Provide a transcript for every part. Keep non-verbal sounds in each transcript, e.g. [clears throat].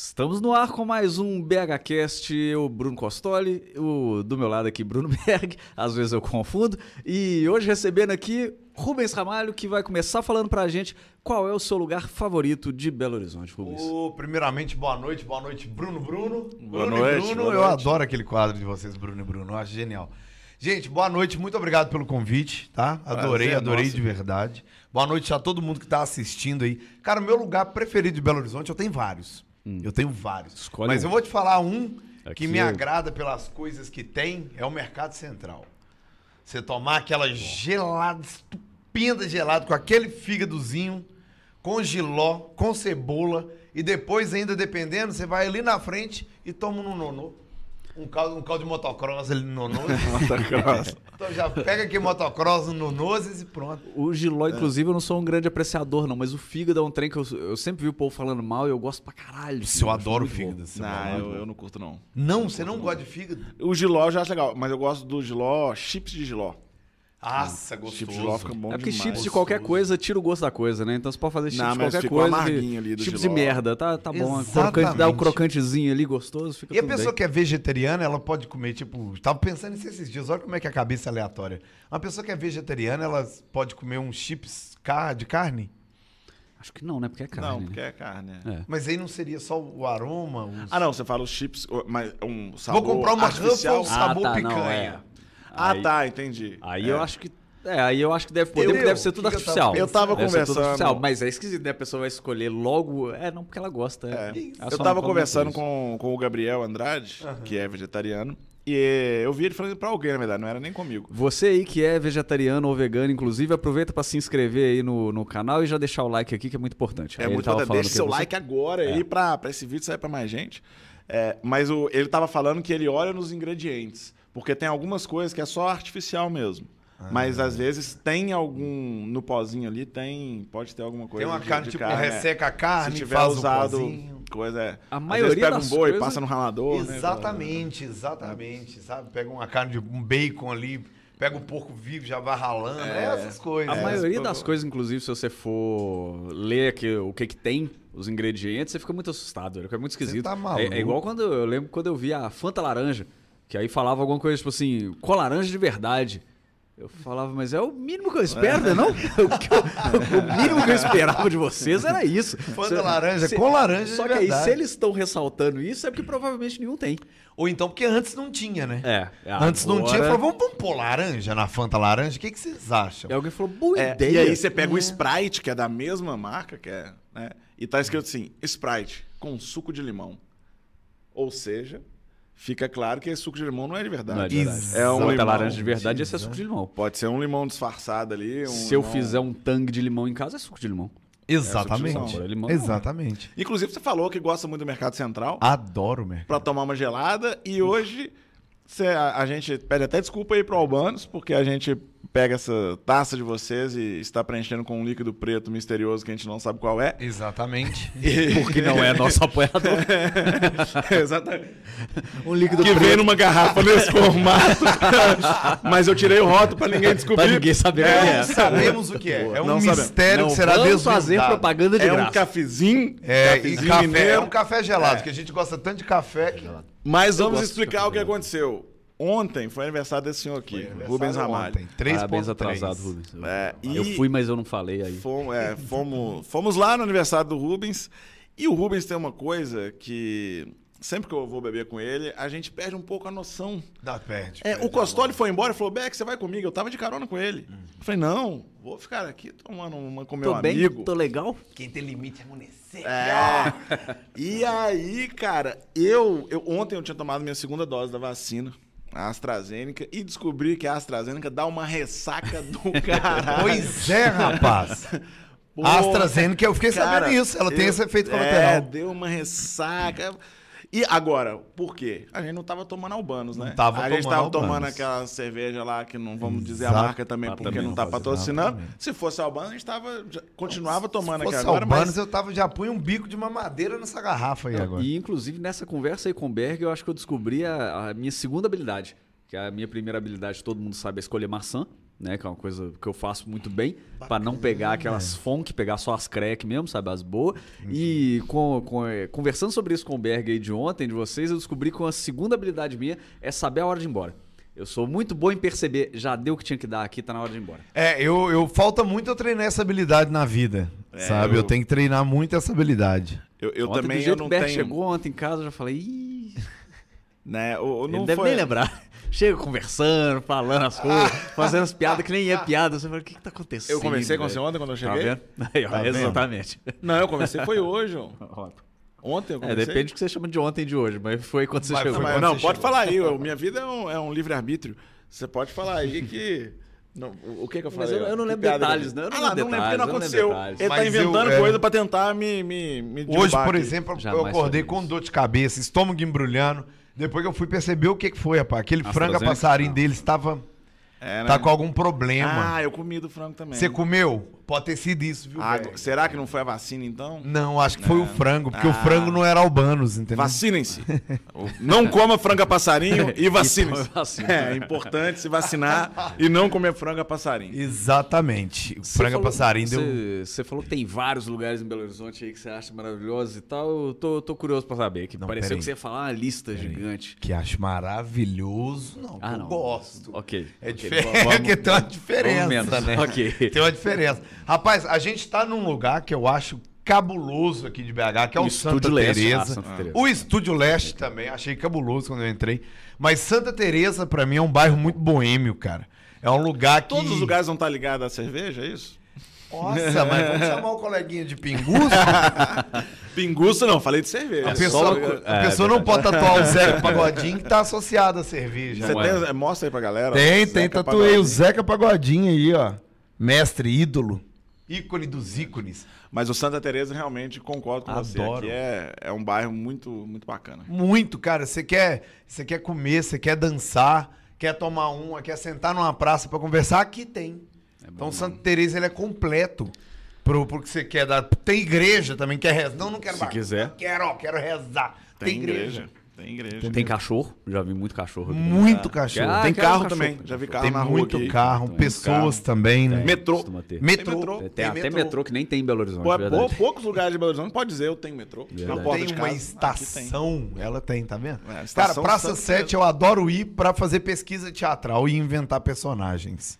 Estamos no ar com mais um BHCast, eu, Bruno Costoli, o, do meu lado aqui, Bruno [laughs] Berg, às vezes eu confundo, e hoje recebendo aqui Rubens Ramalho, que vai começar falando pra gente qual é o seu lugar favorito de Belo Horizonte, Rubens. Ô, primeiramente, boa noite, boa noite, Bruno Bruno. Boa Bruno e noite, Bruno, boa eu noite. adoro aquele quadro de vocês, Bruno e Bruno, eu acho genial. Gente, boa noite, muito obrigado pelo convite, tá? Adorei, Prazer adorei nosso. de verdade. Boa noite a todo mundo que tá assistindo aí. Cara, o meu lugar preferido de Belo Horizonte, eu tenho vários. Eu tenho vários. Escolhe Mas um. eu vou te falar um que Aqui me eu- agrada pelas coisas que tem, é o Mercado Central. Você tomar aquela gelada, estupenda gelada, com aquele fígadozinho, com giló, com cebola, e depois ainda, dependendo, você vai ali na frente e toma um nonô. Um caldo, um caldo de motocross ali no. [laughs] Motocross. então já pega aqui motocross no nonôs e pronto. O Giló, inclusive, eu não sou um grande apreciador, não, mas o fígado é um trem que eu, eu sempre vi o povo falando mal e eu gosto pra caralho. Se eu adoro bom. fígado. Não, eu, eu não curto não. Não, você não gosta de fígado? O giló eu já acho legal, mas eu gosto do giló, chips de giló. Nossa, gostoso. Chips de giló fica bom É porque demais. chips de qualquer coisa tira o gosto da coisa, né? Então você pode fazer chips Não, de qualquer coisa. amarguinho ali do chips Giló. de merda, tá, tá bom. Crocante, dá um crocantezinho ali gostoso, fica E a pessoa bem. que é vegetariana, ela pode comer, tipo, tava pensando nisso esses dias, olha como é que é a cabeça é aleatória. Uma pessoa que é vegetariana, ela pode comer um chips car- de carne? Acho que não, né? Porque é carne. Não, né? porque é carne. é. É. Mas aí não seria só o aroma? os- Ah, não, você fala os chips, o- mas um sabor Vou comprar uma artificial. Ruffles sabor tá, não, picanha. é. Ah, Aí- tá, entendi. Aí É. eu acho que. É, aí eu acho que deve poder, Eu- porque deve ser tudo que que eu tava artificial. Eu tava Deve ser tudo conversando- artificial, Mas é esquisito, né? A pessoa vai escolher logo. É, não, porque ela gosta. É. É. Ela Eu tava conversando com, com o Gabriel Andrade, que é vegetariano, e eu vi ele falando pra alguém, na verdade, não era nem comigo. Você aí que é vegetariano ou vegano, inclusive, aproveita pra se inscrever aí no, no canal e já deixar o like aqui, que é muito importante. É Aí muito tava importante. Deixa seu você- like agora É. aí pra, pra esse vídeo sair pra mais gente. É, mas o, ele tava falando que ele olha nos ingredientes. Porque tem algumas coisas que é só artificial mesmo. Ah. Mas às vezes tem algum. No pozinho ali, tem. Pode ter alguma coisa. Tem uma de- carne, de tipo, carne, é. resseca a Se carne, tiver faz usado pozinho. coisa é. A Às maioria vezes pega das um boi, coisas- passa no ralador, né? Exatamente, exatamente, sabe? Pega uma carne de um bacon ali, pega o porco vivo, já vai ralando, é, essas coisas. A É, maioria das coisas, inclusive, se você for ler aqui, o que que tem, os ingredientes, você fica muito assustado, né? é muito esquisito. tá é, maluco. é igual quando eu lembro quando eu vi a Fanta Laranja, que aí falava alguma coisa tipo assim, com laranja de verdade. Eu falava, mas é o mínimo que eu espero, né, não? [laughs] O, que eu- o mínimo que eu esperava de vocês era isso. Fanta Cê- laranja cê- com laranja Só de que aí, se eles estão ressaltando isso, é porque provavelmente nenhum tem. Ou então porque antes não tinha, né? É. Antes não tinha, agora- falou, vamos, vamos pôr laranja na Fanta laranja? O que, que vocês acham? E alguém falou, boa É, ideia. e aí você pega o Sprite, que é da mesma marca, que é, né? E tá escrito assim: Sprite com suco de limão. Ou seja, fica claro que esse suco de limão não é de verdade. Não é de verdade. É um limão. laranja de verdade, esse é suco de limão. Pode ser um limão disfarçado ali. um Se eu limão- fizer um tangue de limão em casa, é suco de limão. Exatamente. suco de limão. Exatamente. Inclusive, você falou que gosta muito do Mercado Central Adoro, mercado. pra tomar uma gelada. E hoje você- a, a gente pede até desculpa aí pro Albanos, porque a gente pega essa taça de vocês e está preenchendo com um líquido preto misterioso que a gente não sabe qual é. Exatamente. [laughs] Porque não é nosso apoiador. [laughs] Exatamente. Um líquido que vem numa garrafa nesse formato. [laughs] Mas eu tirei o rótulo pra ninguém descobrir. Pra ninguém saber o que É, é. sabemos o que é. É um Não mistério Não que será vamos desvendado. fazer propaganda de É um graça. cafezinho. É, e cafezinho café, mineiro. é um café gelado, que a gente gosta tanto de café que... Mas Eu vamos explicar café o que gelado. aconteceu. Ontem foi aniversário desse senhor aqui, Rubens Ramalho. Ontem, Parabéns 3.3. atrasado, Rubens. É, e Eu fui, mas eu não falei aí. Fomos, é, fomos, fomos lá no aniversário do Rubens. E o Rubens tem uma coisa que sempre que eu vou beber com ele, a gente perde um pouco a noção. Dá, perde. É, perde o Costoli foi embora e falou: Beck, você vai comigo? Eu tava de carona com ele. Eu falei: não, vou ficar aqui tomando uma com meu Tô bem, amigo. tô legal. Quem tem limite é amonecer. É. E aí, cara, eu, eu ontem eu tinha tomado minha segunda dose da vacina, a AstraZeneca, e descobri que a AstraZeneca dá uma ressaca do [laughs] caralho. Pois é, rapaz. Pô, A AstraZeneca, eu fiquei cara, sabendo isso. Ela tem eu- esse efeito É, colateral. deu uma ressaca. E agora, por quê? A gente não tava tomando albanos, né? Não tava a gente tomando tava tomando Albanos. aquela cerveja lá que não vamos dizer a marca também, Ah, porque também não tá pode, patrocinando. Se fosse albano, a gente tava, já- continuava tomando Se aqui fosse agora, albanos, mas eu tava, já punha um bico de mamadeira nessa garrafa aí agora. E, inclusive, nessa conversa aí com o Berg, eu acho que eu descobri a, a minha segunda habilidade. Que a minha primeira habilidade, todo mundo sabe, é escolher maçã. Né? Que é uma coisa que eu faço muito bem, pra não pegar aquelas funk, pegar só as crack mesmo, sabe? As boas. E com, com, é, conversando sobre isso com o Berg aí de ontem, de vocês, eu descobri que uma segunda habilidade minha é saber a hora de ir embora. Eu sou muito bom em perceber, já deu o que tinha que dar aqui, tá na hora de ir embora. É, eu, eu falta muito eu treinar essa habilidade na vida. sabe? Eu... eu- tenho que treinar muito essa habilidade. Eu, eu ontem, também do eu jeito não que o Berg tenho. chegou ontem em casa, eu já falei, ih... Né, eu, eu Ele não deve foi... nem lembrar. Chega conversando, falando as coisas, [laughs] fazendo as piadas que nem é piada. Você fala, o que, que tá acontecendo? Eu conversei com velho?" você ontem quando eu Tá cheguei? vendo? [laughs] Tá vendo? exatamente. Não, eu conversei foi hoje, ó. [laughs] Ontem eu É, conversei. depende do que você chama de ontem e de hoje, mas foi quando você Mas chegou. Mas, quando não, você pode chegou. falar aí. eu- minha vida é um, é um livre-arbítrio. Você pode falar aí que... Não, o que que eu Mas falei? eu- eu não lembro detalhes, né? Eu não ah, lá, lembro não lembro porque não eu não aconteceu. detalhes. Ele tá Mas eu, inventando é, coisa pra tentar me, me, me Hoje, por aqui. exemplo, eu Jamais acordei faria com dor de cabeça, estômago embrulhando. Depois que eu fui perceber o que, que foi, rapaz. Aquele frango passarinho dele estava É, né? tá com algum problema. Ah, eu comi do frango também. Você comeu? Pode ter sido isso, viu? Ah, será que não foi a vacina, então? Não, acho que foi o frango, porque o Ah. frango não era albanos, entendeu? Vacinem-se. [laughs] não coma frango a passarinho e [laughs] vacinem-se. Vacina. É importante se vacinar e não comer frango a passarinho. Exatamente. O Você frango falou- passarinho deu. você, falou que tem vários lugares em Belo Horizonte aí que você acha maravilhosos e tal. Eu tô, tô curioso pra saber. Que Não, pareceu que você ia falar uma lista gigante. Que acho maravilhoso. Não, Ah, eu não. gosto. Ok. É ok, vamos- [laughs] Porque tem uma diferença, menos. né? Ok. [laughs] Tem uma diferença. Rapaz, a gente tá num lugar que eu acho cabuloso aqui de BH, que é o, O Santa Estúdio Leste. Teresa. Ah, Santa Teresa. O Estúdio Leste também, achei cabuloso quando eu entrei. Mas Santa Teresa pra mim é um bairro muito boêmio, cara. É um lugar que Todos os lugares vão estar ligados à cerveja, é isso? Nossa, mas vamos [laughs] chamar o coleguinha de pinguço? [laughs] Pinguço não, falei de cerveja. A pessoa, só- a é, pessoa não pode tatuar o Zeca [laughs] Pagodinho que tá associado à cerveja. Você tem, é. é, mostra aí pra galera. Tem, Zeca tem, tatuei Pagodinho. o Zeca Pagodinho aí, ó. Mestre, ídolo. Ícone dos ícones. Mas o Santa Teresa realmente concordo com você. Adoro. Aqui é, é um bairro muito, muito bacana. Muito, cara. Você quer, você quer comer, você quer dançar, quer tomar uma, quer sentar numa praça pra conversar, aqui tem. Então Santa Teresa ele é completo pro, pro que você quer dar. Tem igreja também, quer rezar. Não, não quero Se bagunça, quiser. Quero, ó, quero rezar. Tem, igreja. Tem igreja. Tem cachorro, já vi muito cachorro. aqui. Muito cachorro. Ah, Tem carro cachorro. também. Já vi carro Tem na rua muito aqui. carro, Tem pessoas carro. também, né? Tem, Metrô. ter. Metrô. metrô. Tem, Tem até metrô. metrô. que nem tem em Belo Horizonte, Pô, pou- poucos lugares de Belo Horizonte pode dizer eu tenho metrô. Verdade. Na porta Tem de uma casa. Aqui estação, ela tem, tá vendo? É, Cara, Praça Santa 7 eu adoro ir pra fazer pesquisa teatral e inventar personagens.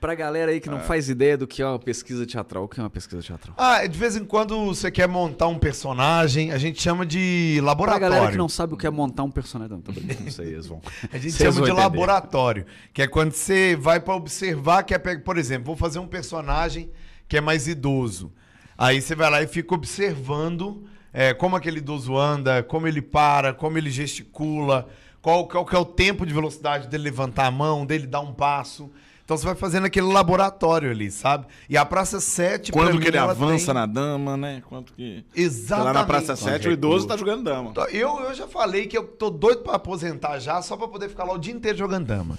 Pra galera aí que É. não faz ideia do que é uma pesquisa teatral, o que é uma pesquisa teatral? Ah, de vez em quando você quer montar um personagem, a gente chama de Pra laboratório. galera que não sabe o que é montar um personagem, não, tô brincando, não sei, eles vão. [laughs] A gente Vocês chama de entender. laboratório, que é quando você vai pra observar, quer pegar, por exemplo, vou fazer um personagem que é mais idoso. Aí você vai lá e fica observando é, como aquele idoso anda, como ele para, como ele gesticula, qual, qual que é o tempo de velocidade dele levantar a mão, dele dar um passo. Então você vai fazendo aquele laboratório ali, sabe? E a Praça 7, pra Quando mim, que ele ela avança tem- na dama, né? Quanto que. Exatamente. Lá na Praça 7, o idoso tá jogando dama. Então, Eu, eu já falei que eu tô doido pra aposentar já, só pra poder ficar lá o dia inteiro jogando dama.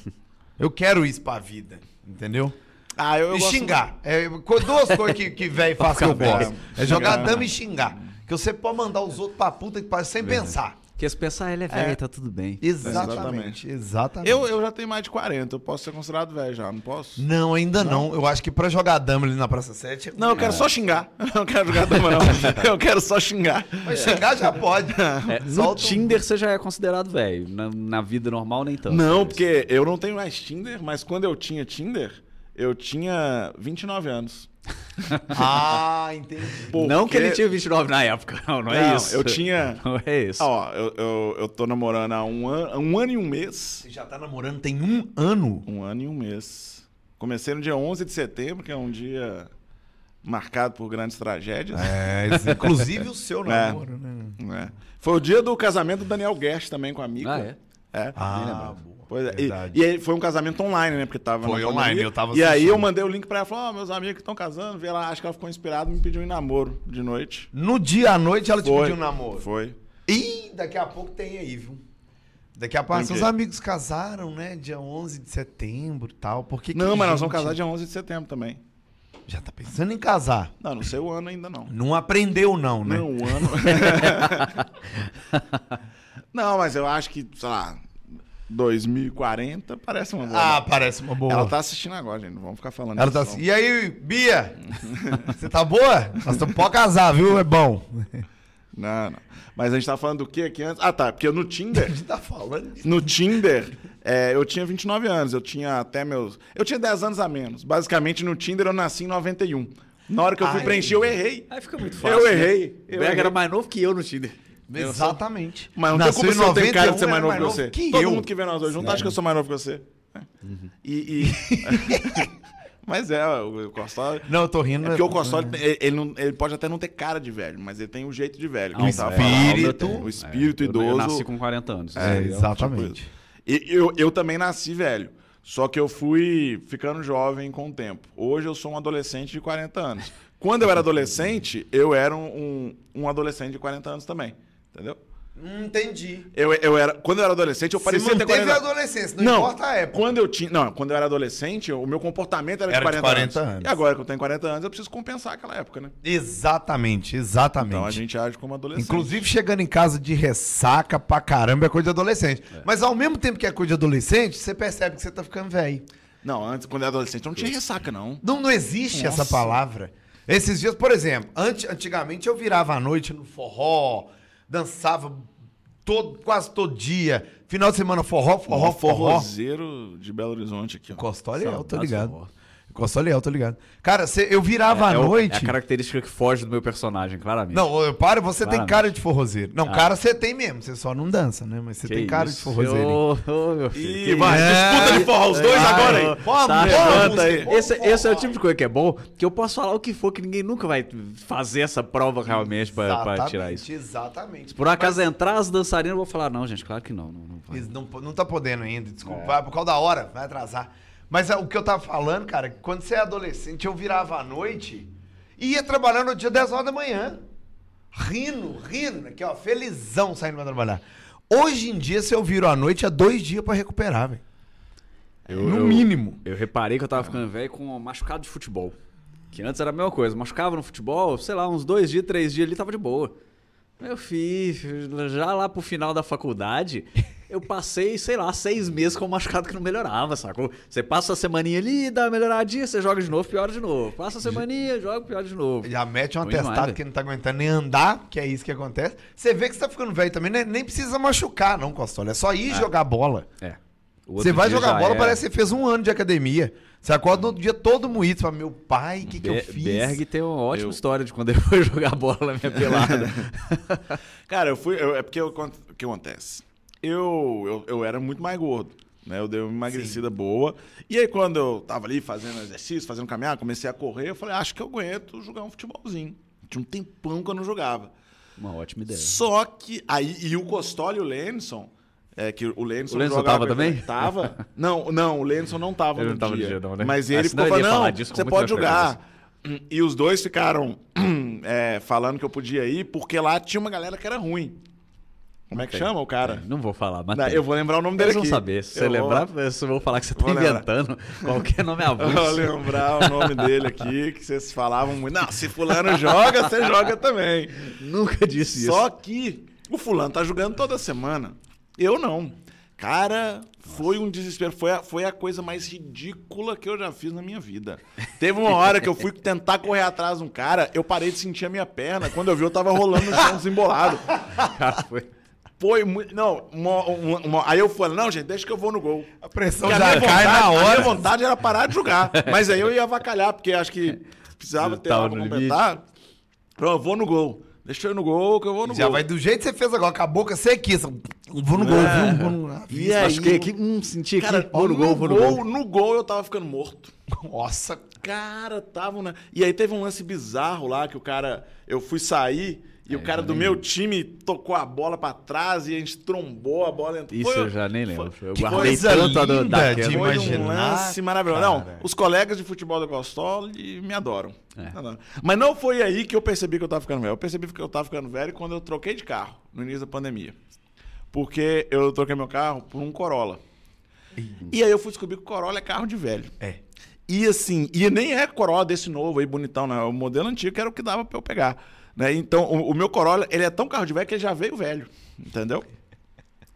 Eu quero isso pra vida, entendeu? Ah, eu, eu e xingar. É, co- duas coisas que, que velho [laughs] faz que eu gosto. É jogar dama e xingar. Que você pode mandar os outros pra puta que pariu sem pensar. Porque se pensar, ele é velho, tá tudo bem. Exatamente. Exatamente. Eu, eu já tenho mais de 40, eu posso ser considerado velho já, não posso? Não, ainda não. Eu acho que pra jogar dama ali na Praça 7... é Não, eu quero só xingar. [laughs] Eu não quero jogar dama, não. [laughs] Eu quero só xingar. Mas xingar já pode. É, no Solta um- Tinder você já é considerado velho. Na, na vida normal, nem tanto. Não, porque eu não tenho mais Tinder, mas quando eu tinha Tinder, eu tinha 29 anos. [laughs] Ah, entendi. Não que Porque- ele tinha 29 na época, não, não é Não, isso. eu tinha- [laughs] Não é isso. Ó, eu, eu, eu tô namorando há um ano, um ano e um mês. Você já tá namorando tem um ano. Um ano e um mês. Comecei no dia 11 de setembro, que é um dia marcado por grandes tragédias. É, inclusive o seu [laughs] namoro, né? né? Foi o dia do casamento do Daniel Guest também com a Mica. Ah, é? É. Ah. Pois é. Verdade. E, e foi um casamento online, né? Porque tava Foi online, eu tava E aí eu mandei o link pra ela, falou, ó, meus amigos que estão casando, vê lá, acho que ela ficou inspirada, me pediu em namoro de noite. No dia à noite ela te Foi. pediu um namoro. Foi. Ih, daqui a pouco tem aí, viu? Daqui a pouco seus amigos casaram, né? Dia 11 de setembro e tal. Por que Não, que mas nós vamos gente casar dia 11 de setembro também. Já tá pensando em casar. Não, não sei o ano ainda não. Não aprendeu não, né? Não, o ano... [laughs] [laughs] não, mas eu acho que, sei lá, 2040, parece uma boa. Ah, parece uma boa. Ela tá assistindo agora, gente. Não vamos ficar falando Ela tá assim. E aí, Bia? Você tá boa? Nós estamos pode casar, viu? É bom. não. não, não. Mas a gente tava falando do que aqui antes? Ah, tá. Porque no [laughs] A Tinder. gente tá falando disso. No Tinder, é, eu tinha 29 anos. Eu tinha até meus. Eu tinha 10 anos a menos. Basicamente, no Tinder eu nasci em 91. Na hora que eu fui Ai. preencher, eu errei. Aí fica muito fácil. Eu né? errei. O Eu Berg era mais novo que eu no Tinder. Exatamente. Mas não tem Nasceu como em você não tem cara de ser 91, mais novo que você. que Todo eu. mundo que vê nós dois juntos acha que eu sou mais novo que você. É. E. e- [laughs] mas é, o Costoli. Não, eu tô rindo. É porque o Costoli, ele, ele não- ele pode até não ter cara de velho, mas ele tem o jeito de velho. Ah, gente tava velho, falando. espírito. eu. O espírito É, eu- idoso. Eu nasci com 40 anos. É, Isso aí exatamente. E eu, eu também nasci velho. Só que eu fui ficando jovem com o tempo. Hoje eu sou um adolescente de 40 anos. Quando eu era adolescente, eu era um, um, um adolescente de 40 anos também. Entendeu? Hum, Entendi. Eu, eu era, quando eu era adolescente, eu Você parecia ter manteve 40 a adolescência, não, importa a época. Quando eu tinha, não, quando eu era adolescente, o meu comportamento era, Era de de 40, 40 anos. anos. E agora que eu tenho 40 anos, eu preciso compensar aquela época, né? Exatamente, exatamente. Então a gente age como adolescente. Inclusive, chegando em casa de ressaca pra caramba é coisa de adolescente. Mas ao mesmo tempo que é coisa de adolescente, você percebe que você tá ficando velho. Não, antes, quando eu era adolescente, eu não tinha ressaca, não. Não, não existe Nossa. essa palavra. Esses dias, por exemplo, ante- antigamente eu virava à noite no forró, dançava todo, quase todo dia. Final de semana forró, forró, forró. forrozeiro de Belo Horizonte aqui, ó. Costoliel, tô Saudades ligado. forró. Costoliel, tô ligado. Cara, cê- eu virava à é, o- noite... é a característica que foge do meu personagem, claramente. Não, eu paro, você tem Claramente. cara de forrozeiro. Não, Ah. cara você tem mesmo, você só não dança, né? Mas você tem cara de isso? forrozeiro. Ô, ô, meu filho. Ih, que vai, é? disputa de forró, os dois Ah, agora aí. Vamos, tá, vamos, Esse, vamos esse é o tipo de coisa que é bom, que eu posso falar o que for, que ninguém nunca vai fazer essa prova realmente pra, pra tirar isso. Exatamente. Se por acaso entrar as dançarinas, eu vou falar, não, gente, claro que não. não, não não, não tá podendo ainda, desculpa. É. Vai por causa da hora, vai atrasar. Mas é, o que eu tava falando, cara, que quando você é adolescente, eu virava à noite e ia trabalhar no dia 10 horas da manhã. Rindo, rindo, aqui, ó, felizão saindo pra trabalhar. Hoje em dia, se eu viro à noite, é dois dias pra recuperar, velho. No eu- mínimo. Eu reparei que eu tava ficando velho com um machucado de futebol. Que antes era a mesma coisa. Machucava no futebol, sei lá, uns dois dias, três dias ali, tava de boa. Meu filho, já lá pro final da faculdade, eu passei, sei lá, seis meses com um machucado que não melhorava, sacou? Você passa a semaninha ali, dá uma melhoradinha, você joga de novo, piora de novo. Passa a semaninha, joga, piora de novo. Já mete um Ruim atestado que não tá aguentando nem andar, que é isso que acontece. Você vê que você tá ficando velho também, né? nem precisa machucar, não, Costola. É só ir jogar bola. É. O Você vai jogar bola, era. parece que você fez um ano de academia. Você acorda no dia todo moído. Você fala, meu pai, o que, que eu fiz? Berg tem uma ótima Eu- história de quando ele foi [laughs] jogar bola na minha [laughs] pelada. Cara, eu fui. eu- é porque eu- o que acontece? Eu, eu, eu era muito mais gordo. Né? Eu dei uma emagrecida boa. E aí, quando eu tava ali fazendo exercício, fazendo caminhada, comecei a correr, eu falei, acho que eu aguento jogar um futebolzinho. Tinha um tempão que eu não jogava. Uma ótima ideia. Só que. Aí, e o Costoli e o Lenson. É que o Lenson, O Lenson jogava tava também? Tava. Não, não, o Lenson não tava Ele no não tava no dia. dia, não, né? Mas Ah, ele senão ficou falando, não, você pode jogar. E os dois ficaram [clears throat] é, falando que eu podia ir, porque lá tinha uma galera que era ruim. Como é que Tem, chama o cara? tem. Não vou falar, mas Não, eu vou lembrar o nome dele Eles vão saber. Se você Eu vou- lembrar, eu vou falar que você tá lembrar. inventando [laughs] qualquer nome Eu vou avulso. lembrar o nome dele aqui, que vocês falavam muito. Não, se fulano joga, você joga também. Nunca disse isso. Só que o fulano tá jogando toda semana. Eu não. Cara, foi um desespero. Foi a, foi a coisa mais ridícula que eu já fiz na minha vida. Teve uma hora que eu fui tentar correr atrás de um cara, eu parei de sentir a minha perna. Quando eu vi, eu tava rolando no chão desembolado. [laughs] Cara, foi. Foi muito. Não, uma- uma- uma- aí eu falei, não, gente, deixa que eu vou no gol. A pressão Porque já a cai vontade- na A minha hora. vontade era parar de jogar. [laughs] Mas aí eu ia avacalhar, porque acho que precisava ter algo no pra completar. Pronto, eu vou no gol. Deixa eu ir no gol, que eu vou no Já gol. vai do jeito que você fez agora, com a boca sequinha. Vou no gol, É. vou, vou no gol. E Acho que aí- aqui, hum, senti aqui, Cara, vou no gol, vou no gol. no gol eu tava ficando morto. Nossa, Cara, tava, né? E aí teve um lance bizarro lá que o cara. Eu fui sair e o cara do meu time tocou a bola pra trás e a gente trombou a bola. entrou. Isso Foi- eu já nem lembro. Eu que guardei coisa tanto linda da de. Foi imaginar, um lance maravilhoso. Não, os colegas de futebol do Costoli me adoram. É. Mas não foi aí que eu percebi que eu tava ficando velho. Eu percebi que eu tava ficando velho quando eu troquei de carro, no início da pandemia. Porque eu troquei meu carro por um Corolla. E aí eu fui descobrir que o Corolla é carro de velho. É. E assim, e nem é Corolla desse novo aí, bonitão, né? O modelo antigo que era o que dava pra eu pegar. Né? Então, o, o meu Corolla, ele é tão carro de velho que ele já veio velho. Entendeu?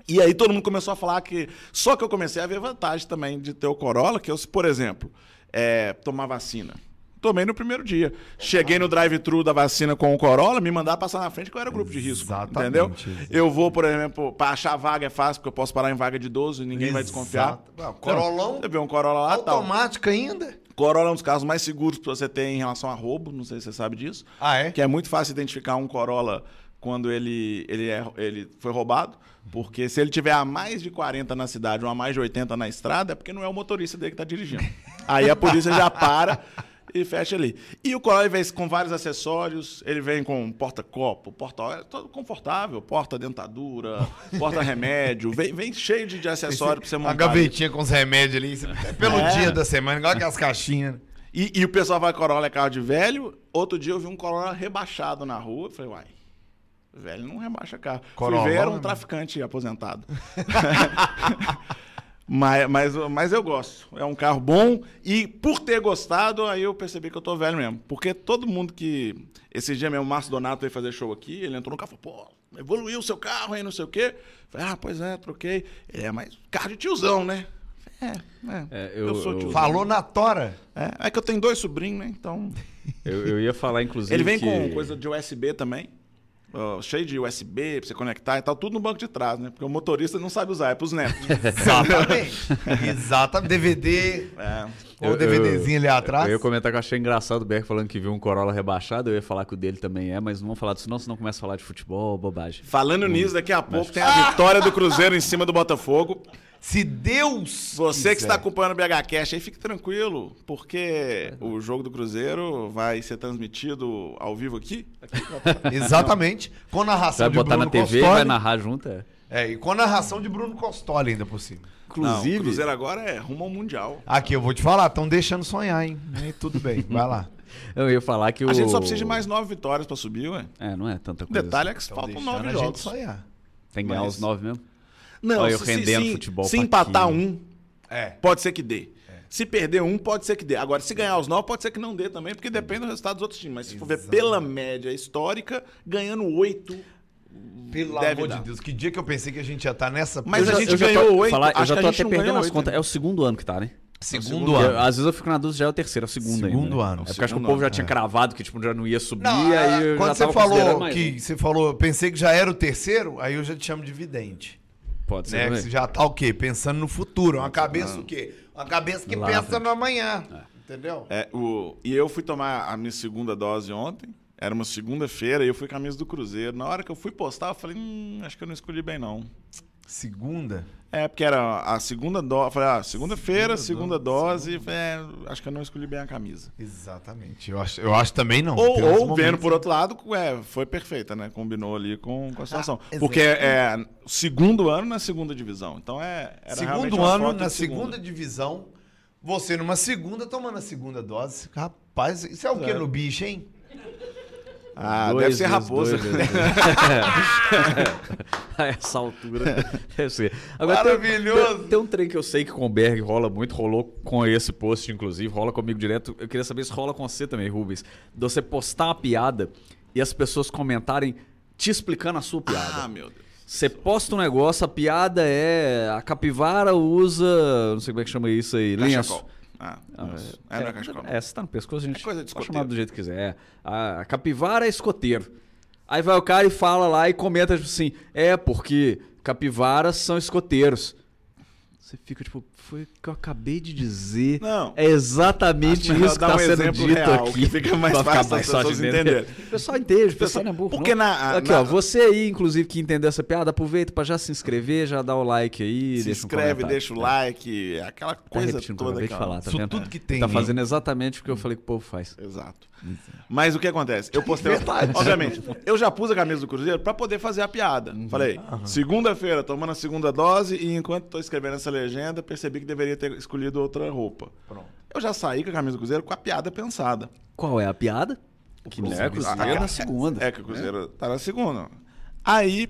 E aí todo mundo começou a falar que. Só que eu comecei a ver vantagem também de ter o Corolla, que eu, por exemplo, é, tomar vacina. Tomei no primeiro dia. Cheguei no drive-thru da vacina com o Corolla, me mandar passar na frente, que eu era grupo de risco. Exatamente, Entendeu? exatamente. Eu vou, por exemplo, pra achar vaga é fácil, porque eu posso parar em vaga de 12 e ninguém vai desconfiar. Exato. Corolão Você vê um Corolla lá, tal. automático ainda. Corolla é um dos carros mais seguros que você tem em relação a roubo, não sei se você sabe disso. Ah, é? Que é muito fácil identificar um Corolla quando ele, ele, é, ele foi roubado. Porque se ele tiver a mais de 40 na cidade ou a mais de 80 na estrada, é porque não é o motorista dele que está dirigindo. [laughs] Aí a polícia já para e fecha ali. E o Corolla vem com vários acessórios, ele vem com porta-copo, porta é todo confortável, porta-dentadura, [laughs] porta-remédio, vem, vem cheio de, de acessório para você Uma montar. ali. gavetinha com os remédios ali. você- É pelo É. dia da semana, igual aquelas caixinhas. né? E, e o pessoal vai Corolla é carro de velho. Outro dia eu vi um Corolla rebaixado na rua. Eu falei, uai, velho não rebaixa carro. Corolla, Fui ver, era um né? traficante aposentado. [laughs] [laughs] mas, mas, mas eu gosto. É um carro bom. E por ter gostado, aí eu percebi que eu tô velho mesmo. Porque todo mundo que. Esse dia mesmo, o Márcio Donato veio fazer show aqui. Ele entrou no carro e falou, pô, evoluiu o seu carro aí, não sei o quê. Falei, ah, pois é, troquei. Ele é mais carro de tiozão, né? É, é. É, eu, eu- sou tiozão. Falou na tora. É, é que eu tenho dois sobrinhos, né? Então. Eu, eu ia falar, inclusive. Ele vem que... com coisa de USB também. Cheio de USB pra você conectar e tal, tudo no banco de trás, né? Porque o motorista não sabe usar, é pros netos. [laughs] Exatamente. Exatamente. DVD. É. Ou o DVDzinho ali atrás. Eu ia comentar que eu achei engraçado o Berg falando que viu um Corolla rebaixado. Eu ia falar que o dele também é, mas não vamos falar disso não, senão começa a falar de futebol, bobagem. Falando nisso, daqui a pouco tem a [laughs] vitória do Cruzeiro em cima do Botafogo. Se Deus. Você que quiser. está acompanhando o BH Cash aí, fique tranquilo, porque o jogo do Cruzeiro vai ser transmitido ao vivo aqui. Exatamente. Com narração vai de botar Bruno na TV e Costoli. vai narrar junto, é. É, e com narração de Bruno Costoli ainda por cima. Não, Inclusive, o Cruzeiro agora é rumo ao Mundial. Aqui, eu vou te falar, estão deixando sonhar, hein? E tudo bem, [laughs] vai lá. eu ia falar que o... A gente só precisa de mais nove vitórias pra subir, ué. É, não é tanta O coisa. detalhe é que Tão faltam nove a gente jogos. sonhar. Tem que ganhar mas- os nove mesmo? Não, Olha eu se, rendendo se, futebol se empatar quê? um, É. pode ser que dê. Se perder um, pode ser que dê. Agora, se ganhar os nove, pode ser que não dê também, porque depende do resultado dos outros times. Mas se for ver pela média histórica, ganhando oito. Pelo Deve amor dar. de Deus, que dia que eu pensei que a gente ia estar nessa... Mas Eu a já- gente já ganhou oito, eu já que tô até não perdendo as contas. né? É o segundo ano que tá, né? Segundo segundo ano. Eu- às vezes eu fico na dúvida já é o terceiro, é o segundo, Segundo ainda. né? ano, É porque acho que o povo já ano, tinha é. cravado que tipo, já não ia subir, Não, aí eu quando já você falou mais que um. você falou, eu pensei que já era o terceiro, aí eu já te chamo de vidente. Pode ser Né? Que você já tá o quê? Pensando no futuro. Uma cabeça o quê? Uma cabeça que Lá pensa no amanhã. Entendeu? É, o, e eu fui tomar a minha segunda dose ontem. Era uma segunda-feira e eu fui com a camisa do Cruzeiro. Na hora que eu fui postar, eu falei, hum, acho que eu não escolhi bem, não. Segunda. É, porque era a segunda dose. Falei, ah, segunda-feira, segunda, dose. falei, É, acho que eu não escolhi bem a camisa. Exatamente. Eu acho, eu acho também não. Ou, ou momentos. vendo por outro lado, é, foi perfeita, né? Combinou ali com, com a situação. Ah, Porque é, segundo ano na segunda divisão. Então é. Segundo ano, na segunda divisão, você numa segunda tomando a segunda dose. Rapaz, isso é o que É. no bicho, hein? Ah, Dois deve ser raposa. dois dois. [laughs] A essa altura. Agora, Maravilhoso. Tem, tem um trem que eu sei que com o Berg rola muito, rolou com esse post, inclusive, rola comigo direto. Eu queria saber se rola com você também, Rubens. De você postar uma piada e as pessoas comentarem te explicando a sua piada. Ah, meu Deus. Você posta um negócio, a piada é. A capivara usa. Não sei como é que chama isso aí. Lenço. Ah, Ah, é, é. É, se tá no pescoço, a gente É coisa de pode chamar do jeito que quiser. É. A, a capivara é escoteiro. Aí vai o cara e fala lá e comenta, tipo assim, é porque capivaras são escoteiros. Você fica, tipo, foi o que eu acabei de dizer. Não. É exatamente isso que dar tá um sendo dito real, aqui. que fica mais fácil as fácil pessoas de entenderem. O pessoal entende, o pessoal não é burro. Porque não. na- Aqui, na- ó, você aí, inclusive, que entendeu essa piada, aproveita pra já se inscrever, já dá o like aí. Se deixa um inscreve, comentário. deixa o like, aquela Tá coisa eu toda. acabei de aquela- falar, tá vendo? tudo que tem, Tá fazendo exatamente o que eu falei que o povo faz. Exato. Mas o que acontece? Eu postei. [laughs] Verdade. Obviamente, eu já pus a camisa do Cruzeiro pra poder fazer a piada. Falei, segunda-feira, tomando a segunda dose, e enquanto tô escrevendo essa legenda, percebi que deveria ter escolhido outra roupa. Pronto. Eu já saí com a camisa do Cruzeiro com a piada pensada. Qual é a piada? Que Cruzeiro né, Cruzeiro Ah, na segunda. É que o Cruzeiro tá na segunda. Aí,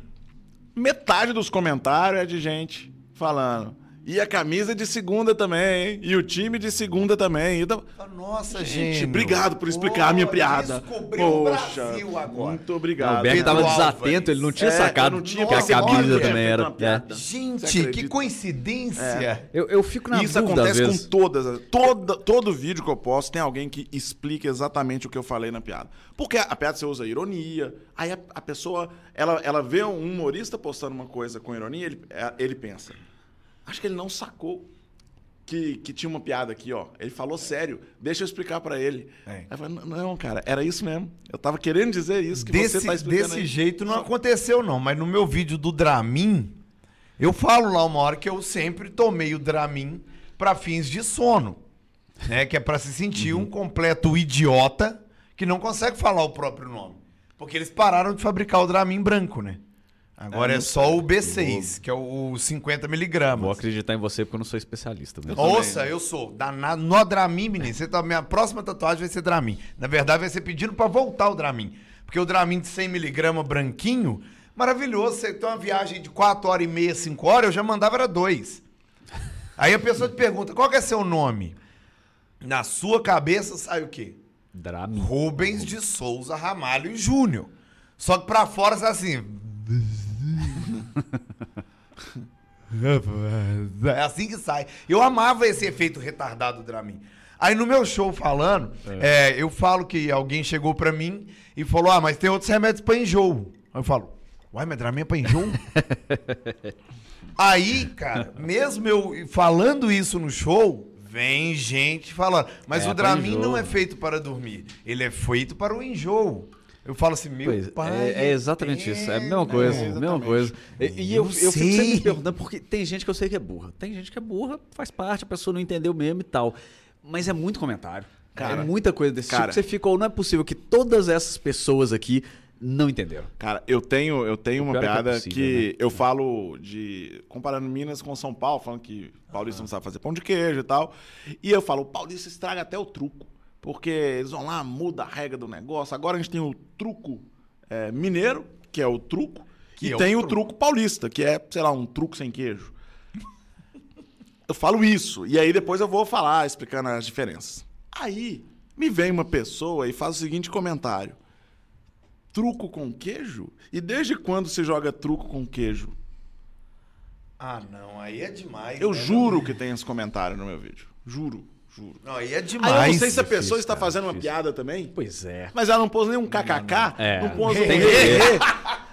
metade dos comentários é de gente falando E a camisa de segunda também. E o time de segunda também. Então, Nossa, gente, gente. obrigado por explicar a minha piada. Descobriu o Poxa, Brasil agora. muito obrigado. o Pedro tava desatento, ele não tinha É, sacado não tinha que a camisa que também era. piada. é. Gente, que coincidência. Eu, eu fico na Isso dúvida acontece com todas. Toda, todo vídeo que eu posto tem alguém que explica exatamente o que eu falei na piada. Porque a, a piada você usa ironia, aí a, a pessoa ela, ela vê um humorista postando uma coisa com ironia, ele, é, ele pensa. Acho que ele não sacou que, que tinha uma piada aqui, ó. Ele falou sério, deixa eu explicar pra ele. É. Aí eu falei, não, cara, era isso mesmo. Eu tava querendo dizer isso que Desse, você tá explicando desse aí. jeito não aconteceu, não. Mas no meu vídeo do Dramin, eu falo lá uma hora que eu sempre tomei o Dramin pra fins de sono. Né? Que é pra se sentir Uhum. um completo idiota que não consegue falar o próprio nome. Porque eles pararam de fabricar o Dramin branco, né? Agora É, é, não só o B6, que é o 50 miligramas. Vou acreditar em você porque eu não sou especialista mesmo. Ouça, eu sou danado no Dramin, menino. Você tá, minha próxima tatuagem vai ser Dramin. Na verdade, vai ser pedindo pra voltar o Dramin. Porque o Dramin de 100mg branquinho, maravilhoso. Você tem uma viagem de 4 horas e meia, 5 horas, eu já mandava era 2. Aí a pessoa te pergunta, qual que é seu nome? Na sua cabeça sai o quê? Dramin. Rubens de Souza Ramalho Júnior. Só que pra fora sai assim. É assim que sai. Eu amava esse efeito retardado do Dramin. Aí no meu show falando, é, eu falo que alguém chegou pra mim e falou: Ah, mas tem outros remédios pra enjoo. Aí eu falo: Uai, mas Dramin é pra enjoo? [laughs] Aí, cara, mesmo eu falando isso no show, vem gente falando. Mas É, o Dramin não é feito para dormir. Ele é feito para o enjoo. Eu falo assim, meu Pois, pai. é, é exatamente isso. É a mesma coisa. É, mesma coisa. E, e eu, Eu eu fico sempre me perguntando, porque tem gente que eu sei que é burra. Tem gente que é burra, faz parte, a pessoa não entendeu mesmo e tal. Mas é muito comentário. Cara, é muita coisa desse cara. tipo você fica, ou não é possível que todas essas pessoas aqui não entenderam. Cara, eu tenho, eu tenho O uma é que é piada possível, que né? eu falo de. comparando Minas com São Paulo, falando que paulista não sabe fazer pão de queijo e tal. E eu falo, o paulista estraga até o truco. Porque eles vão lá, muda a regra do negócio. Agora a gente tem o truco é, mineiro, que é o truco, Que e é tem o truco. truco paulista, que é, sei lá, um truco sem queijo. [laughs] Eu falo isso, e aí depois eu vou falar, explicando as diferenças. Aí me vem uma pessoa e faz o seguinte comentário truco com queijo? E desde quando se joga truco com queijo? Ah, não, aí é demais. Eu né, juro que tem esse comentário no meu vídeo. Juro, juro. Não, aí é Aí demais. eu não sei se a difícil, pessoa está fazendo uma difícil. piada também. Pois é. Mas ela não pôs nem um kkk, É. não pôs um Tem que [laughs] ter.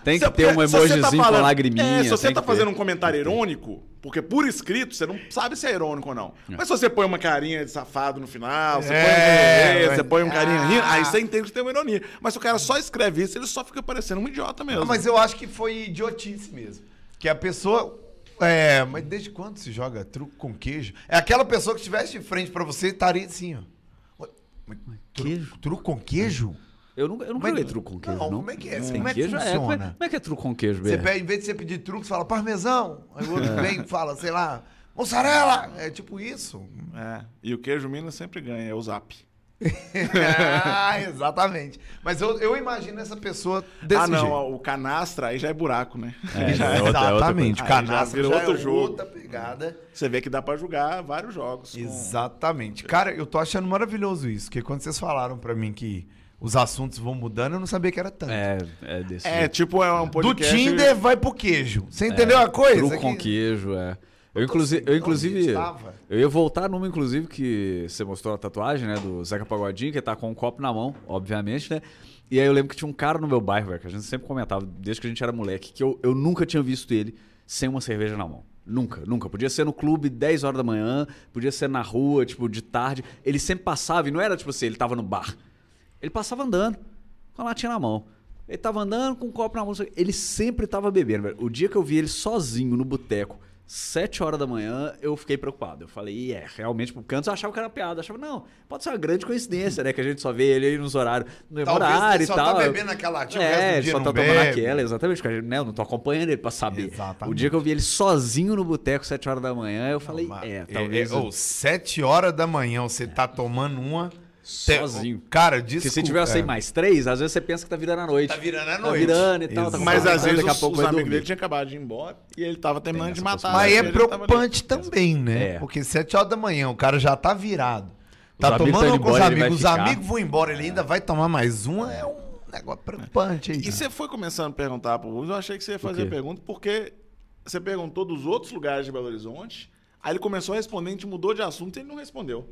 Tem que Se- ter um tá emojizinho com falando- lagriminha. É, se você tá que fazendo ter. um comentário irônico, porque por escrito você não sabe se é irônico ou não. Mas se você põe uma carinha de safado no final, você É, põe um mas- você põe um carinha rindo, aí você entende que tem uma ironia. Mas se o cara só escreve isso, ele só fica parecendo um idiota mesmo. Ah, mas eu acho que foi idiotice mesmo. Que a pessoa. É, mas desde quando se joga truco com queijo? É aquela pessoa que estivesse de frente pra você estaria assim, ó. Queijo? Truco com queijo? Eu nunca, eu nunca Mas- joguei truco com queijo, Não, não. como é que é? Como é que queijo? funciona? como, é, como é que é truco com queijo, Você pede, em vez de você pedir truco, você fala parmesão. Aí o outro vem e fala, sei lá, mussarela. É tipo isso. É, e o queijo Minas sempre ganha, é o zap. [laughs] ah, exatamente. Mas eu, eu imagino essa pessoa desse ah, não, jeito. o canastra aí já é buraco, né? É, [laughs] Já é outra- é outra Exatamente. Aí já Canastra vira já outro é jogo. outra pegada. Você vê que dá pra jogar vários jogos. com- Exatamente. Cara, eu tô achando maravilhoso isso, porque quando vocês falaram pra mim que os assuntos vão mudando, eu não sabia que era tanto. É, é desse É, jeito. tipo, é um Do podcast... Tinder vai pro queijo. Você entendeu a coisa? Truco com queijo, é. Eu, inclusive, assim, eu, inclusive, estava? eu ia voltar numa, inclusive, que você mostrou a tatuagem, né, do Zeca Pagodinho, que tá com um copo na mão, obviamente, né? E aí eu lembro que tinha um cara no meu bairro, velho, que a gente sempre comentava, desde que a gente era moleque, que eu, eu nunca tinha visto ele sem uma cerveja na mão. Nunca, nunca. Podia ser no clube 10 horas da manhã, podia ser na rua, tipo, de tarde. Ele sempre passava, e não era tipo assim, ele tava no bar. Ele passava andando, com a latinha na mão. Ele tava andando com um copo na mão. Ele sempre tava bebendo, velho. O dia que eu vi ele sozinho no boteco, 7 horas da manhã, eu fiquei preocupado. Eu falei, é, realmente, porque antes eu achava que era piada. Eu achava, não, pode ser uma grande coincidência, né? Que a gente só vê ele aí nos horários, no Talvez horário ele e só tal. tá bebendo aquela latinha, o resto do É, só não tá tomando aquela, exatamente. Porque né, eu não tô acompanhando ele pra saber. Exatamente. O dia que eu vi ele sozinho no boteco, 7 horas da manhã, eu falei, Mas- é, é, talvez. é, ô, sete horas da manhã você tá tomando uma sozinho. Cara, Porque desculpa. se tiver é. sem mais três, às vezes você pensa que tá virando a noite. Tá virando a Tá noite. virando e tal. Tá. Mas às vezes daqui a os, pouco os amigos dormir. dele tinham acabado de ir embora e ele tava terminando de matar. Mas é preocupante também, né? É. Porque sete horas da manhã o cara já tá virado. Tá Os amigos tomando um com os amigos. Os amigos vão embora, ele ainda vai tomar mais uma. É um negócio preocupante aí. E você foi começando a perguntar pro Rubens, eu achei que você ia fazer a pergunta porque você perguntou dos outros lugares de Belo Horizonte, aí ele começou a responder, a gente mudou de assunto e ele não respondeu.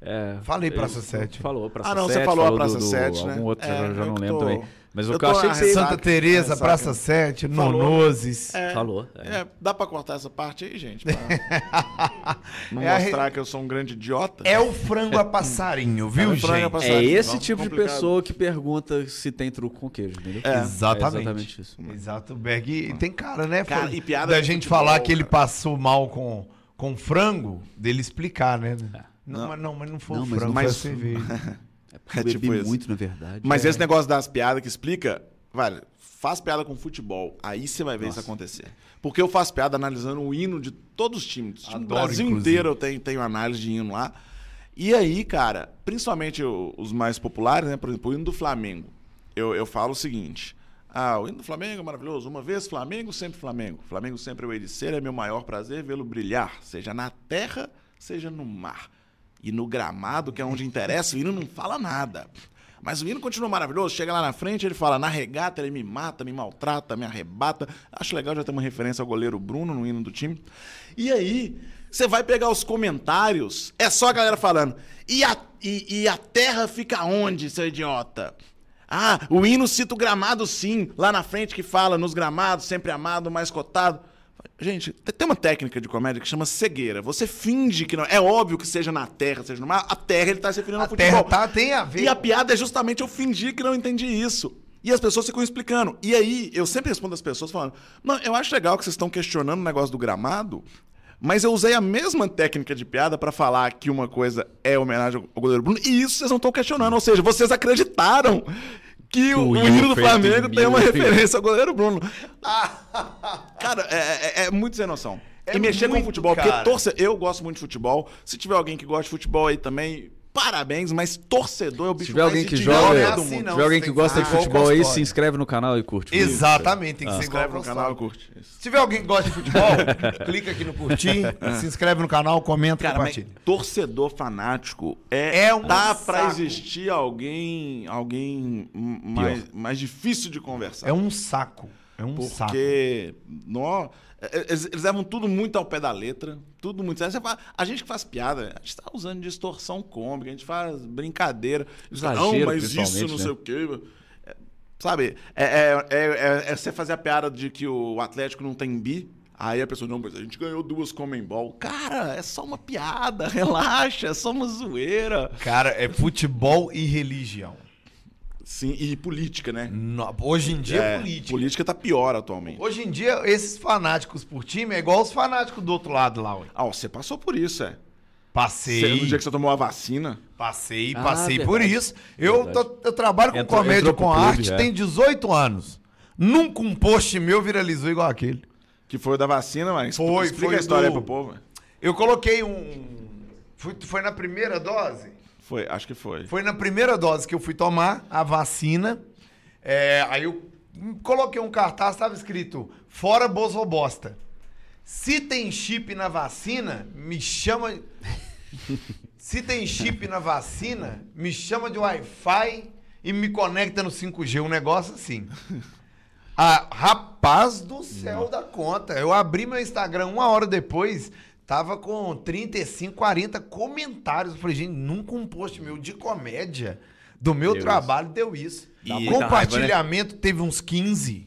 É, Falei Praça ele 7. Falou Praça Ah, não, 7. você falou a do- Praça do- 7, né? Algum outro, É, já, já eu não que lembro tô- também. Mas o eu que eu tô achei que. Santa Teresa, Ressaca. Praça 7, Falou. Nonoses. É, Falou, é. É, dá pra cortar essa parte aí, gente? [laughs] Pra não É a mostrar que eu sou um grande idiota? É o frango a passarinho, viu, É a gente? passarinho. É esse Vamos, tipo de complicado. pessoa que pergunta se tem truco com queijo, entendeu? É. Exatamente. É exatamente isso. Exato, Berg. E tem cara, né? Cara, e piada da de gente falar que ele passou mal com, com frango, dele explicar, né? Não, Não. mas não, mas não foi Não, o mas frango, não foi cerveja. [laughs] É porque É eu tipo bebi isso. muito, na verdade. Mas É. esse negócio das piadas que explica, vale, faz piada com futebol, aí você vai ver Nossa. isso acontecer. Porque eu faço piada analisando o hino de todos os times. O time do Adoro, Brasil inclusive. inteiro eu tenho, tenho análise de hino lá. E aí, cara, principalmente os mais populares, né? Por exemplo, o hino do Flamengo. Eu, eu falo o seguinte. Ah, o hino do Flamengo é maravilhoso. Uma vez Flamengo, sempre Flamengo. Flamengo sempre é o de ser, é meu maior prazer vê-lo brilhar, seja na terra, seja no mar. E no gramado, que é onde interessa, o hino não fala nada. Mas o hino continua maravilhoso. Chega lá na frente, ele fala: na regata, ele me mata, me maltrata, me arrebata. Acho legal já ter uma referência ao goleiro Bruno no hino do time. E aí, você vai pegar os comentários, é só a galera falando: e a, e, e a terra fica onde, seu idiota? Ah, o hino cita o gramado sim, lá na frente que fala nos gramados, sempre amado, mais cotado. Gente, te- tem uma técnica de comédia que chama cegueira. Você finge que não. É óbvio que seja na terra, seja no mar. A terra ele tá se referindo A ao futebol. terra tá, tem a ver. E a piada é justamente eu fingir que não entendi isso. E as pessoas ficam explicando. E aí, eu sempre respondo às pessoas falando: Não, eu acho legal que vocês estão questionando o negócio do gramado, mas eu usei a mesma técnica de piada pra falar que uma coisa é homenagem ao goleiro Bruno, e isso vocês não estão questionando. Ou seja, vocês acreditaram que o, O o hino do Flamengo em tem uma referência ao goleiro Bruno. [laughs] Cara, é, é- é muito sem noção. É e mexer com muito, futebol, cara. porque torce, eu gosto muito de futebol. Se tiver alguém que gosta de futebol aí também, parabéns, mas torcedor é o Se bicho tiver mais alguém que joga, é assim, não. se tiver alguém que gosta que de futebol aí, se inscreve no canal e curte. Exatamente, tem que Se ser igual inscreve no canal e curte. Isso. Se tiver alguém que gosta de futebol, [laughs] clica aqui no curtir, [laughs] se inscreve no canal, comenta e Cara, mas compartilha. torcedor fanático é, É um dá pra saco. existir alguém alguém mais, mais difícil de conversar. É um saco. É um saco. Porque nó, é- eles, eles levam tudo muito ao pé da letra, tudo muito sério. Fala- a gente que faz piada, a gente tá usando distorção cômica, a gente faz brincadeira. Eles falam, Exagero, não, mas isso não né? sei o quê. É, sabe, é, é, é, é- é você fazer a piada de que o Atlético não tem bi. Aí a pessoa, não, mas a gente ganhou duas Comembol. Cara, é só uma piada, [laughs] relaxa, é só uma zoeira. Cara, é futebol e religião. Sim, e política, né? No- Hoje em dia é, política. política tá pior atualmente. Hoje em dia, esses fanáticos por time é igual os fanáticos do outro lado lá, ué. Ah, você passou por isso, é. Passei. Você- no dia que você tomou a vacina. Passei, Ah, passei verdade. por isso. Eu, tô- eu trabalho com Entrou- comédia entrou com clube, arte é. tem 18 anos. Nunca um post meu viralizou igual aquele. Que foi o da vacina, mas Foi, explica foi a história do- aí pro povo. Eu coloquei um. Foi, foi na primeira dose? Foi, acho que foi. Foi na primeira dose que eu fui tomar a vacina. É, aí eu coloquei um cartaz, estava escrito: Fora Bozobosta. Se tem chip na vacina, me chama. [laughs] Se tem chip na vacina, me chama de Wi-Fi e me conecta no 5G. Um negócio assim. Ah, rapaz do céu da conta. Eu abri meu Instagram uma hora depois, tava com 35, 40 comentários. Eu falei, gente, nunca um post meu de comédia do meu Deu trabalho deu isso. Muita Compartilhamento teve uns 15.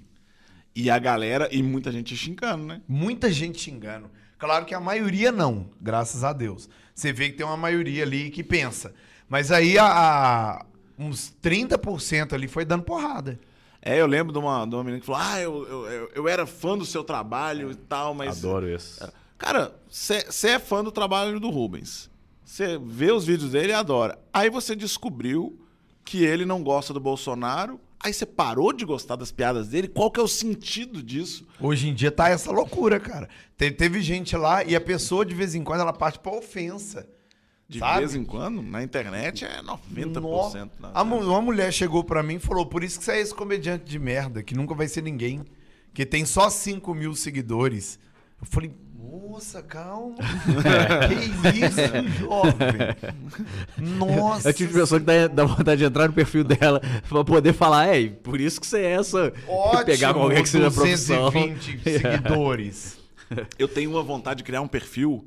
E a galera, e muita gente xingando, né? Muita gente xingando. Claro que a maioria não, graças a Deus. Você vê que tem uma maioria ali que pensa. Mas aí a, a- uns 30% ali foi dando porrada. É, eu lembro de uma, de uma menina que falou: Ah, eu, eu, eu, eu era fã do seu trabalho e tal, mas. Adoro isso. Cara, você é fã do trabalho do Rubens. Você vê os vídeos dele e adora. Aí você descobriu que ele não gosta do Bolsonaro. Aí você parou de gostar das piadas dele. Qual que é o sentido disso? Hoje em dia tá essa loucura, cara. Te- teve gente lá e a pessoa de vez em quando ela parte pra ofensa. De Sabe? vez em quando, na internet é 90%. Nossa. né? A uma mulher chegou pra mim e falou: Por isso que você é esse comediante de merda, que nunca vai ser ninguém, que tem só 5 mil seguidores. Eu falei: Moça, calma. [laughs] que isso, jovem? Nossa. É tipo de pessoa que dá, dá vontade de entrar no perfil dela [laughs] pra poder falar, é, por isso que você é essa. Ótimo, [laughs] pegar com alguém que seja profissão. 220 seguidores. Eu tenho uma vontade de criar um perfil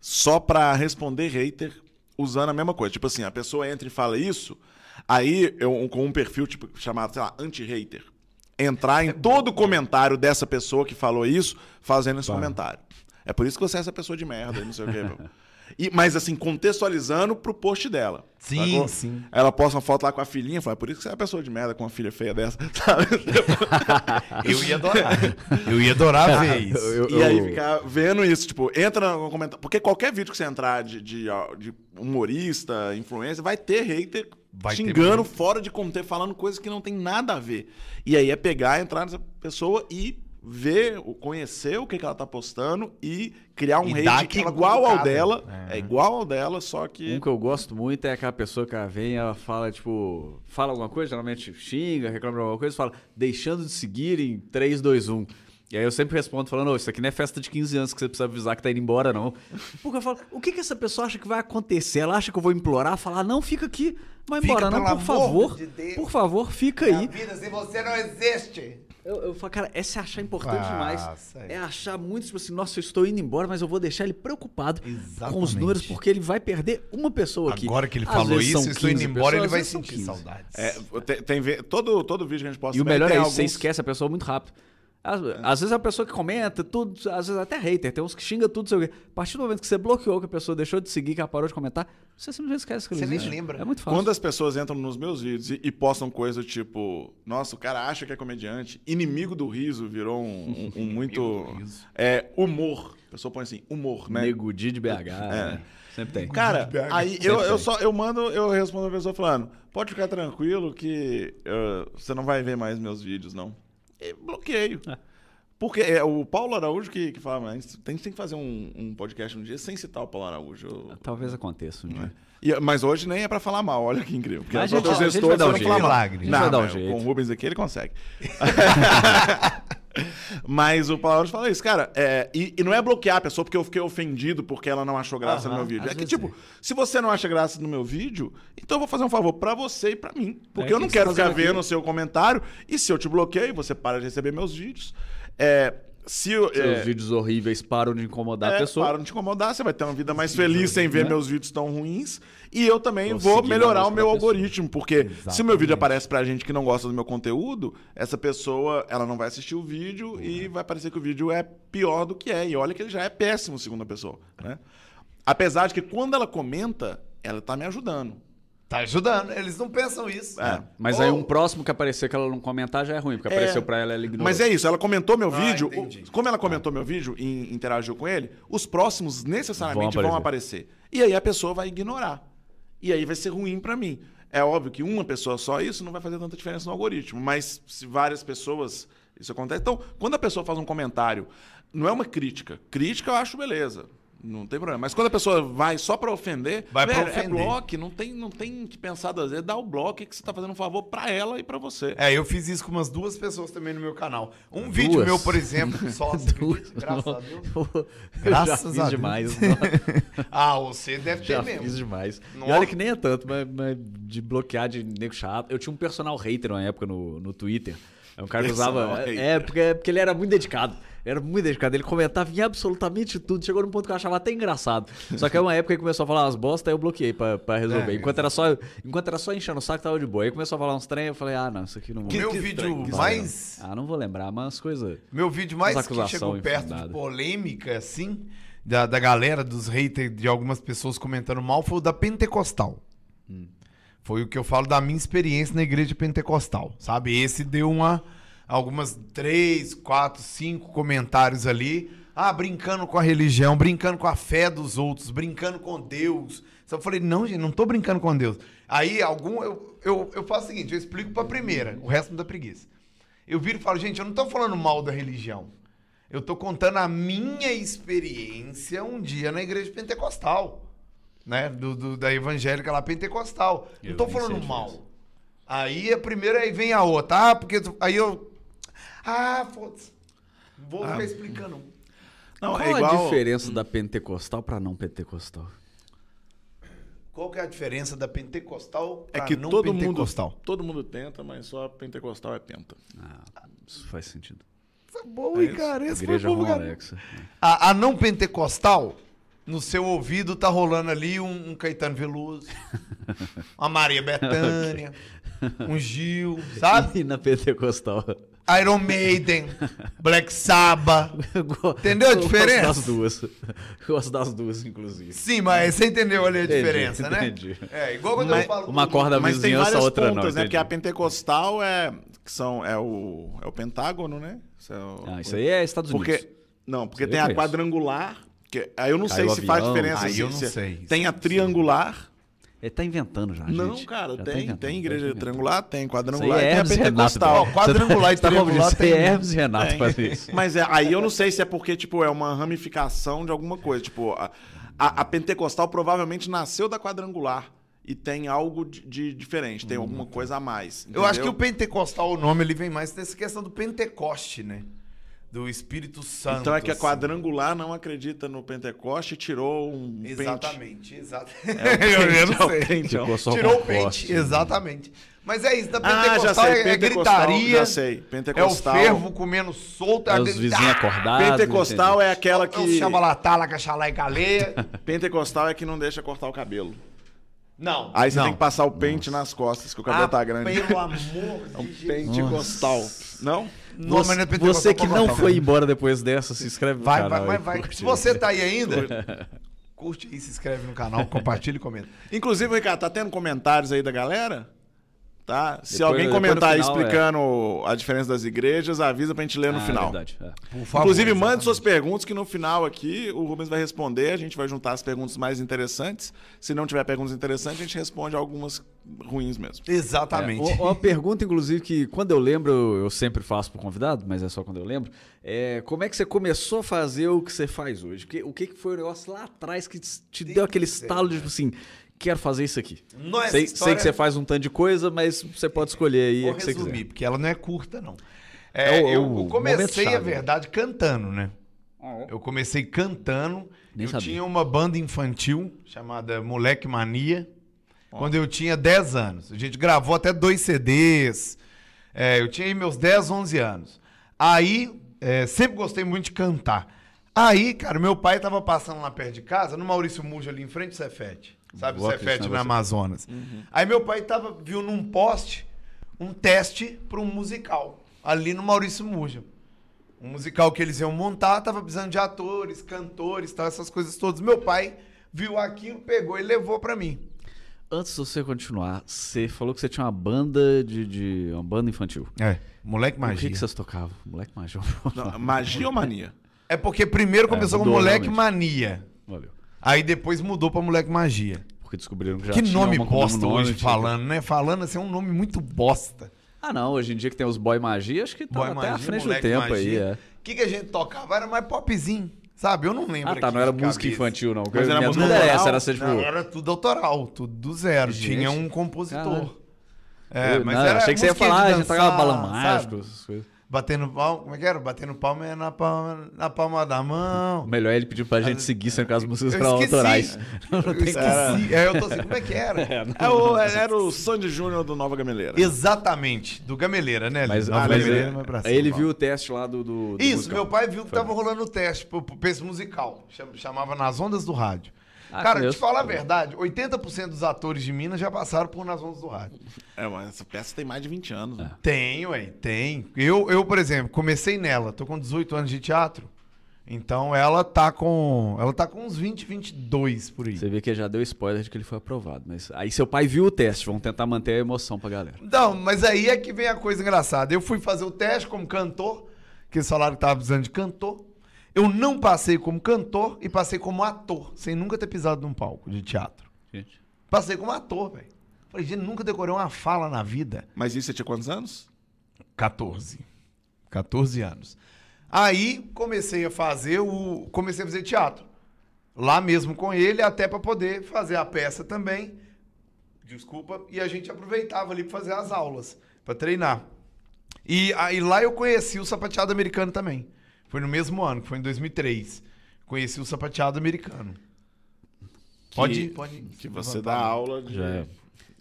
só pra responder hater usando a mesma coisa. Tipo assim, a pessoa entra e fala isso, aí eu com um perfil tipo chamado, sei lá, anti-hater. Entrar em todo comentário dessa pessoa que falou isso, fazendo esse comentário. É por isso que você é essa pessoa de merda, e não sei o quê. meu. E, mas assim, contextualizando pro post dela. Sim, sacou? sim. Ela posta uma foto lá com a filhinha, fala, "É por isso que você é uma pessoa de merda com uma filha feia dessa, [laughs] sabe? Eu ia adorar. Eu ia adorar ver [laughs] isso. Eu- E aí eu- ficar vendo isso, tipo, entra no comentário. Porque qualquer vídeo que você entrar de, de, de humorista, influencer, vai ter hater Vai xingando fora de contexto, falando coisas que não tem nada a ver. E aí é pegar, entrar nessa pessoa e ver, o- conhecer o que, que ela tá postando e criar um E hate igual ao dela. É. É. igual ao dela, só que. Um que eu gosto muito é aquela pessoa que ela vem, ela fala, tipo, fala alguma coisa, geralmente xinga, reclama de alguma coisa, fala, deixando de seguir em 3, 2, 1. E aí eu sempre respondo falando, ô, isso aqui não é festa de 15 anos que você precisa avisar que tá indo embora, não. [laughs] Porque eu falo, o que que essa pessoa acha que vai acontecer? Ela acha que eu vou implorar, falar, não, fica aqui, vai Fica, embora, não, por favor, de por favor, fica aí. vida sem você não existe. Eu, eu falo, cara, essa é achar importante Ah, demais. É achar muito, tipo assim, nossa, eu estou indo embora, mas eu vou deixar ele preocupado com os Exatamente. números, porque ele vai perder uma pessoa aqui. Agora que ele Às falou isso, eu estou indo 15 embora, ele vai sentir 15. saudades. É, tem, tem todo, todo vídeo que a gente posta E o melhor é isso, você alguns- esquece a pessoa muito rápido. Às, às vezes a pessoa que comenta tudo, às vezes até hater, tem uns que xinga tudo, sei o quê. A partir do momento que você bloqueou, que a pessoa deixou de seguir, que ela parou de comentar, você simplesmente esquece que ele Você nem lembra. É muito fácil. Quando as pessoas entram nos meus vídeos e, e postam coisa tipo, nossa, o cara acha que é comediante, inimigo do riso virou um, um- um [laughs] muito. É, humor. A pessoa põe assim, humor, né? Nego Di de BH, né? Sempre tem. Cara, aí Sempre eu, eu só eu mando, eu respondo a pessoa falando, pode ficar tranquilo que uh, você não vai ver mais meus vídeos, não. E bloqueio. É. Porque é o Paulo Araújo que, que fala, mas a gente tem que fazer um, um podcast um dia sem citar o Paulo Araújo. Eu- Talvez aconteça um dia. E- mas hoje nem é pra falar mal, olha que incrível. Porque Mas as a gente- a vai dar um não jeito. falo mal. Milagre. A gente Não, vai dar um jeito. Com o Rubens aqui ele consegue. [laughs] mas o Paulo fala isso, cara. é, e, e não é bloquear a pessoa porque eu fiquei ofendido porque ela não achou graça no Aham, meu vídeo. É que, tipo, se você não acha graça no meu vídeo, então eu vou fazer um favor pra você e pra mim. Porque É, eu não que que quero tá ficar aqui? vendo o seu comentário. E se eu te bloqueio, você para de receber meus vídeos. É, se eu, Seus é, vídeos horríveis param de incomodar é, a pessoa. Param de incomodar, você vai ter uma vida mais feliz sem ver né? meus vídeos tão ruins. E eu também Ou vou melhorar o meu pessoa. algoritmo, porque se o meu vídeo aparece pra gente que não gosta do meu conteúdo, essa pessoa, ela não vai assistir o vídeo e vai parecer que o vídeo é pior do que é. E olha que ele já é péssimo, segundo a pessoa, né? Apesar de que quando ela comenta, ela tá me ajudando. Tá ajudando. Eles não pensam isso. É. Mas Ou- aí um próximo que aparecer que ela não comentar já é ruim, porque É. apareceu pra ela, ela ignorou. Mas é isso, ela comentou meu Ah, vídeo. o- como ela comentou meu vídeo e interagiu com ele, os próximos necessariamente Vão vão aparecer. E aí a pessoa vai ignorar. E aí vai ser ruim pra mim. É óbvio que uma pessoa só, isso não vai fazer tanta diferença no algoritmo. Mas se várias pessoas. Isso acontece. Então, quando a pessoa faz um comentário, não é uma crítica. Crítica eu acho beleza. Não tem problema. Mas quando a pessoa vai só pra ofender, Vai pra velho, é ofender. bloco, não tem, não tem que pensar duas vezes. Dá o bloco que você tá fazendo um favor pra ela e pra você. É, eu fiz isso com umas duas pessoas também no meu canal. Um vídeo meu, por exemplo, só. [laughs] acredita? Graças a Deus. já Graças fiz a Deus. demais. [laughs] Ah, você deve ter já mesmo. fiz demais. E Nossa. olha que nem é tanto, mas, mas de bloquear de nego chato. Eu tinha um personal hater uma época no, no Twitter. É um cara que usava. É, porque, porque ele era muito dedicado. Era muito dedicado. Ele comentava em absolutamente tudo. Chegou num ponto que eu achava até engraçado. Só que aí uma época ele começou a falar umas bosta, aí eu bloqueei pra, pra resolver. É, enquanto, era só, enquanto era só enchendo o saco, tava de boa. Aí começou a falar uns trem, eu falei, ah, não, isso aqui não vou. meu que vídeo estranho, que mais. Ah, não vou lembrar, mas as coisas. Meu vídeo mais que acusação chegou perto de polêmica, assim, da, da galera, dos haters, de algumas pessoas comentando mal, foi o da Pentecostal. Hum. Foi o que eu falo da minha experiência na igreja pentecostal, sabe? Esse deu uma. Algumas três, quatro, cinco comentários ali. Ah, brincando com a religião, brincando com a fé dos outros, brincando com Deus. Só eu falei, não, gente, não tô brincando com Deus. Aí, algum. Eu, eu, eu faço o seguinte, eu explico pra primeira, o resto me dá preguiça. Eu viro e falo, gente, eu não tô falando mal da religião. Eu tô contando a minha experiência um dia na igreja pentecostal. né? Do, do- da evangélica lá pentecostal. Eu não tô falando disso. mal. Aí a primeira, aí vem a outra. Ah, porque. Aí eu. Ah, foda-se. Vou ficar explicando. Não, Qual é igual. a diferença da pentecostal pra não pentecostal? Qual que é a diferença da pentecostal É que não todo mundo, pentecostal? todo mundo tenta, mas só a pentecostal é penta. Ah, isso faz sentido. Essa boa, hein, cara. Esse foi Igreja bom, cara. Rolexa. A, a não pentecostal, no seu ouvido tá rolando ali um, um Caetano Veloso, [laughs] uma Maria Bethânia, [laughs] um Gil, sabe? E na pentecostal? Iron Maiden, Black Sabbath. [laughs] Entendeu a Eu diferença? Gosto das duas. [laughs] Gosto das duas, inclusive. Sim, mas você entendeu ali a Entendi, diferença, né? entendi. É, igual quando Mas eu falo. Uma corda Mas tem vizinhança, várias outra não. pontas, né? entendi. Porque a pentecostal é, que são, é, o, é o pentágono, né? Isso, é o- Ah, isso aí é Estados Unidos. Porque, não, porque tem eu a conheço. quadrangular, que, aí eu não Caiu sei se faz avião. diferença. Aí eu não se- sei. Tem a triangular. Ele tá inventando já, não, gente. cara, Já tá tem. tem tá igreja inventando. triangular, tem quadrangular e é tem e Renato. pentecostal. velho. quadrangular e tá triangular isso aí tem- é Hermes Renato tem. isso. Mas é, aí eu não sei se é porque, tipo, é uma ramificação de alguma coisa. Tipo, a, a- a pentecostal provavelmente nasceu da quadrangular e tem algo de, de diferente, tem alguma coisa a mais. Eu acho que o entendeu? pentecostal, o nome, ele vem mais nessa questão do Pentecoste, né? Do Espírito Santo. Então é que a assim. quadrangular não acredita no Pentecoste e tirou um pente. Exatamente. É o [laughs] eu pente, não sei. é o pente, só Tirou o pente, corte. exatamente. Mas é isso, da Ah, pentecostal já sei. é, é Pentecostal, gritaria, já sei. é o Pentecostal. fervo comendo solto, É a os vizinhos acordados. Pentecostal é aquela é o que. chabalatala, caxalá e caleia. [laughs] Pentecostal é que não deixa cortar o cabelo. Não. Aí você não. tem que passar o pente nas costas, que o cabelo ah, tá grande. Pelo [laughs] amor É um de pentecostal. Não? Não, Você, é você que não foi embora depois dessa, se inscreve no Vai, canal. vai, aí, vai, vai. Se você tá aí ainda, [laughs] curte aí, se inscreve no canal, compartilha e comenta. Inclusive, Ricardo, tá tendo comentários aí da galera? Tá? Se Depois- alguém depois no comentar aí final, explicando a diferença das igrejas, avisa pra gente ler no Ah, final. verdade. é. Favor, Inclusive, mande exatamente. suas perguntas que no final aqui o Rubens vai responder. A gente vai juntar as perguntas mais interessantes. Se não tiver perguntas interessantes, a gente responde algumas ruins mesmo. Exatamente. É, uma pergunta, inclusive, que quando eu lembro, eu sempre faço pro convidado, mas é só quando eu lembro. É, como é que você começou a fazer o que você faz hoje? Que- o que, que foi o negócio lá atrás que te deu aquele estalo de, tipo assim, quero fazer isso aqui? Nossa, sei, essa história- sei que você faz um tanto de coisa, mas você pode escolher aí Vou a que você resumir, quiser. porque ela não é curta, não. É, É o- eu o comecei, a verdade, cantando, né? Eu comecei cantando. Nem eu sabia. tinha uma banda infantil chamada Moleque Mania. Quando eu tinha 10 anos. A gente gravou até dois CDs. É, eu tinha aí meus 10, 11 anos. Aí, é, sempre gostei muito de cantar. Aí, cara, meu pai tava passando lá perto de casa, no Maurício Mujo ali em frente ao Cefete. Sabe, o Boa, Cefete você- Amazonas. Aí meu pai tava, viu num poste um teste para um musical. Ali no Maurício Mujo. Um musical que eles iam montar, tava precisando de atores, cantores, tal, essas coisas todas. Meu pai viu aquilo, pegou e levou pra mim. Antes de você continuar, você falou que você tinha uma banda de, de- uma banda infantil. É, moleque O magia. que, que vocês tocavam? Moleque magia. Não, magia ou mania? É porque primeiro começou com mudou, moleque realmente. mania. Valeu. Aí depois mudou pra moleque magia. Porque descobriram que já que tinha nome uma com bosta nome, hoje falando, né? Falando assim, é um nome muito bosta. Ah, não. Hoje em dia que tem os boy magia, acho que tá Boy até magia, à frente do moleque tempo aí. magia. É. O que, que a gente tocava? Era mais popzinho, sabe? Eu não lembro. Ah, tá. aqui Não era música cabeça. infantil, não. Mas era Minha música dúvida era autoral? essa. Era ser, tipo... Não, era tudo autoral, tudo do zero. Gente. Tinha um compositor. Caralho. É, mas não, era achei que você ia falar, a gente tocava bala sabe? mágico, essas coisas. Batendo palma, como é que era? Batendo palma é na palma, na palma da mão. Melhor é ele pedir pra gente seguir, sendo que as músicas Eu esqueci. autorais. Eu [laughs] esqueci. É, eu tô assim, como é que era? [laughs] É o, era o Sandy Júnior do Nova Gameleira. Exatamente, do Gameleira, né? Mas, mas Gameleira, é- mas pra aí ele viu o teste lá do. do, do Isso, musical. meu pai viu que Foi tava rolando o teste pro, pro pra musical. Cham- Chamava Nas Ondas do Rádio. Ah, Cara, te falar a verdade, 80% dos atores de Minas já passaram por Nas Ondas do Rádio. É, mas essa peça tem mais de 20 anos. né? Tem, ué, tem. Eu, eu, por exemplo, comecei nela, tô com 18 anos de teatro. Então ela tá com. Ela tá com uns 20, 22 por aí. Você vê que já deu spoiler de que ele foi aprovado. Mas aí seu pai viu o teste, vamos tentar manter a emoção pra galera. Não, mas aí é que vem a coisa engraçada. Eu fui fazer o teste como cantor, que eles falaram que tava precisando de cantor. Eu não passei como cantor e passei como ator, sem nunca ter pisado num palco de teatro. Gente. Passei como ator, velho. Falei, gente, nunca decorei uma fala na vida. Mas isso você tinha quantos anos? 14. 14 anos. Aí comecei a fazer o. Comecei a fazer teatro. lá mesmo com ele, até para poder fazer a peça também. Desculpa, e a gente aproveitava ali para fazer as aulas, para treinar. E aí lá eu conheci o sapateado americano também. Foi no mesmo ano, que foi em 2003. Conheci o sapateado americano. Pode ir, pode ir. Que você levantar. dá aula de. Já é.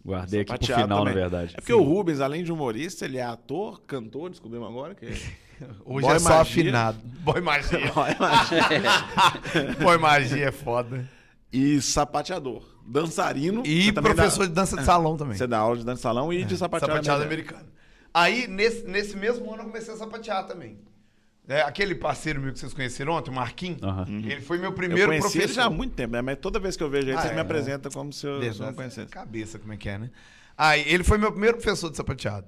Guardei aqui pro final, também. na verdade. É porque o Rubens, além de humorista, ele é ator, cantor, descobrimos agora que [laughs] Hoje Boy é só magia. afinado. Boy magia. [laughs] [laughs] Boy magia é foda. e sapateador, dançarino. E professor dá- de dança de salão também. Você dá aula de dança de salão e de sapateado, sapateado americano. americano. Aí, nesse, nesse mesmo ano, eu comecei a sapatear também. É, aquele parceiro meu que vocês conheceram ontem, o Marquinhos, Aham. ele foi meu Eu primeiro ele professor. já há muito tempo, né? Mas toda vez que eu vejo ele, Ah, você é, me é. apresenta como se eu, eu Deus, não conhecesse. Cabeça, como é que é, né? Aí, ele foi meu primeiro professor de sapateado.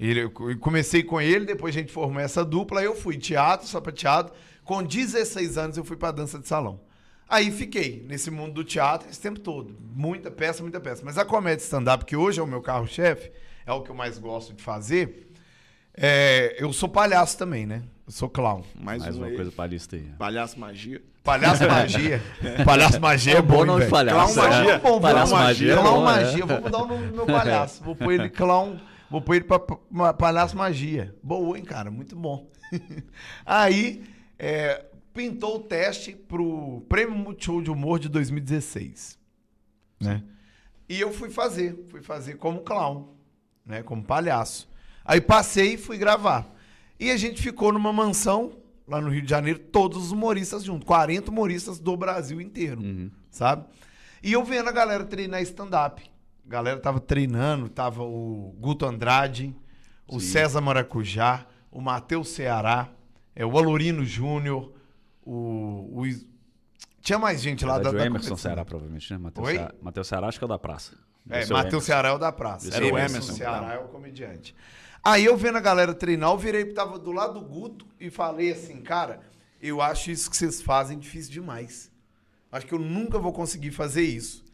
Ele, eu comecei com ele, depois a gente formou essa dupla, aí eu fui teatro, sapateado. Com 16 anos eu fui pra dança de salão. Aí fiquei nesse mundo do teatro esse tempo todo. Muita peça, muita peça. Mas a comédia stand-up, que hoje é o meu carro-chefe, é o que eu mais gosto de fazer. É, eu sou palhaço também, né? Eu sou clown. Mais, Mais um uma aí. coisa pra lista aí. Palhaço magia. Palhaço [laughs] magia. Palhaço magia é, É bom bom, nome hein, de velho? palhaço, Clown magia é. é bom. Palhaço clown magia é Clown bom, é. magia. Vou mudar o nome do meu palhaço. Vou pôr ele clown. Vou pôr ele pra, pra palhaço magia. Boa, hein, cara? Muito bom. [laughs] Aí, é, pintou o teste pro Prêmio Multishow de Humor de 2016. Né? E eu fui fazer. Fui fazer como clown. Né? Como palhaço. Aí passei e fui gravar. E a gente ficou numa mansão lá no Rio de Janeiro, todos os humoristas juntos. 40 humoristas do Brasil inteiro. Sabe? E eu vendo a galera treinar stand-up. A galera tava treinando, tava o Guto Andrade, o César Maracujá, o Matheus Ceará, é, o Alorino Júnior, o, o Tinha mais gente lá da, da Emerson competição. Ceará, provavelmente, né? Matheus? Ceará, Matheus Ceará acho que é o da praça. É, o Matheus. Ceará é o da praça. É o Emerson Emerson, Ceará é o comediante. Aí eu vendo a galera treinar, eu virei, tava do lado do Guto e falei assim, cara, eu acho isso que vocês fazem difícil demais. Acho que eu nunca vou conseguir fazer isso.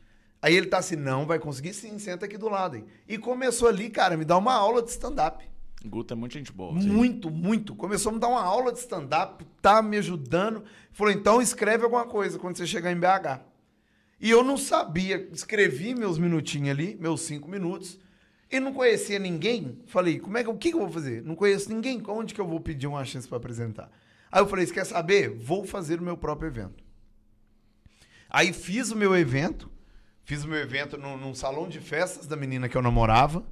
Aí ele tá assim, não, vai conseguir sim, senta aqui do lado. Aí. E começou ali, cara, me dar uma aula de stand-up. Guto é muita gente boa. Muito, muito. Começou a me dar uma aula de stand-up, tá me ajudando. Falou, então escreve alguma coisa quando você chegar em BH. E eu não sabia. Escrevi meus minutinhos ali, meus cinco minutos, e não conhecia ninguém. Falei, como é que, o que, que eu vou fazer? Não conheço ninguém. Onde que eu vou pedir uma chance para apresentar? Aí eu falei, você quer saber? Vou fazer o meu próprio evento. Aí fiz o meu evento. Fiz o meu evento num, num salão de festas da menina que eu namorava.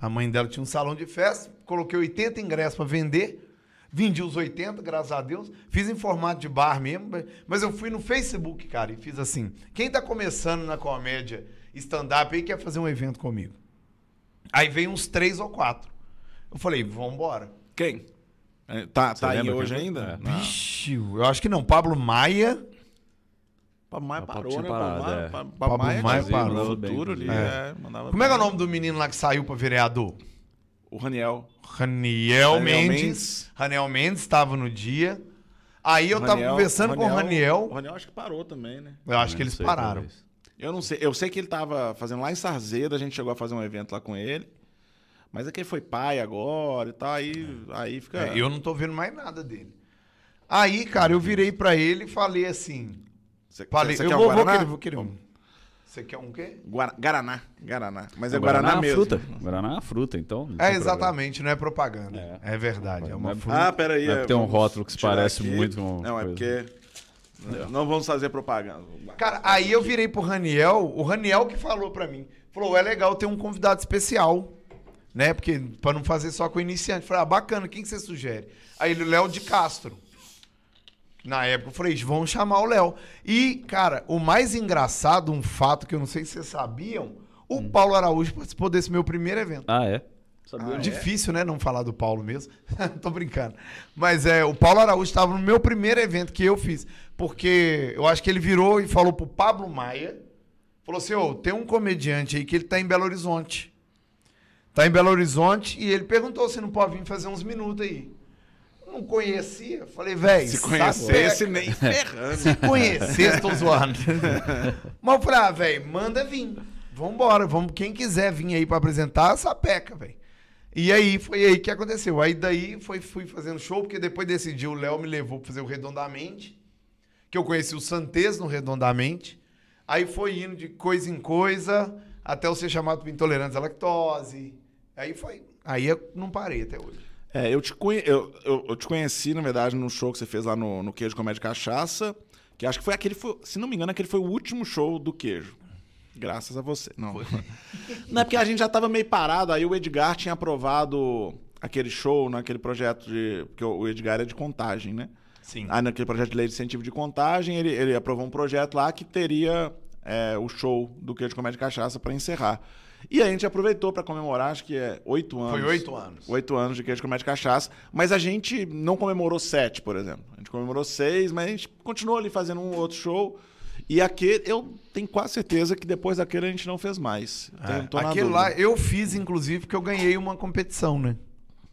A mãe dela tinha um salão de festas. Coloquei 80 ingressos para vender. Vendi os 80, graças a Deus. Fiz em formato de bar mesmo. Mas eu fui no Facebook, cara, e fiz assim. Quem tá começando na comédia stand-up aí quer fazer um evento comigo. Aí veio uns três ou quatro. Eu falei, vambora. Quem? É, Tá, Você tá aí hoje quem? ainda? É. Não. Vixe, eu acho que não. Pablo Maia. Pablo Maia Pablo parou, né? parado, Pablo Maia, é. Pa- Pablo Pablo Maia, Maia parou. futuro ali. É, mandava Como é que é o nome do menino lá que saiu pra vereador? O Raniel. Raniel, Raniel Mendes. Mendes. Raniel Mendes estava no dia. Aí eu tava Raniel- conversando com o O Raniel. Raniel acho que parou também, né? Eu acho que Não eles sei, pararam. talvez. Eu não sei. Eu sei que ele tava fazendo lá em Sarzedo, a gente chegou a fazer um evento lá com ele. Mas é que ele foi pai agora e tal, aí, aí fica. É, eu não tô vendo mais nada dele. Aí, cara, eu virei pra ele e falei assim. Você, Falei, você eu quer um vou, vou Guaraná? querer, vou querer um. Você quer um quê? Guara- Guaraná. Guaraná. Mas é O Guaraná, é uma mesmo. fruta. Guaraná é uma fruta, então. É, tem problema. exatamente, não é propaganda. É, verdade, é uma é- fruta. Ah, peraí. É é, porque tem um rótulo que se parece aqui. muito com Não, é coisa. porque. Não vamos fazer propaganda. Cara, aí eu virei pro Raniel, o Raniel que falou pra mim. Falou, é legal ter um convidado especial, né? Porque pra não fazer só com iniciante. Falei, ah, bacana, quem que você sugere? Aí ele, Léo de Castro. Na época eu falei, vamos chamar o Léo. E, cara, o mais engraçado, um fato que eu não sei se vocês sabiam, o Paulo Araújo participou desse meu primeiro evento. Ah, é? Difícil, né? Não falar do Paulo mesmo. [laughs] Tô brincando. Mas é, o Paulo Araújo estava no meu primeiro evento que eu fiz. Porque eu acho que ele virou e falou pro Pablo Maia. Falou assim, ô, tem um comediante aí que ele tá em Belo Horizonte. Tá em Belo Horizonte e ele perguntou se não pode vir fazer uns minutos aí. Não conhecia. Falei, velho, Se conhecesse, nem ferrando. se conhecesse, tô zoando. [laughs] Mas eu falei, ah, velho, manda vir. Vambora, vamos, quem quiser vir aí pra apresentar, sapeca, velho. E aí, foi aí que aconteceu. Aí daí foi, fui fazendo show, porque depois desse dia o Léo me levou pra fazer o Redondamente, que eu conheci o Santez no Redondamente. Aí foi indo de coisa em coisa até eu ser chamado por intolerante à lactose. Aí foi. Aí eu não parei até hoje. É, eu te, conhe... eu, eu, eu te conheci, na verdade, no show que você fez lá no, no Queijo Comédia Cachaça, que acho que foi aquele, foi, se não me engano, aquele foi o último show do Queijo. Graças a você. Não, [laughs] não é porque a gente já tava meio parado, aí o Edgar tinha aprovado aquele show naquele projeto de... Porque o Edgar é de contagem, né? Sim. Aí naquele projeto de lei de incentivo de contagem, ele, ele aprovou um projeto lá que teria é, o show do Queijo Comédia Cachaça para encerrar. E a gente aproveitou para comemorar, acho que é oito anos. Foi oito anos. Oito anos de Queijo Comédia Cachaça. Mas a gente não comemorou sete, por exemplo. A gente comemorou seis, mas a gente continuou ali fazendo um outro show. E aquele, eu tenho quase certeza que depois daquele a gente não fez mais. É. Aquele lá eu fiz, inclusive, porque eu ganhei uma competição, né?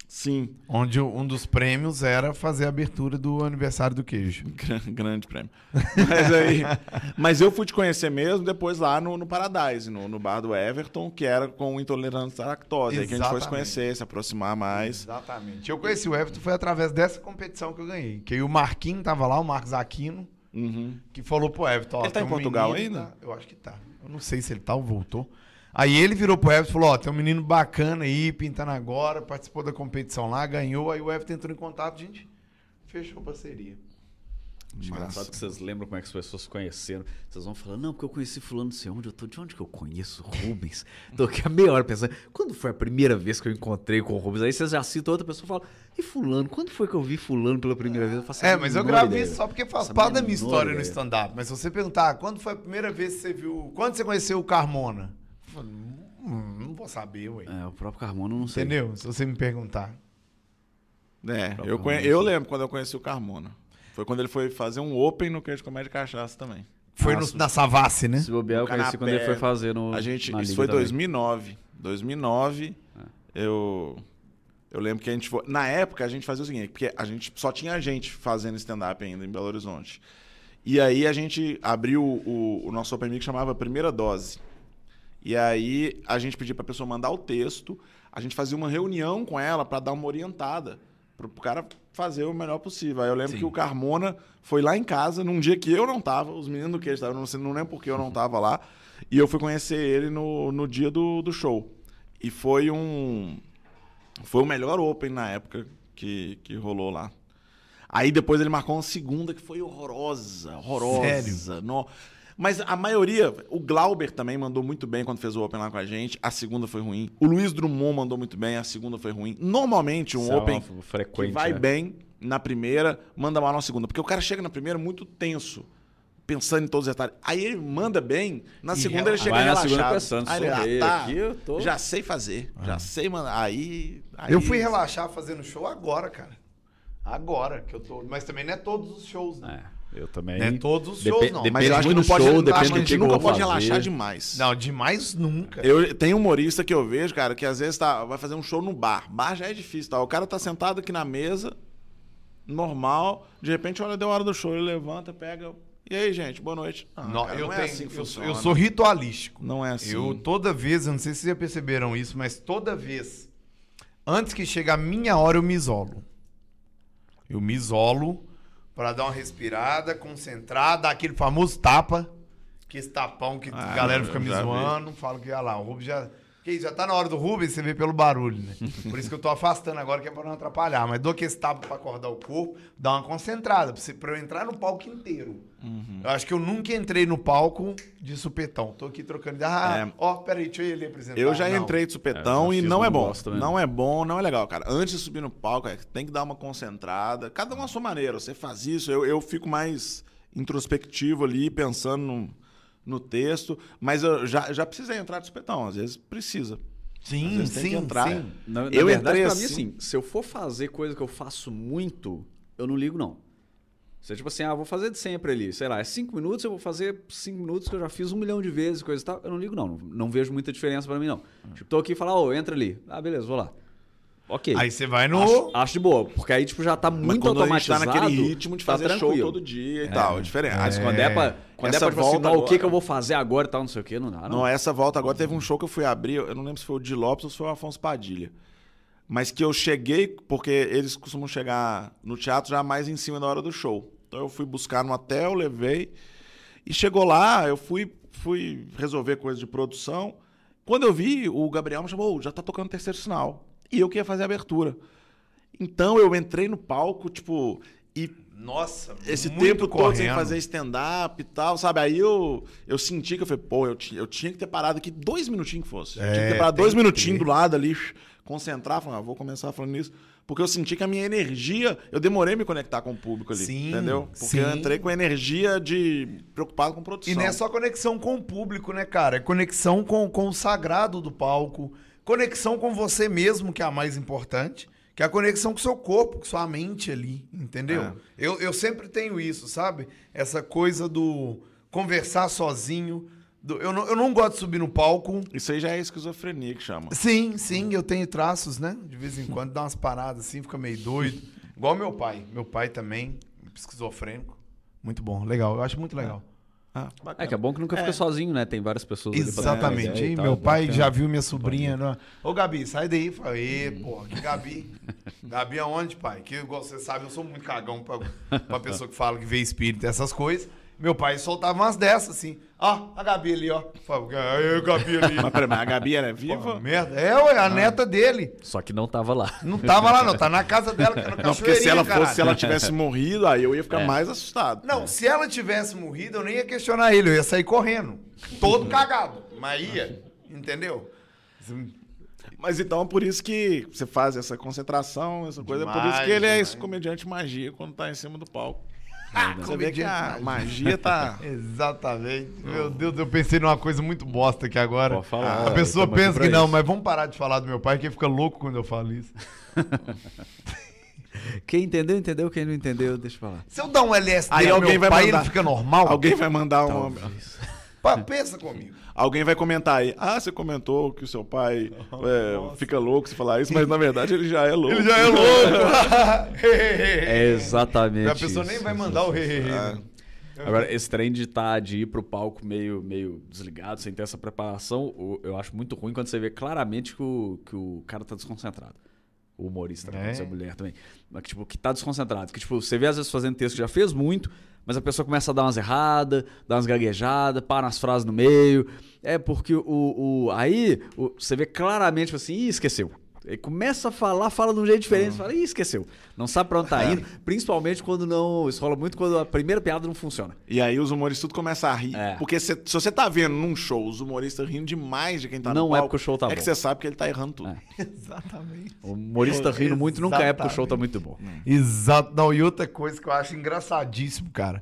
Sim, Onde um dos prêmios era fazer a abertura do aniversário do queijo. [laughs] Gran- grande prêmio. Mas, aí, [laughs] mas eu fui te conhecer mesmo depois lá no, no Paradise, no, no bar do Everton, que era com intolerância à lactose. Aí que a gente foi se Exatamente. conhecer, se aproximar mais. Exatamente. Eu conheci o Everton foi através dessa competição que eu ganhei. Que aí o Marquinho tava lá, o Marcos Aquino, Uhum. que falou pro Everton. ó, Ele tá em um Portugal menino, ainda? tá- Eu acho que tá. Eu não sei se ele tá ou voltou. Aí ele virou pro Everton e falou: Ó, tem um menino bacana aí, pintando agora, participou da competição lá, ganhou. Aí o Everton entrou em contato, gente, fechou parceria. Engraçado que vocês lembram como é que as pessoas se conheceram. Vocês vão falando, não, porque eu conheci fulano, não sei onde. Eu tô, de onde que eu conheço o Rubens? [laughs] Tô aqui a meia hora pensando, quando foi a primeira vez que eu encontrei com o Rubens? Aí vocês já citam outra pessoa e falam, e fulano? Quando foi que eu vi fulano pela primeira vez? Eu faço É, mas eu ideia. isso só porque faz parte da minha história no ideia. stand-up. Mas se você perguntar, quando foi a primeira vez que você viu. Quando você conheceu o Carmona? Eu falo, "Hum, não vou saber, ué. É, o próprio Carmona eu não sei. Entendeu? Se você me perguntar. É, eu, conhe... eu lembro quando eu conheci o Carmona. Foi quando ele foi fazer um open no Queijo Comédia Cachaça também. Foi no- Nossa. na Savassi, né? Se bobear, eu No conheci quando ele foi fazer no. A gente, na isso Liga foi também. 2009. 2009, eu eu lembro que a gente foi, na época a gente fazia o seguinte, porque a gente só tinha gente fazendo stand up ainda em Belo Horizonte. E aí a gente abriu o, o nosso open mic que chamava Primeira Dose. E aí a gente pedia pra pessoa mandar o texto, a gente fazia uma reunião com ela pra dar uma orientada, pro, pro cara fazer o melhor possível. Aí eu lembro Sim. que o Carmona foi lá em casa num dia que eu não tava, os meninos do que estavam, não sei, não lembro porque eu não tava lá, e eu fui conhecer ele no, no dia do, do show. E foi um foi o melhor open na época que, que rolou lá. Aí depois ele marcou uma segunda que foi horrorosa, horrorosa. Sério? No- Mas a maioria, o Glauber também mandou muito bem quando fez o Open lá com a gente. A segunda foi ruim. O Luiz Drummond mandou muito bem, a segunda foi ruim. Normalmente, um Isso é Open uma frequente, que vai né? bem na primeira, manda mal na segunda. Porque o cara chega na primeira muito tenso, pensando em todos os detalhes. Aí ele manda bem, na E segunda ele chega Vai na relaxado. segunda pensando, Aí ele, ah, tá, aqui eu tô- já sei fazer, já sei mandar. Aí, aí... Eu fui relaxar fazendo show agora, cara. Agora que eu tô. Mas também não é todos os shows, né? É, eu também. Não é todos os shows, não. depende Mas eu acho que muito não do pode, show, depende acho que a gente nunca vou pode fazer. relaxar demais. Não, demais nunca. Eu tenho humorista que eu vejo, cara, que às vezes tá, vai fazer um show no bar. Bar já é difícil, tá? O cara tá sentado aqui na mesa, normal, de repente, olha, deu hora do show, ele levanta, pega. E aí, gente, boa noite. Ah, Não, cara, eu, não é tenho- assim eu, funciona. eu sou ritualístico. Não é assim. Eu toda vez, eu não sei se vocês já perceberam isso, mas toda vez, antes que chegue a minha hora, eu me isolo. Eu me isolo pra dar uma respirada, concentrar, dar aquele famoso tapa, que esse tapão que Ah, a galera fica me vi. zoando, fala que, olha lá, o Rubens já... Que isso, já tá na hora do Rubens, você vê pelo barulho, né? Por isso que eu tô afastando agora, que é pra não atrapalhar. Mas dou aquele tapa pra acordar o corpo, dá uma concentrada, pra, você, pra eu entrar no palco inteiro. Uhum. Eu acho que eu nunca entrei no palco de supetão. Tô aqui trocando ideia. Ah, É. ó, peraí, deixa eu ele apresentar. Eu já Não. entrei de supetão É, e não é bom. gosto também. Não é bom, não é legal, cara. Antes de subir no palco, é, tem que dar uma concentrada. Cada um à sua maneira. Você faz isso, eu, eu fico mais introspectivo ali, pensando no, no texto. Mas eu já, já precisei entrar de supetão. Às vezes precisa. Sim, vezes tem sim, que entrar. sim. Na, na Eu verdade, entrei pra mim, assim- assim, se eu for fazer coisa que eu faço muito, eu não ligo, não. Se é tipo assim, ah, vou fazer de sempre ali, sei lá, é cinco minutos, eu vou fazer cinco minutos que eu já fiz um milhão de vezes, coisa e tal, eu não ligo, não. Não, não vejo muita diferença pra mim, não. Tipo, tô aqui e falar, ô, entra ali. Ah, beleza, vou lá. Ok. Aí você vai no. Acho, acho de boa, porque aí, tipo, já tá Mas muito quando a gente tá automatizado. naquele ritmo de tá fazer show tranquilo. todo dia e tal, é diferente. Mas quando é pra, quando é Essa pra tipo assim, volta o que, que eu vou fazer agora e tal, não sei o que, não dá, não. Não, essa volta agora teve um show que eu fui abrir, eu não lembro se foi o Di Lopes ou se foi o Afonso Padilha. Mas que eu cheguei, porque eles costumam chegar no teatro já mais em cima da hora do show. Então eu fui buscar no hotel, levei. E chegou lá, eu fui, fui resolver coisas de produção. Quando eu vi, o Gabriel me chamou, "Ô, já tá tocando o terceiro sinal. E eu que ia fazer a abertura. Então eu entrei no palco, tipo, e Nossa, esse muito tempo todo sem correndo. fazer stand-up e tal, sabe? Aí eu, eu senti que eu falei, pô, eu, eu tinha que ter parado aqui dois minutinhos que fosse. Eu tinha que É, ter parado tem dois minutinhos do lado ali, concentrar, falar, ah, vou começar falando nisso. Porque eu senti que a minha energia, eu demorei a me conectar com o público ali, Sim, entendeu? Porque sim. eu entrei com energia de preocupado com produção. E não é só conexão com o público, né, cara? É conexão com, com o sagrado do palco, conexão com você mesmo, que é a mais importante, que é a conexão com o seu corpo, com sua mente ali, entendeu? É. Eu, eu sempre tenho isso, sabe? Essa coisa do conversar sozinho. do- eu, não, eu não gosto de subir no palco. Isso aí já é esquizofrenia que chama. Sim, sim, eu tenho traços, né? De vez em quando dá umas paradas assim, fica meio doido. Igual meu pai. Meu pai também, esquizofrênico. Muito bom, legal. Eu acho muito legal. Ah, É que é bom que nunca fica sozinho, né? Tem várias pessoas ali Exatamente. ideia e Meu é pai bacana. já viu minha sobrinha. Né? Ô, Gabi, sai daí. Falei, "Ê, porra, que Gabi? [laughs] Gabi aonde, pai? Que igual você sabe, eu sou muito cagão pra, pra pessoa que fala que vê espírito, essas coisas. Meu pai soltava umas dessas, assim. Ó, a Gabi ali, ó. Aí, a Gabi ali. Mas peraí, mas a Gabi era viva? merda. É, ué, a neta dele. Só que não tava lá. Não tava lá, não. Tá na casa dela, que era Não, porque se ela fosse, caralho. se ela tivesse morrido, aí eu ia ficar É. mais assustado. Não, se ela tivesse morrido, eu nem ia questionar ele. Eu ia sair correndo. Todo cagado. Mas ia. Entendeu? Mas então é por isso que você faz essa concentração, essa coisa. é por isso que ele é demais. esse comediante magia quando tá em cima do palco. Ah, Você vê que a magia tá. [laughs] Exatamente. Meu Deus, eu pensei numa coisa muito bosta aqui agora. Pode falar, a pessoa tamo aqui pensa pra que não, isso. mas vamos parar de falar do meu pai, que ele fica louco quando eu falo isso. [laughs] Quem entendeu, entendeu. Quem não entendeu, deixa pra lá. Se eu dar um LSD Aí alguém meu vai pai, mandar- ele fica normal? Alguém vai mandar um. Talvez. Pensa comigo. Alguém vai comentar aí. Ah, você comentou que o seu pai [laughs] é, fica louco se falar isso, mas na verdade ele já é louco. Ele já é louco. [laughs] É exatamente A pessoa nem isso. vai mandar o rei. Ah, Agora, esse trem de, tá, de ir pro palco meio, meio desligado, sem ter essa preparação, eu acho muito ruim quando você vê claramente que o, que o cara tá desconcentrado. O humorista, né? É. pode ser mulher também. Mas que, tipo, que tá desconcentrado. Que, tipo, você vê às vezes fazendo texto que já fez muito, mas a pessoa começa a dar umas erradas, dar umas gaguejadas, para nas frases no meio. É porque o. o aí o- você vê claramente tipo assim, ih, esqueceu. Ele começa a falar, fala de um jeito diferente, você fala, ih, esqueceu. Não sabe pra onde tá indo, principalmente quando não. Isso rola muito quando a primeira piada não funciona. E aí os humoristas tudo começam a rir. É. Porque se, se você tá vendo num show os humoristas rindo demais de quem tá Não no é palco, porque o show tá é bom. que você sabe que ele tá errando tudo. É. [laughs] Exatamente. O humorista rindo muito nunca é porque o show tá muito bom. Exato. Não, e outra coisa que eu acho engraçadíssimo, cara,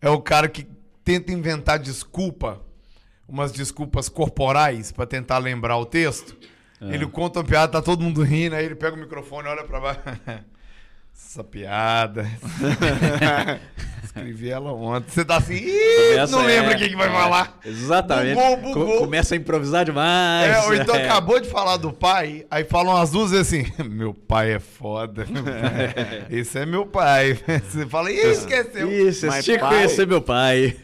é o cara que tenta inventar desculpa, umas desculpas corporais pra tentar lembrar o texto. Ele conta uma piada, tá todo mundo rindo, aí ele pega o microfone, olha pra baixo. [laughs] Essa piada. [laughs] Escrevi ela ontem. Você tá assim, Ih, Começa, não lembra é, quem que vai é, falar. Exatamente. Bugou, Co- bugou. começa a improvisar demais. É, ou então é. acabou de falar do pai, aí falam as duas vezes assim: [laughs] Meu pai é foda. Esse é meu pai. Você fala, ih, esqueceu. Isso, Mas tinha que conhecer meu pai.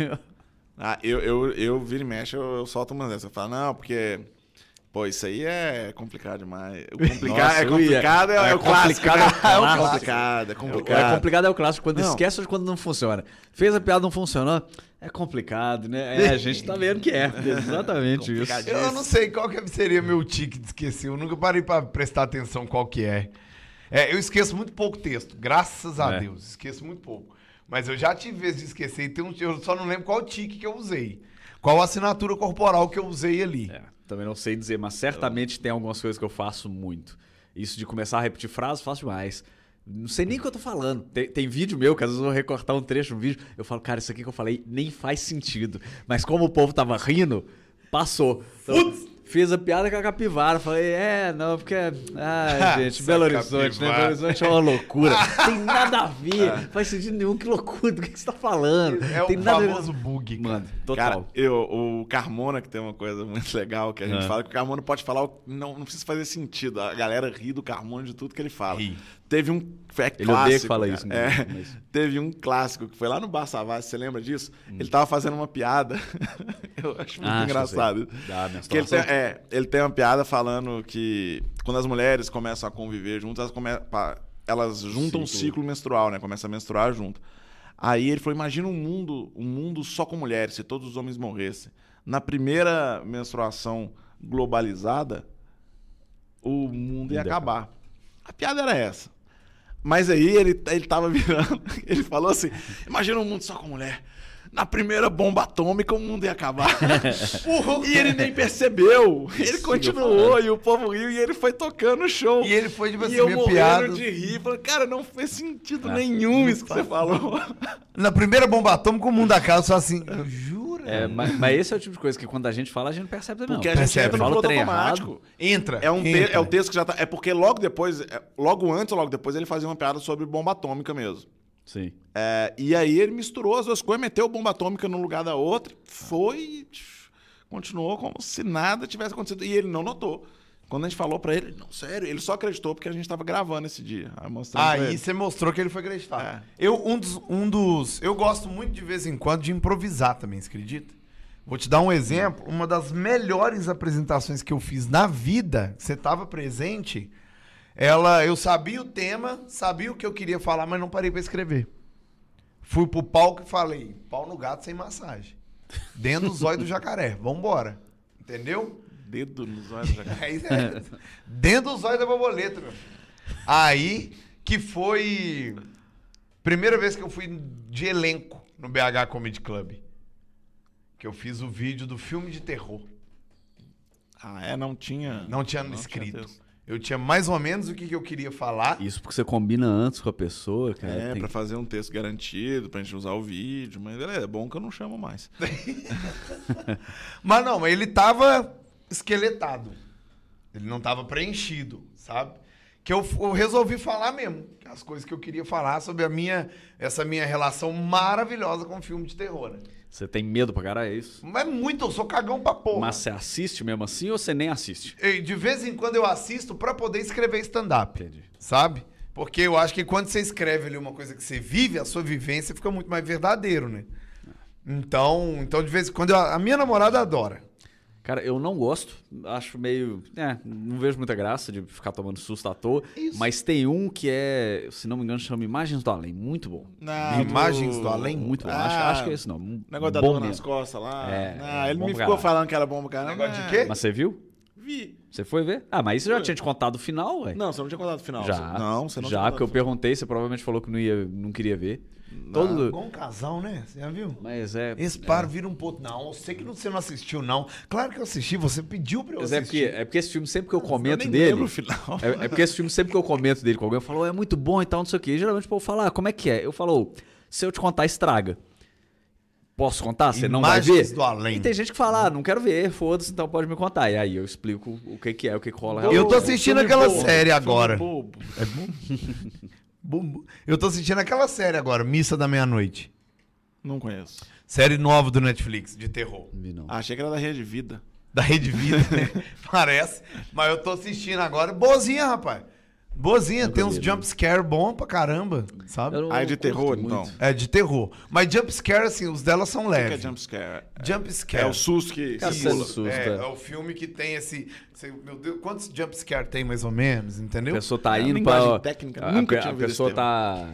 Ah, eu, eu, eu viro e mexe, eu, eu solto uma dessas. Eu falo, não, porque. Pô, isso aí é complicado demais. O complicado Nossa, é complicado, é, é é o clássico. complicado, [laughs] é o né? clássico. complicado, é É complicado. complicado é o clássico, quando Não. esquece de quando não funciona. Fez a piada, não funcionou. É complicado, né? É, a gente tá vendo que é. [laughs] Exatamente isso. Eu não sei qual que seria meu tique de esquecer. Eu nunca parei pra prestar atenção qual que é. É, eu esqueço muito pouco texto, graças a É. Deus. Esqueço muito pouco. Mas eu já tive vezes de esquecer e tem um, eu só não lembro qual tique que eu usei. Qual assinatura corporal que eu usei ali. É, também não sei dizer, mas certamente tem algumas coisas que eu faço muito. Isso de começar a repetir frases, faço demais. Não sei nem o que eu tô falando. Tem, tem vídeo meu, que às vezes eu vou recortar um trecho do vídeo, eu falo, cara, isso aqui que eu falei nem faz sentido. Mas como o povo tava rindo, passou. Então, fiz a piada com a capivara. Falei, é, não, porque. Ah, [laughs] gente, Essa Belo Horizonte, né? capivara. Belo Horizonte é uma loucura. [laughs] tem nada a ver. Faz sentido nenhum, que loucura. Do que, que você tá falando? É tem o nada a ver. famoso bug, cara. Mano, total. Cara, eu, o Carmona, que tem uma coisa muito legal que a gente Ah. fala, que o Carmona pode falar, não, não precisa fazer sentido. A galera ri do Carmona de tudo que ele fala. Ri. Teve um. É Ele odeia que clássico, fala cara. isso, né? É, Mas- [laughs] Teve um clássico que foi lá no Bar Savassi, você lembra disso? Hum. Ele tava fazendo uma piada. [laughs] eu acho muito Ah, engraçado. que ele, tem, é, ele tem uma piada falando que quando as mulheres começam a conviver juntas, elas, come, elas juntam um Ciclo. menstrual, né? Começam a menstruar junto. Aí ele falou: imagina um mundo, um mundo só com mulheres, se todos os homens morressem. Na primeira menstruação globalizada, o mundo Ia acabar. A piada era essa. Mas aí ele, ele tava virando, [laughs] ele falou assim: imagina um mundo só com mulher. Na primeira bomba atômica, o mundo ia acabar. [laughs] e ele nem percebeu. Ele continuou e o povo riu e ele foi tocando o show. E ele foi, tipo assim, e eu meio morrendo piado. de rir. Falei, cara, não fez sentido É. nenhum isso que você falou. Na primeira bomba atômica, o mundo acaba só assim. Jura? É, mas, mas esse é o tipo de coisa que quando a gente fala, a gente não percebe também. Porque não. a gente Percebe. entra no Fala o piloto automático. errado. Entra. É, um te- entra. é o texto que já tá. É porque logo depois, é, logo antes ou logo depois, ele fazia uma piada sobre bomba atômica mesmo. Sim. É, e aí ele misturou as duas coisas, meteu bomba atômica no lugar da outra, foi e continuou como se nada tivesse acontecido. E ele não notou. Quando a gente falou pra ele, não, sério, ele só acreditou porque a gente tava gravando esse dia. Aí ele. você mostrou que ele foi acreditar. É. Eu, um dos, um dos. Eu gosto muito de vez em quando de improvisar também, você acredita? Vou te dar um exemplo. Uma das melhores apresentações que eu fiz na vida, você estava presente, ela, eu sabia o tema, sabia o que eu queria falar, mas não parei pra escrever. Fui pro palco e falei, pau no gato sem massagem. Dentro do zóio do jacaré. Vambora. Entendeu? Dedo nos olhos já. [laughs] Aí, é, dentro do zóio da borboleta, meu. filho. Aí que foi. Primeira vez que eu fui de elenco no BH Comedy Club. Que eu fiz o vídeo do filme de terror. Ah, é, não tinha. Não tinha Não escrito. texto. eu tinha mais ou menos o que, que eu queria falar. Isso porque você combina antes com a pessoa, cara. É, tem- pra fazer um texto garantido, pra gente usar o vídeo, mas beleza, é bom que eu não chamo mais. [laughs] Mas não, mas ele tava esqueletado. Ele não tava preenchido, sabe? Que eu, eu resolvi falar mesmo. As coisas que eu queria falar sobre a minha, essa minha relação maravilhosa com o filme de terror. Né? Você tem medo pra caralho, é isso? Mas muito, eu sou cagão pra porra. Mas você assiste mesmo assim ou você nem assiste? De vez em quando eu assisto pra poder escrever stand-up. Entendi. Sabe? Porque eu acho que quando você escreve ali uma coisa que você vive, a sua vivência fica muito mais verdadeiro, né? Então, então de vez em quando eu- a minha namorada adora. Cara, eu não gosto. Acho meio. É, não vejo muita graça de ficar tomando susto à toa. Isso. Mas tem um que é, se não me engano, chama Imagens do Além. Muito bom. Não, Imagens do além? Muito bom. Ah, acho, acho que é esse não. Um Negócio da dor nas costas lá. É, Ah, é ele me ficou caralho. falando que era bom pra caramba. Negócio de quê? Mas você viu? Vi. Você foi ver? Ah, mas isso eu já tinha te contado o final, ué. Não, você não tinha contado o final. Já. Você- Não, você não tinha Já, porque eu perguntei, você provavelmente falou que não, ia, não queria ver. Todo. Bom casal, né? Você já viu? Mas é. Esse par vira um ponto. Não, eu sei que você não assistiu, não. Claro que eu assisti, você pediu pra eu Mas é porque, assistir. é porque esse filme, sempre que eu Eu comento nem dele. lembro o final. É, é porque esse filme, sempre que eu comento dele com alguém, eu falo, "Oh, é muito bom e tal, não sei o quê. E geralmente o povo fala, ah, como é que é? Eu falo, "Oh, se eu te contar, estraga. Posso contar? Você não vai ver? do além. E tem gente que fala, ah, não quero ver, foda-se, então pode me contar. E aí eu explico o que, que é, o que, que rola. Eu tô assistindo aquela bobo, série agora. bobo. Bum, [laughs] bum. Eu tô assistindo aquela série agora, Missa da Meia-Noite. Não conheço. Série nova do Netflix, de terror. Vi não. Ah, achei que era da Rede Vida. Da Rede Vida, né? [laughs] Parece. Mas eu tô assistindo agora. Boazinha, rapaz. Boazinha, tem uns vi, jump scare bom pra caramba, sabe? Eu Ah, é de curto terror, muito. então. É de terror. Mas jump scare, assim, os delas são O que é leves. jumpscare? Jump scare. É o susto que Cara, simula. Isso. susto, é, é. é o filme que tem esse. esse- meu Deus, quantos jump scare tem mais ou menos, entendeu? A pessoa tá É indo linguagem pra. técnica, a, nunca a- tinha a ouvido pessoa tá.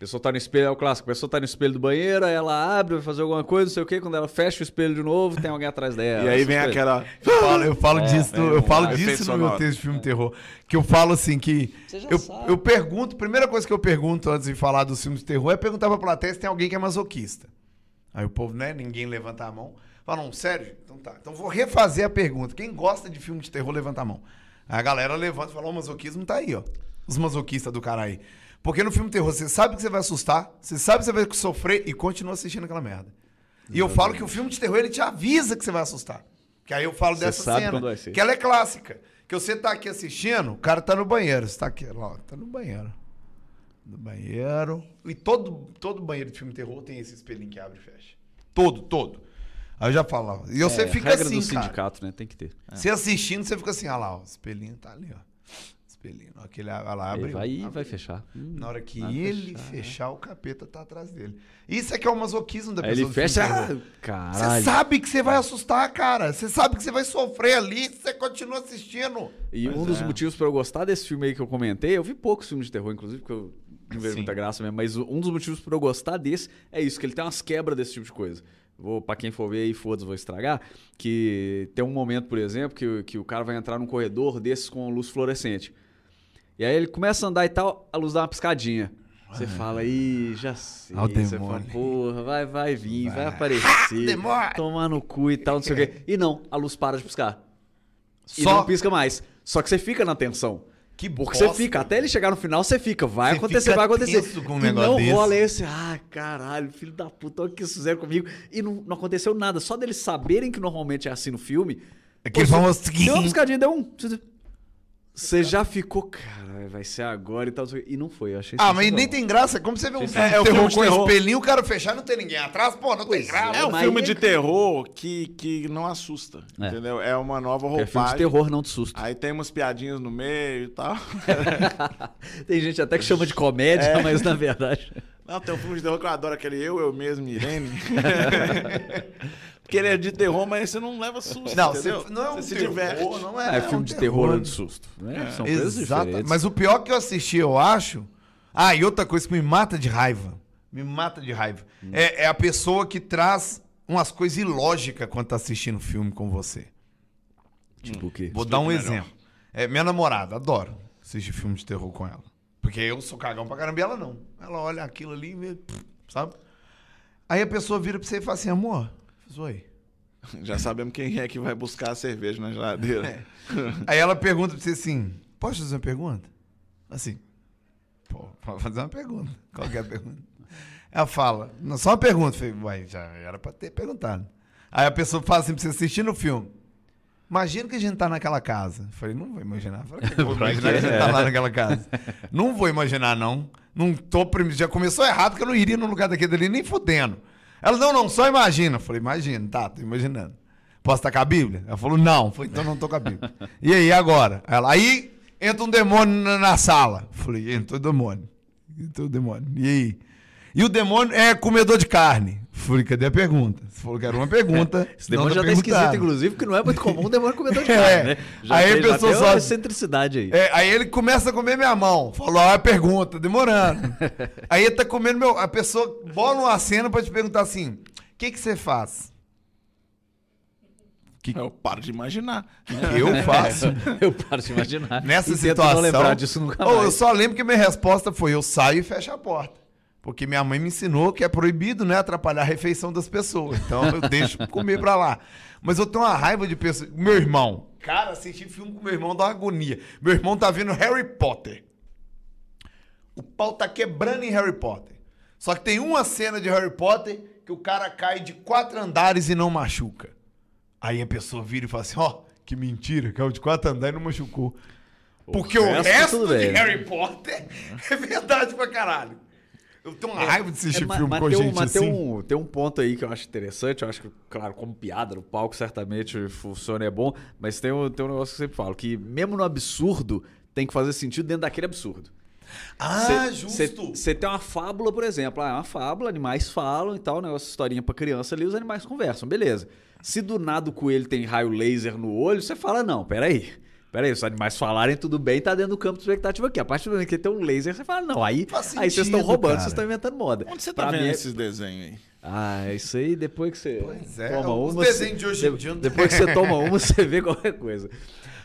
A pessoa tá no espelho, é o clássico. A pessoa tá no espelho do banheiro, aí ela abre, vai fazer alguma coisa, não sei o quê. Quando ela fecha o espelho de novo, tem alguém atrás dela. E aí vem coisas. aquela. Eu falo, eu falo É, disso, é, eu um falo efeito disso no meu texto de filme terror. Que eu falo assim que. Você já Eu, sabe. eu pergunto, primeira coisa que eu pergunto antes de falar dos filmes de terror é perguntar pra plateia se tem alguém que é masoquista. Aí o povo, né? Ninguém levanta a mão. Fala, não, sério? Então tá. Então vou refazer a pergunta. Quem gosta de filme de terror, levanta a mão. Aí a galera levanta e fala, o masoquismo tá aí, ó. Os masoquistas do cara aí. Porque no filme terror, você sabe que você vai assustar, você sabe que você vai sofrer e continua assistindo aquela merda. E eu falo que o filme de terror, ele te avisa que você vai assustar. Que aí eu falo Você dessa sabe cena. quando vai ser. Que ela é clássica. Que você tá aqui assistindo, o cara tá no banheiro. Você tá aqui, ó, tá no banheiro. No banheiro. E todo, todo banheiro de filme de terror tem esse espelhinho que abre e fecha. Todo, todo. Aí eu já falo. E você É, fica regra assim, do cara. sindicato, né? Tem que ter. Você assistindo, você fica assim, olha lá, ó, o espelhinho tá ali, ó. Espelhinho. ó, Aquele, olha lá, Ele abre. vai abre. vai fechar. Hum. Na hora que Vai ele fechar, fechar, o capeta tá atrás dele. Isso é que é o masoquismo da Aí pessoa. ele fecha. terror. Ah, Você caralho. sabe que você vai assustar, cara. Você sabe que você vai sofrer ali, você continua assistindo. E um Pois dos é. motivos pra eu gostar desse filme aí que eu comentei, eu vi poucos filmes de terror, inclusive, porque eu não vejo Sim. muita graça mesmo. Mas um dos motivos pra eu gostar desse é isso, que ele tem umas quebras desse tipo de coisa. Vou, pra quem for ver aí, foda-se, vou estragar. Que tem um momento, por exemplo, que, que o cara vai entrar num corredor desses com luz fluorescente. E aí ele começa a andar e tal, a luz dá uma piscadinha. Você fala, ih, já sei. Ah, o Você fala, demônio. porra, vai, vai vir, vai, Vai. aparecer. [laughs] demônio. Tomar no cu e tal, não sei o quê. E não, a luz para de piscar. E Só- não pisca mais. Só que você fica na tensão. Que Porque bosta. você fica, até ele chegar no final, você fica. Vai Você acontecer, vai acontecer. com um e não desse. rola esse. Ah, caralho, filho da puta, olha o que isso fizeram comigo. E não, não aconteceu nada. Só deles saberem que normalmente é assim no filme. Aquele pô, famoso você- Deu uma piscadinha, deu um. Você já ficou, cara, vai ser agora e tal. E não foi, eu achei Ah, mas nem tem graça. É como você vê um filme É, de é o terror filme de com terror. espelhinho, o cara fechar e não tem ninguém atrás. Pô, não tem graça. É um mas filme de terror que, que não assusta, É. entendeu? É uma nova É filme roupagem. de terror, não de susto. Aí tem umas piadinhas no meio e tal. [laughs] Tem gente até que chama de comédia, É. mas na verdade. Não, tem um filme de terror que eu adoro, aquele Eu, Eu Mesmo, Irene. [laughs] Porque ele é de terror, mas você não leva susto, Não, entendeu? você, não é um Você se terror, diverte. não é, É, filme um de terror ou de susto. Né? São coisas Exato. diferentes. Mas o pior que eu assisti, eu acho. Ah, e outra coisa que me mata de raiva. Me mata de raiva. Hum. É, é a pessoa que traz umas coisas ilógicas quando tá assistindo filme com você. Tipo o quê? Vou dar um melhor. exemplo. É, minha namorada, adoro assistir filme de terror com ela. Porque eu sou cagão pra caramba e ela não. Ela olha aquilo ali e vê, sabe? Aí a pessoa vira pra você e fala assim, amor, oi. [laughs] Já sabemos quem é que vai buscar a cerveja na geladeira. É. Aí ela pergunta pra você assim: Posso fazer uma pergunta? Assim. Pô, pode fazer uma pergunta. [laughs] Qual que é pergunta? Ela fala, não, só uma pergunta. Eu Falei, uai, já era pra ter perguntado. Aí a pessoa fala assim pra você assistir no filme. Imagina que a gente tá naquela casa. Eu falei, não vou imaginar. Eu Falei, "Que eu vou imaginar que a gente tá lá naquela casa. Não vou imaginar, não. Não tô. Já começou errado que eu não iria no lugar daquele ali nem fudendo. Ela, não, não, só imagina. Eu falei, imagina, tá, tô imaginando. Posso estar com a Bíblia? Ela falou, não. Falei, então não tô com a Bíblia. [laughs] E aí, agora? Ela, aí entra um demônio na, na sala. Eu falei, entrou o demônio. Entrou o demônio. E aí? E o demônio é comedor de carne. Eu Falei, cadê a pergunta? Você falou que era uma pergunta. [laughs] Esse demônio já tá esquisito, inclusive, porque não é muito comum um demônio comedor de [laughs] É. carne, né? Já Aí a tem, já pessoa só- uma excentricidade aí. É, aí ele começa a comer minha mão. Falou, ó, a pergunta, demorando. [laughs] aí ele tá comendo meu. A pessoa bola uma cena pra te perguntar assim: o que que você faz? Eu paro de imaginar. Eu faço. Eu paro de imaginar. Nessa E situação. não lembrar disso nunca mais. eu só lembro que minha resposta foi: eu saio e fecho a porta. Porque minha mãe me ensinou que é proibido, né, atrapalhar a refeição das pessoas. Então eu deixo [laughs] comer pra lá. Mas eu tenho uma raiva de pessoas. Meu irmão. Cara, assistir filme com meu irmão dá uma agonia. Meu irmão tá vendo Harry Potter. O pau tá quebrando em Harry Potter. Só que tem uma cena de Harry Potter que o cara cai de quatro andares e não machuca. Aí a pessoa vira e fala assim: ó, que mentira, caiu de quatro andares e não machucou. Porque o resto, resto, tudo de bem, né? Harry Potter é verdade pra caralho. Eu tenho uma raiva de assistir É, filme mas com tem um- gente mas assim. tem um, tem um ponto aí que eu acho interessante. Eu acho que, claro, como piada no palco, certamente funciona e é bom. Mas tem um, tem um negócio que eu sempre falo: que mesmo no absurdo, tem que fazer sentido dentro daquele absurdo. Ah, justo. Você tem uma fábula, por exemplo. Ah, é uma fábula, animais falam e tal, negócio, historinha pra criança ali, os animais conversam, beleza. Se do nada o coelho tem raio laser no olho, você fala, não, peraí. Peraí, se os animais falarem tudo bem, tá dentro do campo de expectativa aqui. A partir do momento que tem um laser, você fala, não, aí Faz aí vocês estão sentido, roubando, cara. vocês estão inventando moda. Onde você tá Pra vendo mim é- esses desenhos aí? Ah, isso aí depois que você Pois é, toma os uma... desenhos você- de hoje em dia não- Depois que você toma uma, você vê qualquer coisa.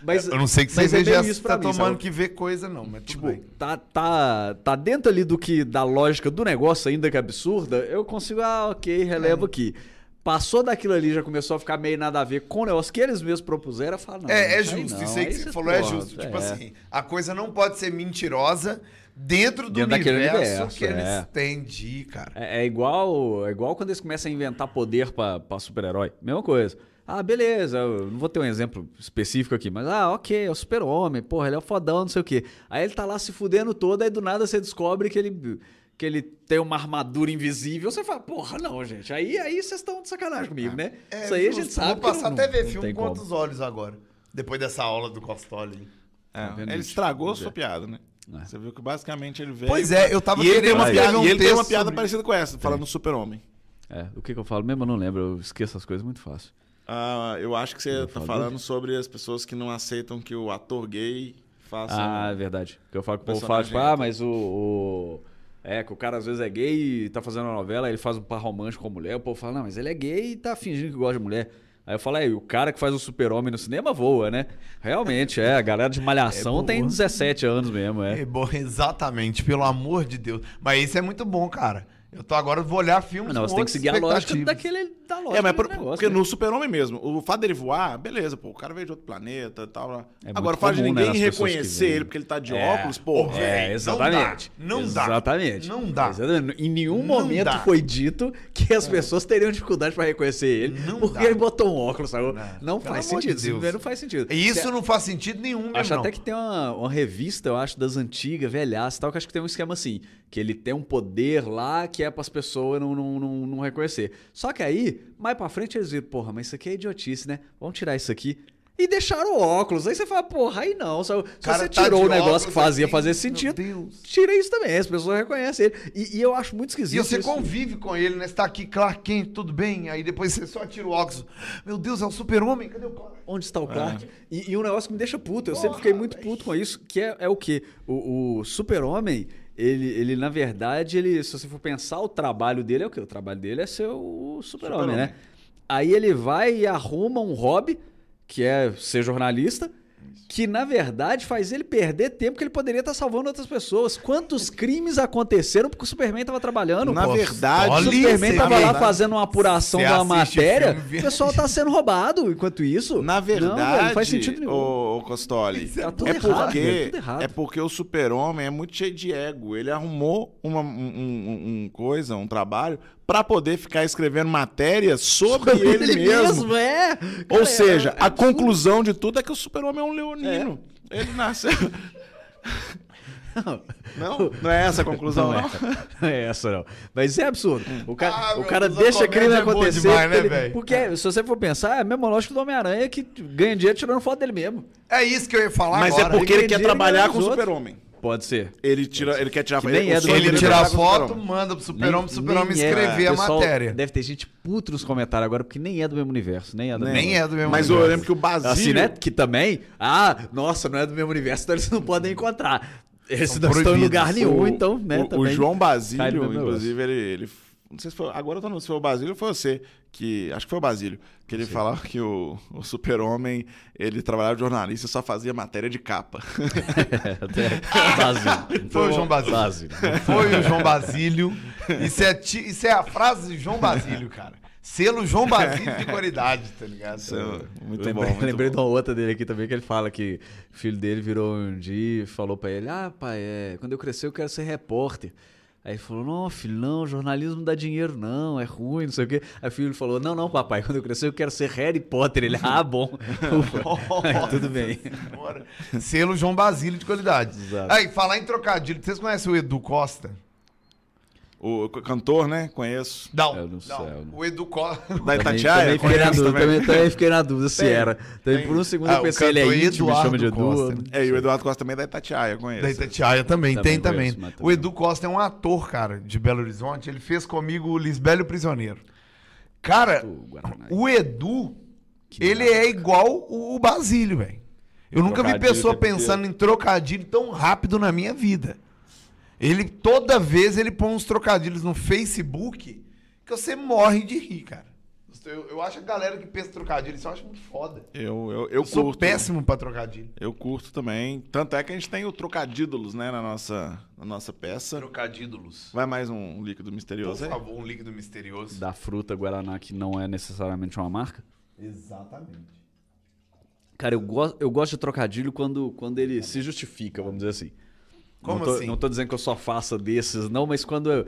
Mas, Eu não sei que mas é é isso pra tá mim, tomando sabe? que ver coisa, não, mas Tipo, tudo bem. tá, tá, tá dentro ali do que da lógica do negócio, ainda que absurda, eu consigo, ah, ok, relevo aqui. Passou daquilo ali, já começou a ficar meio nada a ver com o negócio que eles mesmos propuseram, eu falo, não. É, é justo. não, Isso aí que você falou é justo. Tipo é. assim, a coisa não pode ser mentirosa dentro do Dentro universo, universo, que eles é. entendi, cara. É, é igual, é igual quando eles começam a inventar poder pra, pra super-herói. Mesma coisa. Ah, beleza, eu não vou ter um exemplo específico aqui, mas ah, ok, é o super-homem, porra, ele é o fodão, não sei o quê. Aí ele tá lá se fudendo todo, aí do nada você descobre que ele, que ele tem uma armadura invisível. Você fala, porra, não, gente, aí aí vocês estão de sacanagem comigo, né? É, Isso aí a gente sabe. Vou que passar não- até ver filme com outros olhos agora. Depois dessa aula do Costoli. É, vendo ele estragou a Vamos sua piada, né? É. Você viu que basicamente ele veio. Pois é, eu tava e ele tem querendo uma piada, um e ele tem uma piada sobre- parecida com essa, falando do super-homem. É, o que, que eu falo mesmo eu não lembro, eu esqueço as coisas muito fácil. Ah, eu acho que você Eu tá falando sobre as pessoas que não aceitam que o ator gay faça. Ah, é verdade. Que eu falo que o povo fala, tipo, ah, mas o, o- É, que o cara às vezes é gay e tá fazendo uma novela, ele faz um par romântico com a mulher, o povo fala, não, mas ele é gay e tá fingindo que gosta de mulher. Aí eu falo, é, o cara que faz o super-homem no cinema voa, né? Realmente, é, a galera de malhação É tem boa. 17 anos mesmo, é. É bom, [laughs] exatamente, pelo amor de Deus. Mas isso é muito bom, cara. Eu tô agora vou olhar filmes Não, com você tem que seguir a lógica daquele, da lógica É, mas do por- negócio, porque né? no Super-Homem mesmo, o fato dele voar, beleza, pô, o cara veio de outro planeta e tal. lá. É Agora, o fato de né, ninguém que reconhecer ele porque ele tá de É. óculos, pô. É, Não exatamente. dá, não dá. Exatamente. Não dá. Exatamente. Em nenhum Não momento dá. foi dito que as pessoas teriam dificuldade pra reconhecer ele Não porque dá. ele botou um óculos, sabe? Não, Não. faz de sentido. Deus. Simplesmente não faz sentido. E isso Cê- não faz sentido nenhum mesmo, Acho não. até que tem uma, uma revista, eu acho, das antigas, velhaças e tal, que acho que tem um esquema assim, que ele tem um poder lá que é pras pessoas não, não, não, não reconhecer. Só que aí, mais pra frente eles viram, porra, mas isso aqui é idiotice, né? Vamos tirar isso aqui. E deixaram o óculos. Aí você fala, porra, aí não. Se Cara, você tá tirou o negócio óculos que fazia aqui, fazer meu sentido, Deus. tira isso também. As pessoas reconhecem ele. E, e eu acho muito E esquisito. você isso. convive com ele, né? Você tá aqui, Clark Kent, tudo bem? Aí depois você só tira o óculos. Meu Deus, é o super-homem? Cadê o Clark? Onde está o Clark? E, e um negócio que me deixa puto, eu sempre fiquei muito puto com isso, que é, é o quê? O, o super-homem, ele, ele, na verdade, ele, se você for pensar, o trabalho dele é o quê? O trabalho dele é ser o super-homem, Super-homem. né? Aí ele vai e arruma um hobby, que é ser jornalista, que na verdade faz ele perder tempo que ele poderia estar salvando outras pessoas. Quantos crimes aconteceram porque o Superman tava trabalhando? Na pô? verdade, O Superman isso, tava hein? lá fazendo uma apuração Você de uma assiste matéria, o pessoal tá sendo roubado enquanto isso. Na Não, verdade, velho, não faz sentido nenhum. ô, Costoli, Tá tudo é, errado, porque, velho, tudo errado. é porque o super-homem é muito cheio de ego. Ele arrumou uma um, um- um coisa, um trabalho, pra poder ficar escrevendo matéria sobre, ele, mesmo. é. Ou Cara, seja, é- é a absurdo. conclusão de tudo é que o super-homem é um leonino. Ele nasceu... [laughs] Não? Não é essa a conclusão, Não não? é, [laughs] não é essa, não. Mas é absurdo. O cara, Ah, o cara a deixa comédia crime é acontecer. demais, porque, né, ele- porque se você for pensar, é a mesma lógica do Homem-Aranha que ganha dinheiro tirando foto dele mesmo. É isso que eu ia falar Mas agora. é porque ele ganha quer trabalhar com o super-homem. Pode ser. Ele, tira, ele quer tirar... Que nem é do Ele é tira a foto, manda pro super-homem, pro super-homem é- escrever a pessoal, matéria. Deve ter gente puto nos comentários agora, porque nem é do mesmo universo. Nem é do Nem mesmo é do mesmo Mas eu lembro que o Basílio... Assim, né? Que também. Ah, nossa, não é do mesmo universo, então eles não podem encontrar. Eles São não estão em lugar nenhum, O- então, né? o, o João Basílio, inclusive, ele, ele. Não sei se foi. Agora eu tô não, se foi o Basílio ou foi você. Que, acho que foi o Basílio. Que ele falava que o, o super-homem, ele trabalhava de jornalista e só fazia matéria de capa. [laughs] Até Basílio. [laughs] Foi o João Basílio. Basílio. Foi o João Basílio. Isso é, ti- isso é a frase de João Basílio, cara. Selo João Basílio de qualidade, tá ligado? Isso é muito lembrei, bom. Muito lembrei de bom. uma outra dele aqui também, que ele fala que o filho dele virou um dia e falou pra ele: Ah, pai, é, quando eu crescer eu quero ser repórter. Aí ele falou: Não, filho, não, jornalismo dá dinheiro, não, é ruim, não sei o quê. Aí o filho falou: Não, não, papai, quando eu crescer eu quero ser Harry Potter. Ele, ah, bom. [laughs] Aí, tudo bem. Selo João Basílio de qualidade. Exato. Aí, falar em trocadilho, vocês conhecem o Edu Costa? O cantor, né? Conheço. Não, Eu não não. sei, eu não- O Edu Costa. Da Também, Itatiaia? também, fiquei na Conheço dúvida, também. também, também fiquei na dúvida se Tem, era. Também, tem. por um segundo Ah, eu pensei, ele é íntimo, me chama Eduardo de Edu. Costa. É, e o Eduardo Costa também é da Itatiaia, conheço. Da Itatiaia também, Também tem também. conheço, também O Edu Costa é um ator, cara, de Belo Horizonte. Ele fez comigo o Lisbelo Prisioneiro. Cara, O Edu, Que ele é igual o Basílio, velho. Eu nunca vi Trocadilho pessoa tempo pensando em trocadilho tão rápido na minha vida. Ele, toda vez, ele põe uns trocadilhos no Facebook que você morre de rir, cara. Eu, eu acho a galera que pensa trocadilho, isso eu acho muito foda. Eu, eu, eu, Eu, sou curto. péssimo pra trocadilho. Eu curto também. Tanto é que a gente tem o Trocadídolos, né, na nossa, na nossa peça. Trocadídulos. Vai mais um líquido Por misterioso aí? favor, um líquido misterioso. Da fruta Guaraná, que não é necessariamente uma marca. Exatamente. Cara, eu, gosto eu gosto de trocadilho quando, quando ele se justifica, vamos dizer assim. Como não tô, assim? Não tô dizendo que eu só faça desses, não, mas quando eu...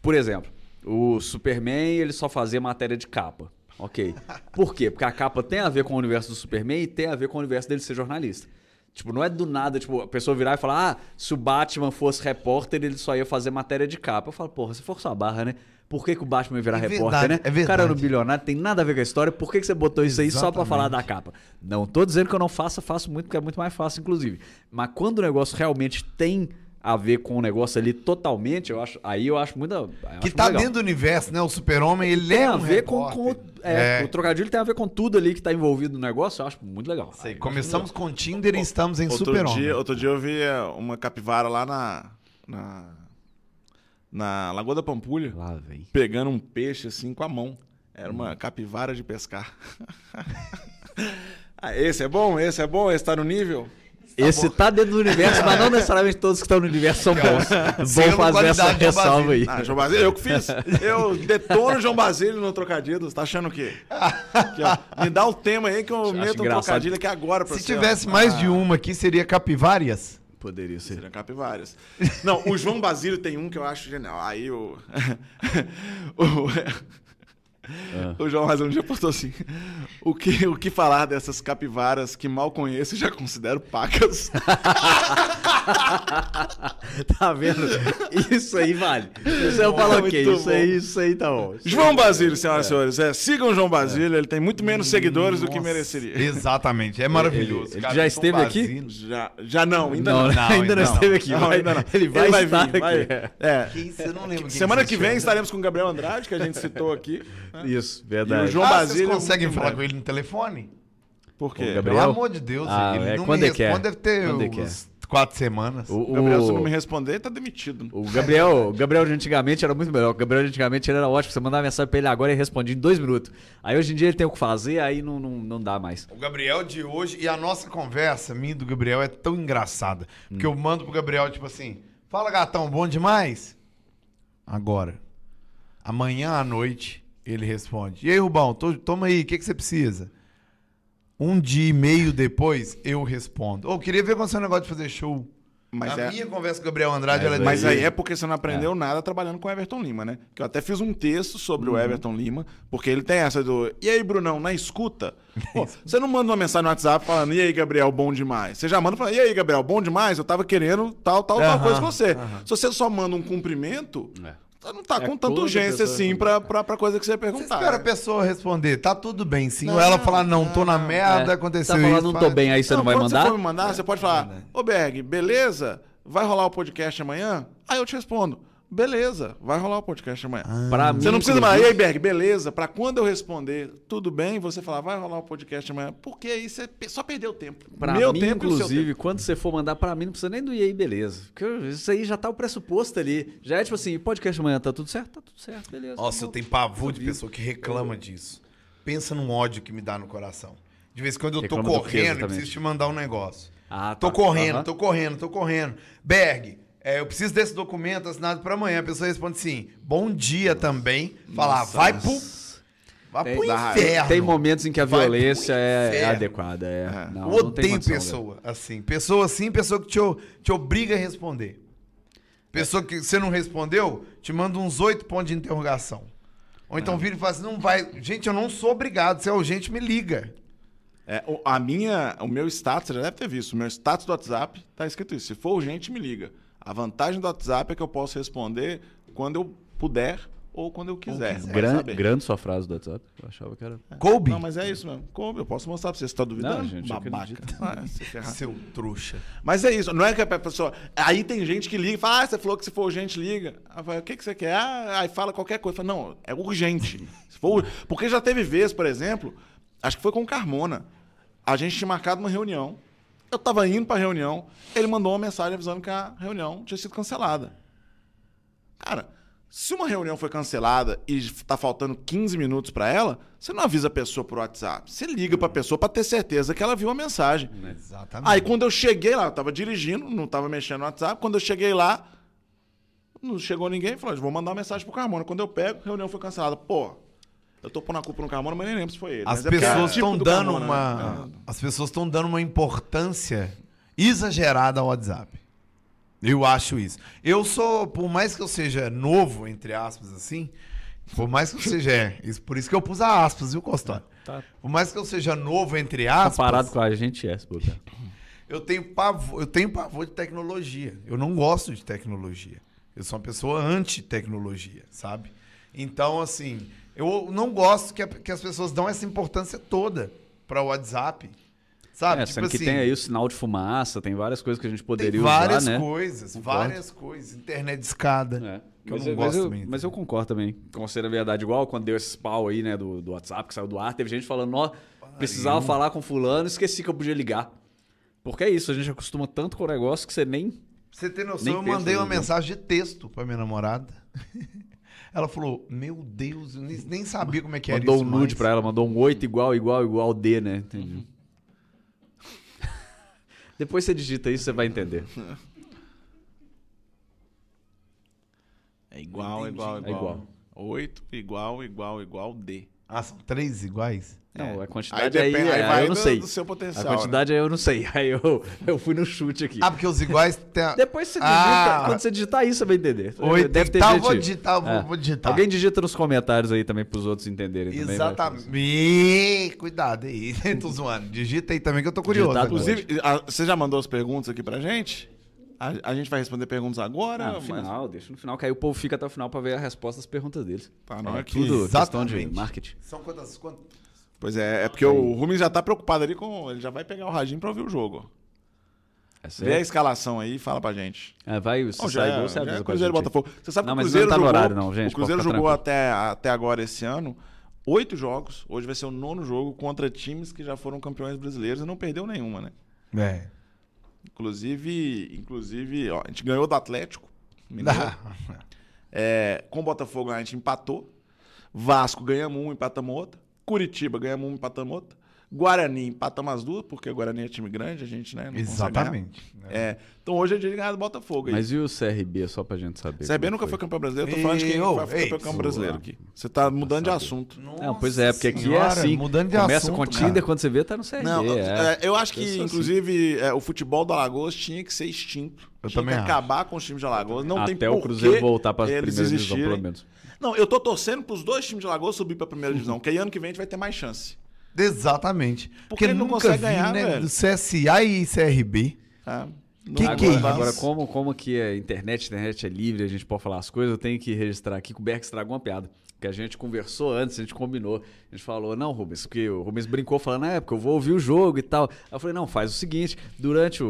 Por exemplo, o Superman, ele só fazia matéria de capa. Ok. Por quê? Porque a capa tem a ver com o universo do Superman e tem a ver com o universo dele ser jornalista. Tipo, não é do nada, tipo, a pessoa virar e falar, ah, se o Batman fosse repórter, ele só ia fazer matéria de capa. Eu falo, porra, você forçou a barra, né? Por que, que o Batman ia virar É repórter, verdade, né? é verdade. O cara era um bilionário, tem nada a ver com a história. Por que, que você botou isso aí só pra Exatamente. falar da capa? Não tô dizendo que eu não faça, faço muito, porque é muito mais fácil, inclusive. Mas quando o negócio realmente tem a ver com o negócio ali totalmente, eu acho, aí eu acho muito. eu Que acho tá legal. dentro do universo, né? O super-homem, ele Tem é a um ver com, com é, É. o trocadilho tem a ver com tudo ali que tá envolvido no negócio, eu acho muito legal. Sei, Começamos com Tinder e estamos em super-homem. outro dia eu vi eh, uma capivara lá na, na, na Lagoa da Pampulha, Lá vem. pegando um peixe assim com a mão. Era uma capivara de pescar. [laughs] ah, esse é bom, esse é bom, esse tá no nível. Esse tá dentro do universo, mas não necessariamente todos que estão no universo são bons. Vou fazer essa ressalva aí. Ah, João Basílio, eu que fiz. Eu detono o João Basílio no trocadilho. Você tá achando o quê? Aqui, ó. Me dá o tema aí que eu meto um trocadilho aqui agora pra Se você, ó. tivesse mais Ah, de uma aqui, seria capivárias. Poderia ser. Seriam capivaras. Não, o João Basílio tem um que eu acho genial. Aí o. [laughs] o... o João Basílio já postou assim: o que, o que falar dessas capivaras que mal conheço e já considero pacas? [laughs] tá vendo? Isso aí vale. Isso eu falo Muito ok. Isso aí, isso aí tá bom. João Basílio, senhoras e senhores. É, sigam o João Basílio, ele tem muito menos seguidores do que Nossa, mereceria. Exatamente, é maravilhoso. ele cara. já São esteve aqui? Já, já não, ainda Não, não. não, [laughs] ainda não não. esteve aqui. Não, vai- ainda não. Ele vai, estar vir, vai. aqui. É. Que isso, eu não lembro quem Semana que vem estaremos com o Gabriel Andrade, que a gente citou aqui. [laughs] Isso, E verdade. o João ah, Basílio. vocês conseguem muito falar com ele no telefone? Por quê? Gabriel? Pelo amor de Deus, Ah, ele é, não quando me é que é? responde, deve ter Quando é é? uns quatro semanas. O, O Gabriel, se não me responder, ele tá demitido. O Gabriel, o Gabriel de antigamente era muito melhor. O Gabriel de antigamente ele era ótimo. Você mandava mensagem pra ele agora e ele respondia em dois minutos. Aí hoje em dia ele tem o que fazer, aí não, não, não dá mais. O Gabriel de hoje e a nossa conversa, minha e do Gabriel, é tão engraçada. Porque eu mando pro Gabriel, tipo assim: Fala gatão, bom demais? Agora. Amanhã à noite, ele responde: E aí, Rubão, tô- toma aí, o que, que você precisa? Um dia e meio depois, eu respondo: Ô, queria ver com você o negócio de fazer show. Mas a é- minha conversa com o Gabriel Andrade, Mas ela é Mas aí é porque você não aprendeu nada trabalhando com o Everton Lima, né? Que eu até fiz um texto sobre o Everton Lima, porque ele tem essa do. E aí, Brunão, na escuta? [laughs] Pô, você não manda uma mensagem no WhatsApp falando, e aí, Gabriel, bom demais. Você já manda falando, e aí, Gabriel, bom demais? Eu tava querendo tal, tal, tal Aham, coisa com você. Se você só manda um cumprimento, você não tá É, com tanta urgência assim pra, pra, pra coisa que você ia Você perguntar. espera a né? pessoa responder, tá tudo bem sim. Ou Não, ela falar, não, tô na não. merda, É, aconteceu tá falando, isso. não tô fala- bem, aí você não, vai quando mandar? você for me mandar, você pode falar, ô Berg, beleza? Vai rolar o podcast amanhã? Aí eu te respondo, beleza, vai rolar o podcast amanhã. Pra Você mim, não precisa mais, e aí, Berg, beleza? Pra quando eu responder, tudo bem, você falar, vai rolar o podcast amanhã, porque aí você só perdeu tempo. Pra Meu mim, tempo inclusive, tempo. quando você for mandar pra mim, não precisa nem do e aí, beleza. Porque eu- isso aí já tá o pressuposto ali. Já é tipo assim, podcast amanhã tá tudo certo? Tá tudo certo, beleza. Nossa, eu Tá tenho pavor de pessoa que reclama disso. Pensa num ódio que me dá no coração. De vez em quando eu tô Reclama quê, correndo e preciso te mandar um negócio. Ah, Tô tá. correndo, Aham. tô correndo, tô correndo. Berg, é, eu preciso desse documento assinado pra amanhã. A pessoa responde assim, bom dia também. Fala, Nossa, vai pro, vai Tem- pro inferno. Tem momentos em que a Vai violência é, é adequada. É. É. Não, Eu odeio condição, pessoa assim. Pessoa assim, pessoa que te, te obriga a responder. Pessoa que você não respondeu, te manda uns oito pontos de interrogação. Ou então vira e fala assim, não vai... Gente, eu não sou obrigado. Se é urgente, me liga. É, a minha, o meu status, você já deve ter visto, o meu status do WhatsApp tá escrito isso. Se for urgente, me liga. A vantagem do WhatsApp é que eu posso responder quando eu puder ou quando eu quiser. quiser. vai Grande, sua frase do WhatsApp. Eu achava que era. Colby, Não, mas é isso mesmo. Como? Eu posso mostrar pra você. Você tá duvidando? Não, gente, Babaca. [laughs] Ah, ferrar. seu trouxa. Mas é isso, não é que a pessoa. Aí tem gente que liga e fala, ah, você falou que se for urgente, liga. Aí fala, o que, que você quer? Ah, aí fala qualquer coisa. Fala, não, é urgente. [laughs] Se for Porque já teve vez, por exemplo, acho que foi com o Carmona. A gente tinha marcado uma reunião. Eu tava indo pra reunião, ele mandou uma mensagem avisando que a reunião tinha sido cancelada. Cara, se uma reunião foi cancelada e tá faltando 15 minutos pra ela, você não avisa a pessoa por WhatsApp. Você liga pra pessoa pra ter certeza que ela viu a mensagem. Exatamente. Aí quando eu cheguei lá, eu tava dirigindo, não tava mexendo no WhatsApp. Quando eu cheguei lá, não chegou ninguém. Falou, vou mandar uma mensagem pro Carmona. Quando eu pego, a reunião foi cancelada. Pô, eu tô pondo a culpa no Carmona, mas nem lembro se foi ele. As Mas é é pessoas tipo estão do dando Carmona, uma. né? As pessoas estão dando uma importância exagerada ao WhatsApp. Eu acho isso. Eu sou, por mais que eu seja novo, entre aspas, assim, por mais que eu seja. É, isso, por isso que eu pus a aspas, viu, Costório? Tá Por mais que eu seja novo, entre aspas. comparado com a gente, é, se bobear. Eu tenho pavor, eu tenho pavor de tecnologia. Eu não gosto de tecnologia. Eu sou uma pessoa anti-tecnologia, sabe? Então, assim, eu não gosto que, a- que as pessoas dão essa importância toda para o WhatsApp. Sabe? É, sendo que tem aí o sinal de fumaça, tem várias coisas que a gente tem poderia várias usar, né? coisas, Concordo. várias coisas. Internet de escada. É. Que eu Mas, não eu, mas, gosto eu, muito. mas eu concordo também. Considero a verdade igual quando deu esse pau aí, né, do, do WhatsApp, que saiu do ar, teve gente falando, ó, precisava falar com fulano, esqueci que eu podia ligar. Porque é isso, a gente acostuma tanto com o negócio que você nem você ter noção, eu mandei uma nisso, não. mensagem de texto pra minha namorada. [laughs] Ela falou, meu Deus, eu nem, nem sabia como é que era Mandou isso um nude mais. pra ela, mandou um 8 igual, igual, igual D, né? Entendi. [laughs] Depois você digita isso, você vai entender. É igual, entendi. igual, É igual. igual. 8, igual, igual, igual, D. Ah, são três iguais? Não, a Aí, quantidade aí, depende, é, aí aí vai eu não do, sei. do seu A potencial. né? quantidade aí eu não sei. [laughs] Aí eu, eu fui no chute aqui. Ah, porque os iguais tem a... Depois você digita, Ah. quando você digitar isso, você vai entender. Oito, Deve ter tá, vou digitar, eu vou, É. vou digitar. Alguém digita nos comentários aí também pros outros entenderem também. vai. Exatamente. Ih, Cuidado aí. [laughs] Tô zoando. Digita aí também que eu tô curioso. Digitado. Inclusive, a- você já mandou as perguntas aqui pra gente? A, a gente vai responder perguntas agora? Ah, no mas- final, deixa no final, que aí o povo fica até o final pra ver a resposta das perguntas deles. Tá, não, é aqui. tudo questão de Exatamente. marketing. São quantas... quantas... Pois é, é porque o Rubens já tá preocupado ali com. Ele já vai pegar o radinho pra ouvir o jogo. É Vê a escalação aí e fala pra gente. É, vai, se Não, sair é- gol, você já avisa é Cruzeiro. Botafogo. Você sabe Não, que o mas Cruzeiro não tá jogou, horário, não, gente, O Cruzeiro jogou até, até agora esse ano oito jogos. Hoje vai ser o nono jogo contra times que já foram campeões brasileiros e não perdeu nenhuma, né? É. Inclusive, inclusive, ó, a gente ganhou do Atlético. Mineiro. [laughs] É, com o Botafogo a gente empatou. Vasco ganhamos um, empatamos outra. Curitiba ganhamos um, empatamos outra. Guarani empatamos as duas, porque o Guarani é time grande, a gente, né? Exatamente. ganhar. É, então hoje é dia de ganhar do Botafogo. aí. Mas e o CRB, só pra gente saber? CRB nunca foi? foi campeão brasileiro, eu tô falando de quem Ei, ô, foi ei, campeão sua. brasileiro aqui. Você tá mudando de assunto. Não, pois é, porque aqui Senhora, é assim. Mudando de Começa assunto, com cara. Tinder, quando você vê, tá no CRB. Não, é. é, eu acho que, Eu sou assim. inclusive, é, o futebol do Alagoas tinha que ser extinto. Eu tinha também que acho. acabar com os times de Alagoas. Não tem Até o Cruzeiro voltar pra eles primeira divisão, pelo menos. Não, eu tô torcendo pros dois times de Alagoas subir pra primeira divisão, que aí ano que vem a gente vai ter mais chance. Exatamente. Porque ele não nunca consegue vi, ganhar, né, velho. do CSA e CRB. Tá? Que Não- que é agora, isso? agora, como, como que a internet, a internet é livre, a gente pode falar as coisas, eu tenho que registrar aqui que o Berg estragou uma piada. Que a gente conversou antes, a gente combinou. A gente falou, não, Rubens, porque o Rubens brincou falando, na época, eu vou ouvir o jogo e tal. Aí eu falei, não, faz o seguinte, durante o,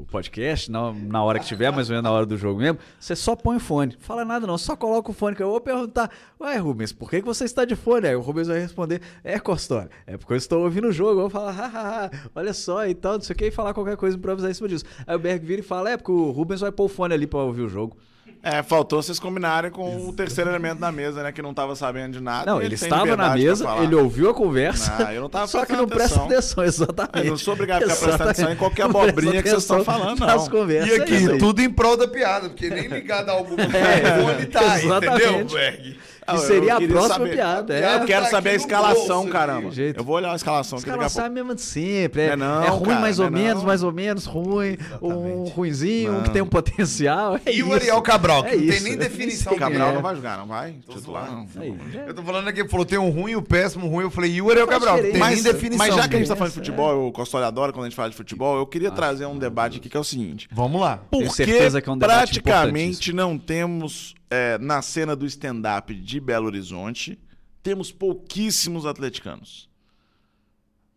o podcast, na, na hora que tiver, mais ou menos na hora do jogo mesmo, você só põe o fone. Fala nada não, só coloca o fone, que eu vou perguntar, ué, Rubens, por que, que você está de fone? Aí o Rubens vai responder, é, Costória, é porque eu estou ouvindo o jogo. Eu vou falar, hahaha, olha só e tal, não sei o que, e falar qualquer coisa, improvisar em cima disso. Aí o Berg vira e fala, é, porque o Rubens vai pôr o fone ali pra ouvir o jogo. É, faltou vocês combinarem com o terceiro elemento da mesa, né? Que não tava sabendo de nada. Não, ele tem estava na mesa, ele ouviu a conversa. Não, eu não tava [laughs] Só que não presta atenção. [laughs] exatamente. Eu não sou obrigado a ficar prestando Exatamente. atenção em qualquer [laughs] abobrinha que vocês estão falando, não. conversas. E aqui, é tudo em prol da piada, porque nem ligado a algum É, fone tá, exatamente. entendeu, Berg? Ah, Que seria a próxima saber- piada. É. Eu quero Tá saber a escalação, bolso, caramba. Jeito. Eu vou olhar a escalação aqui daqui a é pouco. mesma de sempre. É, Não é não, é ruim cara, mais não ou é menos, não. mais ou menos, ruim. Um ruinzinho, um Não. que tem um potencial. É E o isso. Ariel Cabral, que É não tem nem definição. O Cabral é. não vai jogar, não vai? Tô Titular, zoando. não. Eu tô falando aqui, falou tem um ruim, o péssimo, o ruim. Eu falei, e o Ariel Cabral, tem nem Mas, definição. mas já que a gente tá falando de é. futebol, o Costório adora quando a gente fala de futebol, eu queria trazer um debate aqui que é o seguinte. Vamos lá. Por que é um debate praticamente não temos, é, na cena do stand-up de Belo Horizonte, temos pouquíssimos atleticanos.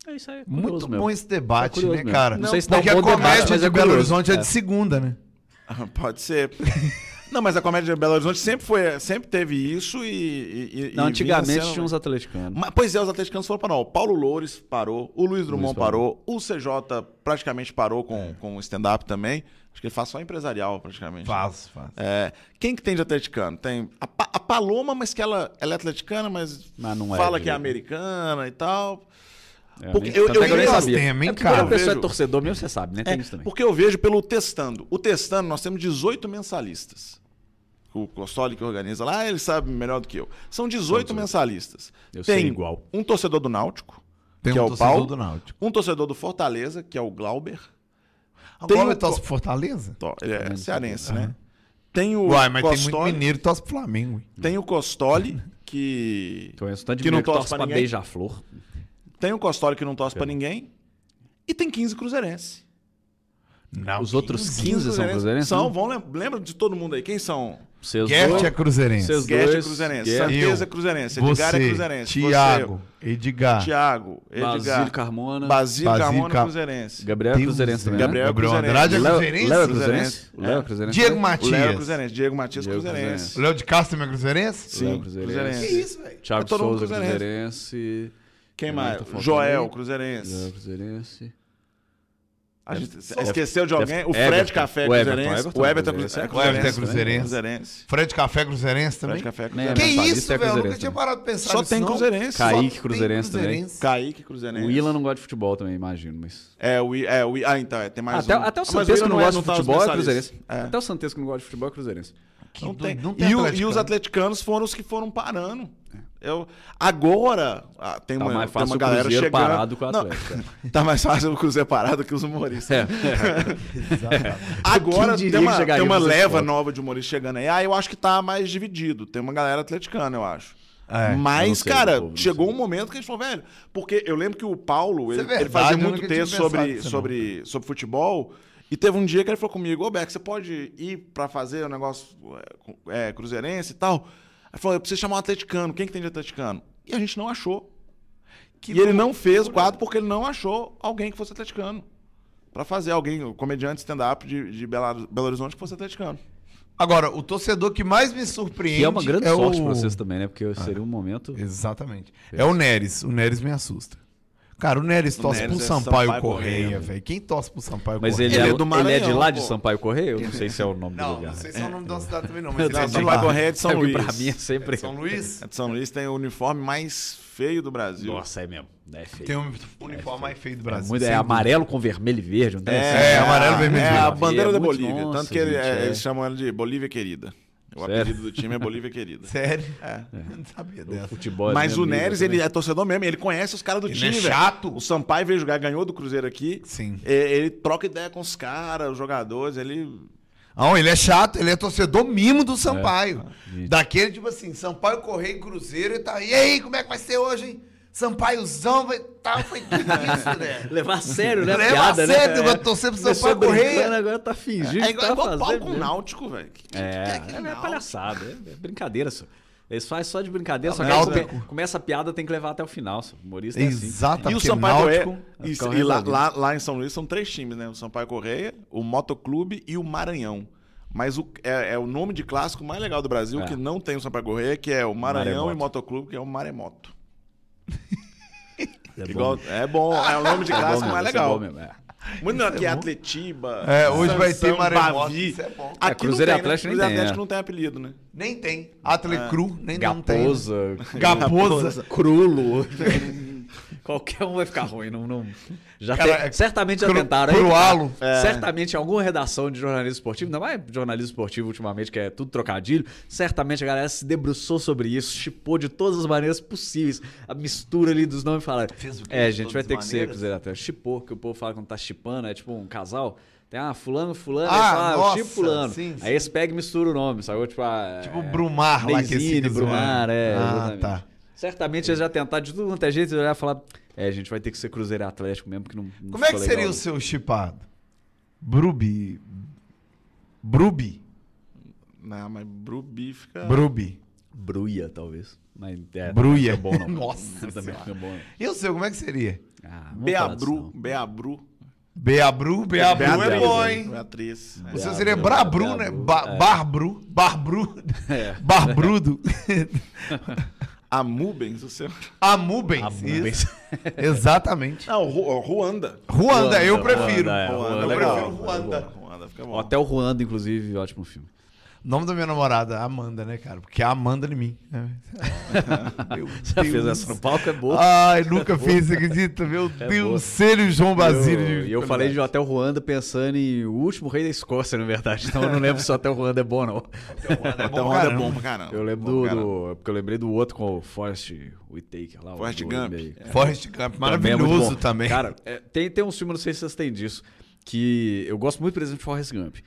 É isso aí. Muito curioso bom mesmo. esse debate, É né, mesmo. cara? Não sei se tá Porque um a bom debate, comédia mas de é Belo. Horizonte é É. de segunda, né? [laughs] Pode ser. Não, mas a comédia de Belo Horizonte sempre, foi, sempre teve isso e. e- Não, e antigamente sendo- tinha uns atleticanos. Mas, pois é, os atleticanos foram para O Paulo Loures parou, o Luiz Drummond Luiz parou. parou, o CJ praticamente parou com, com o stand-up também. Acho que ele faz só empresarial, praticamente. Faz, faz. É, quem que tem de atleticano? Tem a, Pa- a Paloma, mas que ela, ela é atleticana, mas, Mas não é fala de que é americana e tal. É, Porque nem- eu- tanto é eu nem vi sabia. temem, é cara. quando a pessoa Eu vejo- é torcedor mesmo, você sabe, né? Tem É, isso também. porque eu vejo pelo Testando. O Testando, nós temos 18 mensalistas. O Costoli que organiza lá, ele sabe melhor do que eu. São 18 mensalistas. Eu Tem sei igual. um torcedor do Náutico, Tem que um é o torcedor Paulo. do Náutico. Um torcedor do Fortaleza, que é o Glauber. Agora Tem ele o torce pro Fortaleza? Tó, Ele é Também cearense, né? Tem o Uai, mas tem muito Costoli, mineiro que torce pro Flamengo. hein? tem o Costoli, [laughs] que Conheço tanto de que não mineiro que torce torce pra pra ninguém. beija-flor. tem o Costoli que não torce pra ninguém. E tem 15 cruzeirense. Não. Os outros 15 são cruzeirenses? São, vão lem- lembra de todo mundo aí. Quem são? Seus Guest dois, é cruzeirense. Seus Guest é dois, cruzeirense, Guest, Santeza é cruzeirense, Você, Edgar é cruzeirense. Tiago, Edgar. Tiago, Edgar, Basílio Carmona, Basílio Basílio Carmona Ca- cruzeirense. Gabriel é Deus cruzeirense também, Gabriel né? é cruzeirense. Andrade é cruzeirense? Léo é Cruzeirense. Léo é cruzeirense Diego? O Léo é Matias. cruzeirense, Diego Matias cruzeirense. Léo de Castro também é cruzeirense? Sim, cruzeirense. Que isso, velho? Thiago É mundo Souza cruzeirense. cruzeirense. Quem mais? tá Joel, cruzeirense. Léo cruzeirense. A gente esqueceu de alguém? O Everton. Fred Café O Everton, Cruzeirense. Everton O Everton é Cruzeirense. Cruze- O Everton é Cruzeirense. Cruzeirense. Cruzeirense. Fred Café Cruzeirense também? Fred Café Né, Cruzeirense. Que Mentalista isso, é velho? Eu nunca Cruzeirense tinha parado de pensar Só nisso, tem. Cruzeirense. Kaique Só tem Cruzeirense também. Cruzeirense. Kaique Cruzeirense. O Ilan não gosta de futebol também, imagino, mas... É, o I- é, o I- Ah, então, é, tem mais até, um. até o Ah, Santesco não é- gosta de tá futebol é cruzeirense. É. Até o Santesco não gosta de futebol é cruzeirense. Não tem. doido, não tem e, e os atleticanos foram os que foram parando. Eu, agora, ah, tem Tá uma, mais tem uma galera Cruzeiro chegando. parado que o Não, Atlético. é. [laughs] tá mais fácil o Cruzeiro parado que os humoristas. É. [laughs] Agora Quem diria tem uma, tem uma leva ponto? nova de humoristas chegando aí. Ah, eu acho que tá mais dividido. Tem uma galera atleticana, eu acho. É, eu não Mas, sei, cara, povo, não chegou um momento que a gente falou, velho, porque eu lembro que o Paulo, ele, é ele verdade, fazia eu muito texto sobre, não. sobre, sobre futebol, e teve um dia que ele falou comigo, ô Beck, você pode ir pra fazer o negócio é, com- é, cruzeirense e tal? Aí falou, eu preciso chamar um atleticano, quem que tem de atleticano? E a gente não achou. e ele não fez o quadro porque ele não achou alguém que fosse atleticano. Pra fazer alguém, um comediante stand-up de, de Belo, Belo Horizonte que fosse atleticano. Agora, o torcedor que mais me surpreende. Que é uma grande sorte o... pra vocês também, né? Porque seria um momento... Exatamente. É o Neres. O Neres me assusta. Cara, o Neres torce Neres pro é Sampaio, Sampaio Correia, velho. Quem torce pro Sampaio Mas Correia? ele, Ele é, é do ele é de Maranhão, lá de. Sampaio Correia? Eu não sei se é o nome do Não, lugar. não sei se é o nome da cidade também, não. Não, Mas ele é de Sampaio. Correia é de São É Luís. Pra mim é sempre... São Luís? É de São Luís tem o uniforme mais feio do Brasil. Nossa, é mesmo. É feio. Tem um uniforme mais feio do É, Brasil. muito- é amarelo com vermelho e verde, não tem? É, amarelo, vermelho e É verde. a bandeira É da Bolívia. nossa, tanto que gente, é, é. eles chamam ela de Bolívia Querida. O Sério? apelido do time é Bolívia Querida. [laughs] Sério? É. Eu não sabia O dessa. futebol é Mas o Neres, também. ele é torcedor mesmo, ele conhece os caras do Ele time, é velho. chato. O Sampaio veio jogar, ganhou do Cruzeiro aqui. Sim. É, Ele troca ideia com os caras, os jogadores, ele... Não, ele é chato, ele é torcedor mimo do Sampaio. gente. Daquele, tipo assim, Sampaio, Correia e Cruzeiro e tá. E aí, como é que vai ser hoje, hein? Sampaiozão vai. Tá, foi tudo isso, né? [laughs] Levar a sério, né? Leva Piada, a sério, né? eu vou torcer pro Começou Sampaio Correia. Agora tá fingindo É que igual, tá igual pau com o. Náutico, velho. Que- que- É, que é, é Náutico? palhaçada, é, é brincadeira, só. Eles fazem só de brincadeira, só que Náutico- aí come- começa a piada, tem que levar até o final, só. O humorista é assim. Exato, E o Sampaio Náutico- Correia. E, e lá, lá, lá em São Luís são três times, né? O Sampaio Correia, o Motoclube e o Maranhão. Mas o, é, é o nome de clássico mais legal do Brasil, É. que não tem o Sampaio Correia, que é o Maranhão Maremoto. e Motoclube, que é o Maremoto. [laughs] É bom. É bom, é o nome de É clássico mais é legal. bom mesmo, é. Muito melhor que é. Atletiba. É, hoje vai ter Sansão, Maremoto, Bavi. isso é bom. Aqui Cruzeiro e tem, Atlético né? nem Cruzeiro e tem, Atlético é. não tem apelido, né? Nem tem. Atlecru, nem não tem. Gaposa, Gaposa. Crulo. [laughs] Qualquer um vai ficar ruim. Não, não... Já Cara, tem- é certamente já tentaram. aí tá. crualo. É. Certamente em alguma redação de jornalismo esportivo, não é jornalismo esportivo ultimamente, que é tudo trocadilho. Certamente a galera se debruçou sobre isso, chipou de todas as maneiras possíveis a mistura ali dos nomes falaram. Fez o quê? É, gente, vai ter as que ser maneiras? Cruzeiro até. Chipou, que o povo fala quando tá chipando, é tipo um casal. Tem, ah, fulano, fulano, Ah, aí fala, ah, nossa, chipo fulano. sim, aí sim. eles pegam e misturam o nome, sacou? Tipo, ah, Tipo é, Brumar lá que esse Brumar, é. Ah, exatamente. tá. Certamente eles já tentaram de tudo quanto é jeito, eles já falar, é, a gente vai ter que ser Cruzeiro e Atlético mesmo, que não, não Como é que seria legal, o seu chipado? Brubi. Brubi. Não, mas Brubi fica... Brubi. Bruia, talvez. Mas, é, Bruia. Não fica bom, não. [laughs] Nossa Também fica bom, não. E o seu, como é que seria? Ah, Beabru. Beabru. Beabru, Beabru é Beatriz, bom, né? hein? Beatriz. O seu Beabru, seria Brabru, né? Ba é. Barbru. Barbru. [laughs] É. Barbrudo. [laughs] A Mubens, o seu... Amubens. Ah, isso. [laughs] Exatamente. Não, Ru- Ruanda. Ruanda, eu Ruanda, prefiro. Ruanda, é, eu Ruanda é prefiro legal, Ruanda. Ruanda fica bom. Até o Ruanda, inclusive, ótimo filme. O nome da minha namorada, Amanda, né, cara? Porque é a Amanda de mim. [laughs] Meu Já fez Deus. essa no palco, é boa. Ai, nunca fiz, você acredita? Meu É Deus. Célio João Basílio. E eu, eu falei de. Hotel Ruanda pensando em o último rei da Escócia, na verdade. Então eu não lembro se o Hotel Ruanda é bom, não. Bom, Ruanda é caramba. bom pra caramba. Eu lembro Bom do, do- Porque eu lembrei do outro com o Forrest Whitaker lá. o Forrest Gump. É. Forrest Gump, Também é maravilhoso bom. também. Cara, é, tem, tem uns filmes, não sei se vocês têm disso, que eu gosto muito, por exemplo, de Forrest Gump.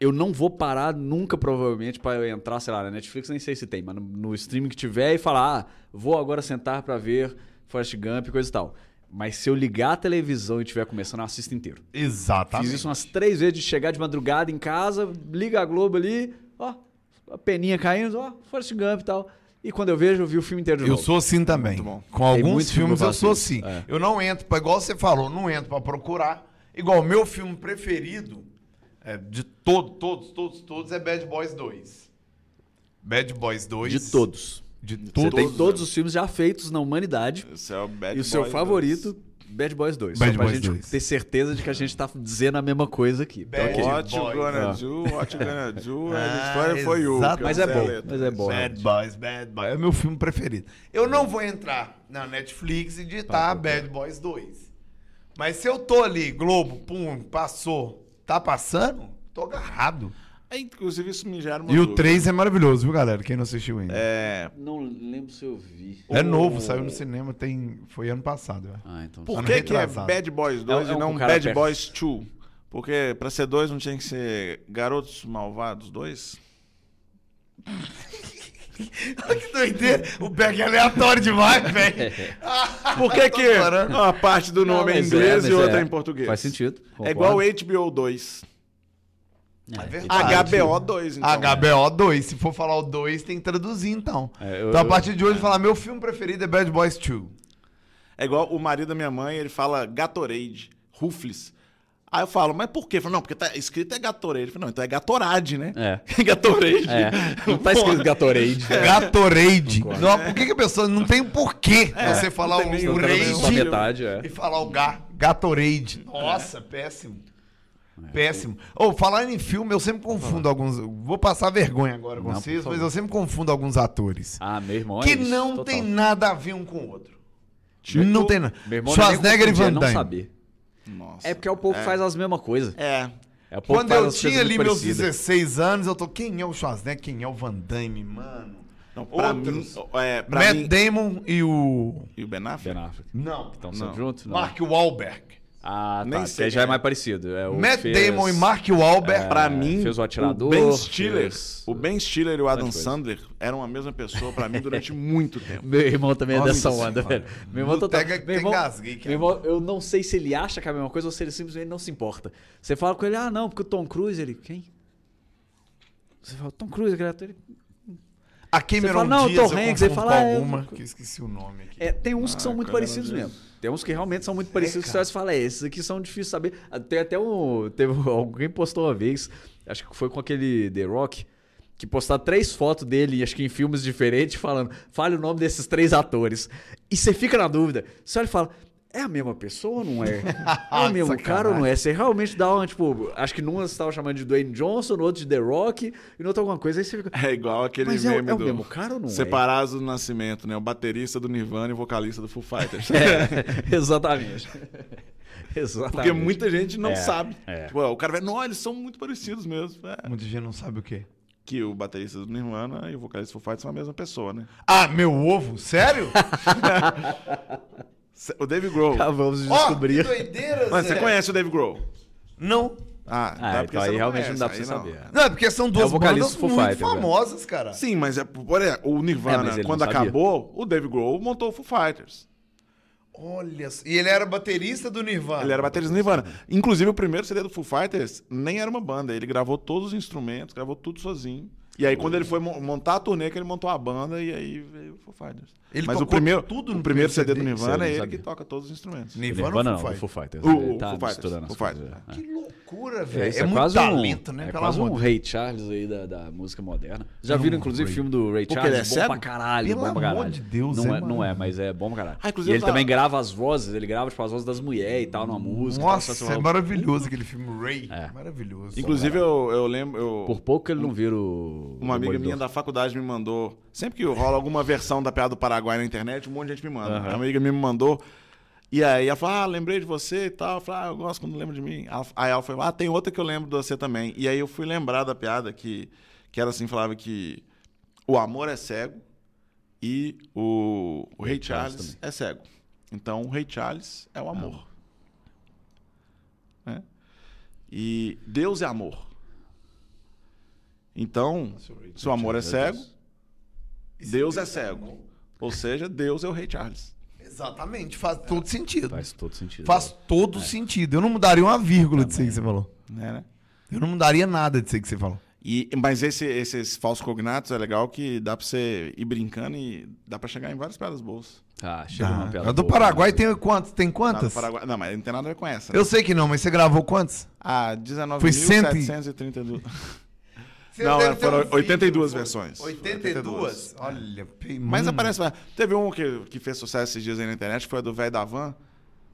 Eu não vou parar nunca, provavelmente, pra eu entrar, sei lá, na Netflix, nem sei se tem, mas no, no streaming que tiver e falar, ah, vou agora sentar pra ver Forrest Gump e coisa e tal. Mas se eu ligar a televisão e estiver começando, eu assisto inteiro. Exatamente. Fiz isso umas três vezes de chegar de madrugada em casa, liga a Globo ali, ó, a peninha caindo, ó, Forrest Gump e tal. E quando eu vejo, eu vi o filme inteiro de Eu novo. sou assim também. Muito bom. Com Tem alguns filmes eu eu sou assim. É. Eu não entro, pra, igual você falou, não entro pra procurar. Igual o meu filme preferido é, de todo, todos, todos, todos é Bad Boys 2. Bad Boys 2. De todos. De Você todos. tem todos os filmes já feitos na humanidade. Esse é o Bad e o seu Boys favorito Bad Boys 2. Bad só pra Boys gente 2. ter certeza de que a gente tá dizendo a mesma coisa aqui. Bad Ok. What you Boys. gonna Ah. do, what you gonna do, [laughs] Ah, for you. exato. que eu Mas é bom, a mas é bom. Bad Boys, Bad Boys. É o meu filme preferido. Eu não vou entrar na Netflix e digitar Bad Boys 2. Mas se eu tô ali, Globo, pum, passou, tá passando, tô agarrado. É, Inclusive, isso me gera uma E o dúvida. 3 é maravilhoso, viu, galera? Quem não assistiu ainda. É, É, Não lembro se eu vi. novo, saiu no cinema, tem... foi ano passado. velho. Ah, então. por Ano que, que é retrasado. Bad Boys 2 É- é e um não com cara Bad perto. Boys 2? Porque pra ser dois não tinha que ser Garotos Malvados 2? [laughs] [laughs] Olha que doideira. O Beck é aleatório demais, velho. [laughs] Por que que uma parte do Não, nome é em mas é, inglês mas e outra é. em português? Faz sentido. É igual o HBO 2. É verdade. HBO 2, então. HBO 2. Se for falar o 2, tem que traduzir, então. É, eu- então, a eu- partir de hoje, falar meu filme preferido é Bad Boys 2. É igual o marido da minha mãe, ele fala Gatorade, Rufles. Aí eu falo, mas por quê? Ele fala, não, porque tá escrito é Gatorade. Eu falo, não, então é Gatorade, né? É. [laughs] Gatorade. É. Não tá escrito Gatorade. Gatorade. Não, por que, que a pessoa não tem porquê você falar não o nenhum rage metade, é. e falar o ga, Gatorade? Nossa, péssimo. Péssimo. Ou falar em filme, eu sempre confundo alguns. Vou passar vergonha agora com Não, vocês, mas eu sempre confundo alguns atores. Ah, meu irmão é que não total. tem nada a ver um com o outro. Tipo, não tem nada. Não é Schwarzenegger e é Van não Damme. saber. Nossa. É porque é o povo que faz as mesmas coisas. É. É o povo Quando que eu tinha ali meus parecidas. 16 anos, eu tô. Quem é o Schwarzenegger? Quem é o Van Damme, mano? Não, pra Outros. mim, é, pra Matt mim... Damon e o. E o Ben Affleck? Ben Affleck. Não. Estão Não. sempre juntos? Não. Mark Wahlberg. Ah, Nem tá. sei Porque já é mais parecido. É o Matt que fez- Damon e Mark Wahlberg. Pra É, mim, fez o Atirador, Ben Stiller, fez- o Ben Stiller e o Adam. Sandler eram a mesma pessoa pra mim durante [laughs] muito tempo. Meu irmão também é dessa onda, velho. Meu irmão total. Pega que Meu irmão, gasguei, meu irmão, eu não sei se ele acha que é a mesma coisa ou se ele simplesmente não se importa. Você fala com ele, ah, não, porque o Tom Cruise, ele. Quem? Você fala, Tom Cruise, aquele ator. ele- A Cameron fala, não, Diaz, Tom Hanks, ele fala, é, alguma, que eu esqueci o nome aqui. É, tem uns que são Ah, muito parecidos Diaz. mesmo. Tem uns que realmente são muito parecidos que cara. você fala, é, esses aqui são difíceis de saber. Tem até um. Teve [laughs] alguém postou uma vez, acho que foi com aquele The Rock, que postar três fotos dele, acho que em filmes diferentes, falando, fale o nome desses três atores. E você fica na dúvida. Você olha e fala. É a mesma pessoa ou não é? [laughs] É o mesmo cara ou não é? Você realmente dá uma, tipo, acho que num você tava chamando de Dwayne Johnson, no outro de The Rock, e no outro alguma coisa, aí você fica. É igual aquele Mas é, o- meme é o do... mesmo cara ou não é? Separados do Nascimento, né? O baterista do Nirvana e o vocalista do Foo Fighters. [laughs] É, exatamente. [laughs] exatamente. Porque muita gente não É, sabe. é. Tipo, o cara vai, não, eles são muito parecidos mesmo. É. Muita gente não sabe o quê. Que o baterista do Nirvana e o vocalista do Foo Fighters são a mesma pessoa, né? Ah, meu ovo? Sério? O Dave Grohl. Acabamos de Ó, descobrir. que doideira, Mas você Zé. conhece o Dave Grohl? Não. Ah, Ah, é porque então você aí não realmente conhece, não dá pra você não. saber. Não, é porque são duas É o vocalista bandas muito Fighters, né? famosas, cara. Sim, mas é, por exemplo, o É, Nirvana, ele quando acabou, o Dave Grohl montou o Foo Fighters. Olha, só- e ele era baterista do Nirvana. Ele era baterista do Nirvana. Inclusive, o primeiro CD do Foo Fighters nem era uma banda. Ele gravou todos os instrumentos, gravou tudo sozinho. E aí, quando ele foi mo- montar a turnê, que ele montou a banda e aí veio o Foo Fighters. Ele Mas o primeiro, tudo o no primeiro primeiro CD do CD? Nirvana é ele que toca todos os instrumentos. Nirvana, Nirvana ou não, Foo o Fighters? O- Ele o tá Foo Fighters, Foo Fighters, coisas, é. Que loucura, É, velho. isso É, é, muito quase talento, um, né? É quase amor um Ray Charles aí da, da música moderna. Já Não, viram, inclusive, o filme do Ray Porque Charles? ele é bom cego? pra caralho, Pelo bom pra amor caralho. de Deus, não é, é, não é, mas é bom pra caralho. Ah, inclusive e ele tava- também grava as vozes, ele grava tipo, as vozes das mulheres e tal, numa música. Nossa, é maravilhoso aquele filme Ray. É. Maravilhoso. Inclusive, eu, eu lembro. Por pouco ele não vira o. Uma o amiga minha da faculdade me mandou. Sempre que rola alguma versão da piada do Paraguai na internet, um monte de gente me manda. Aham. Uma amiga minha me mandou. E aí ela falou: Ah, lembrei de você e tal. Eu falei: Ah, eu gosto quando lembra de mim. Aí ela falou: Ah, tem outra que eu lembro de você também. E aí eu fui lembrar da piada que, que era assim: falava que o amor é cego e o, o Rei Charles Charles é cego. Então o Rei Charles é o amor. Né? E Deus é amor. Então, se o amor é cego, Deus é Deus é cego. Ou seja, Deus é o Rei Charles. Exatamente, faz é. todo sentido. Faz todo sentido. Faz todo é. sentido. Eu não mudaria uma vírgula disso aí que você falou. É, né? Eu não mudaria nada disso aí que você falou. E, mas esse, esses falsos cognatos é legal que dá pra você ir brincando e dá pra chegar em várias pedras boas. Ah, chega ah, uma pedra. A do Paraguai né? boa, tem quantas? Tem quantas? Paraguai, não, mas não tem nada a ver com essa. Né? Eu sei que não, mas você gravou quantas? Ah, 19.732. 100... Vocês não, devem é, ter foram ouvido, 82 versões. 82? 82. Olha, mas aparece. Teve um que, que fez sucesso esses dias aí na internet, foi a do Véi da Van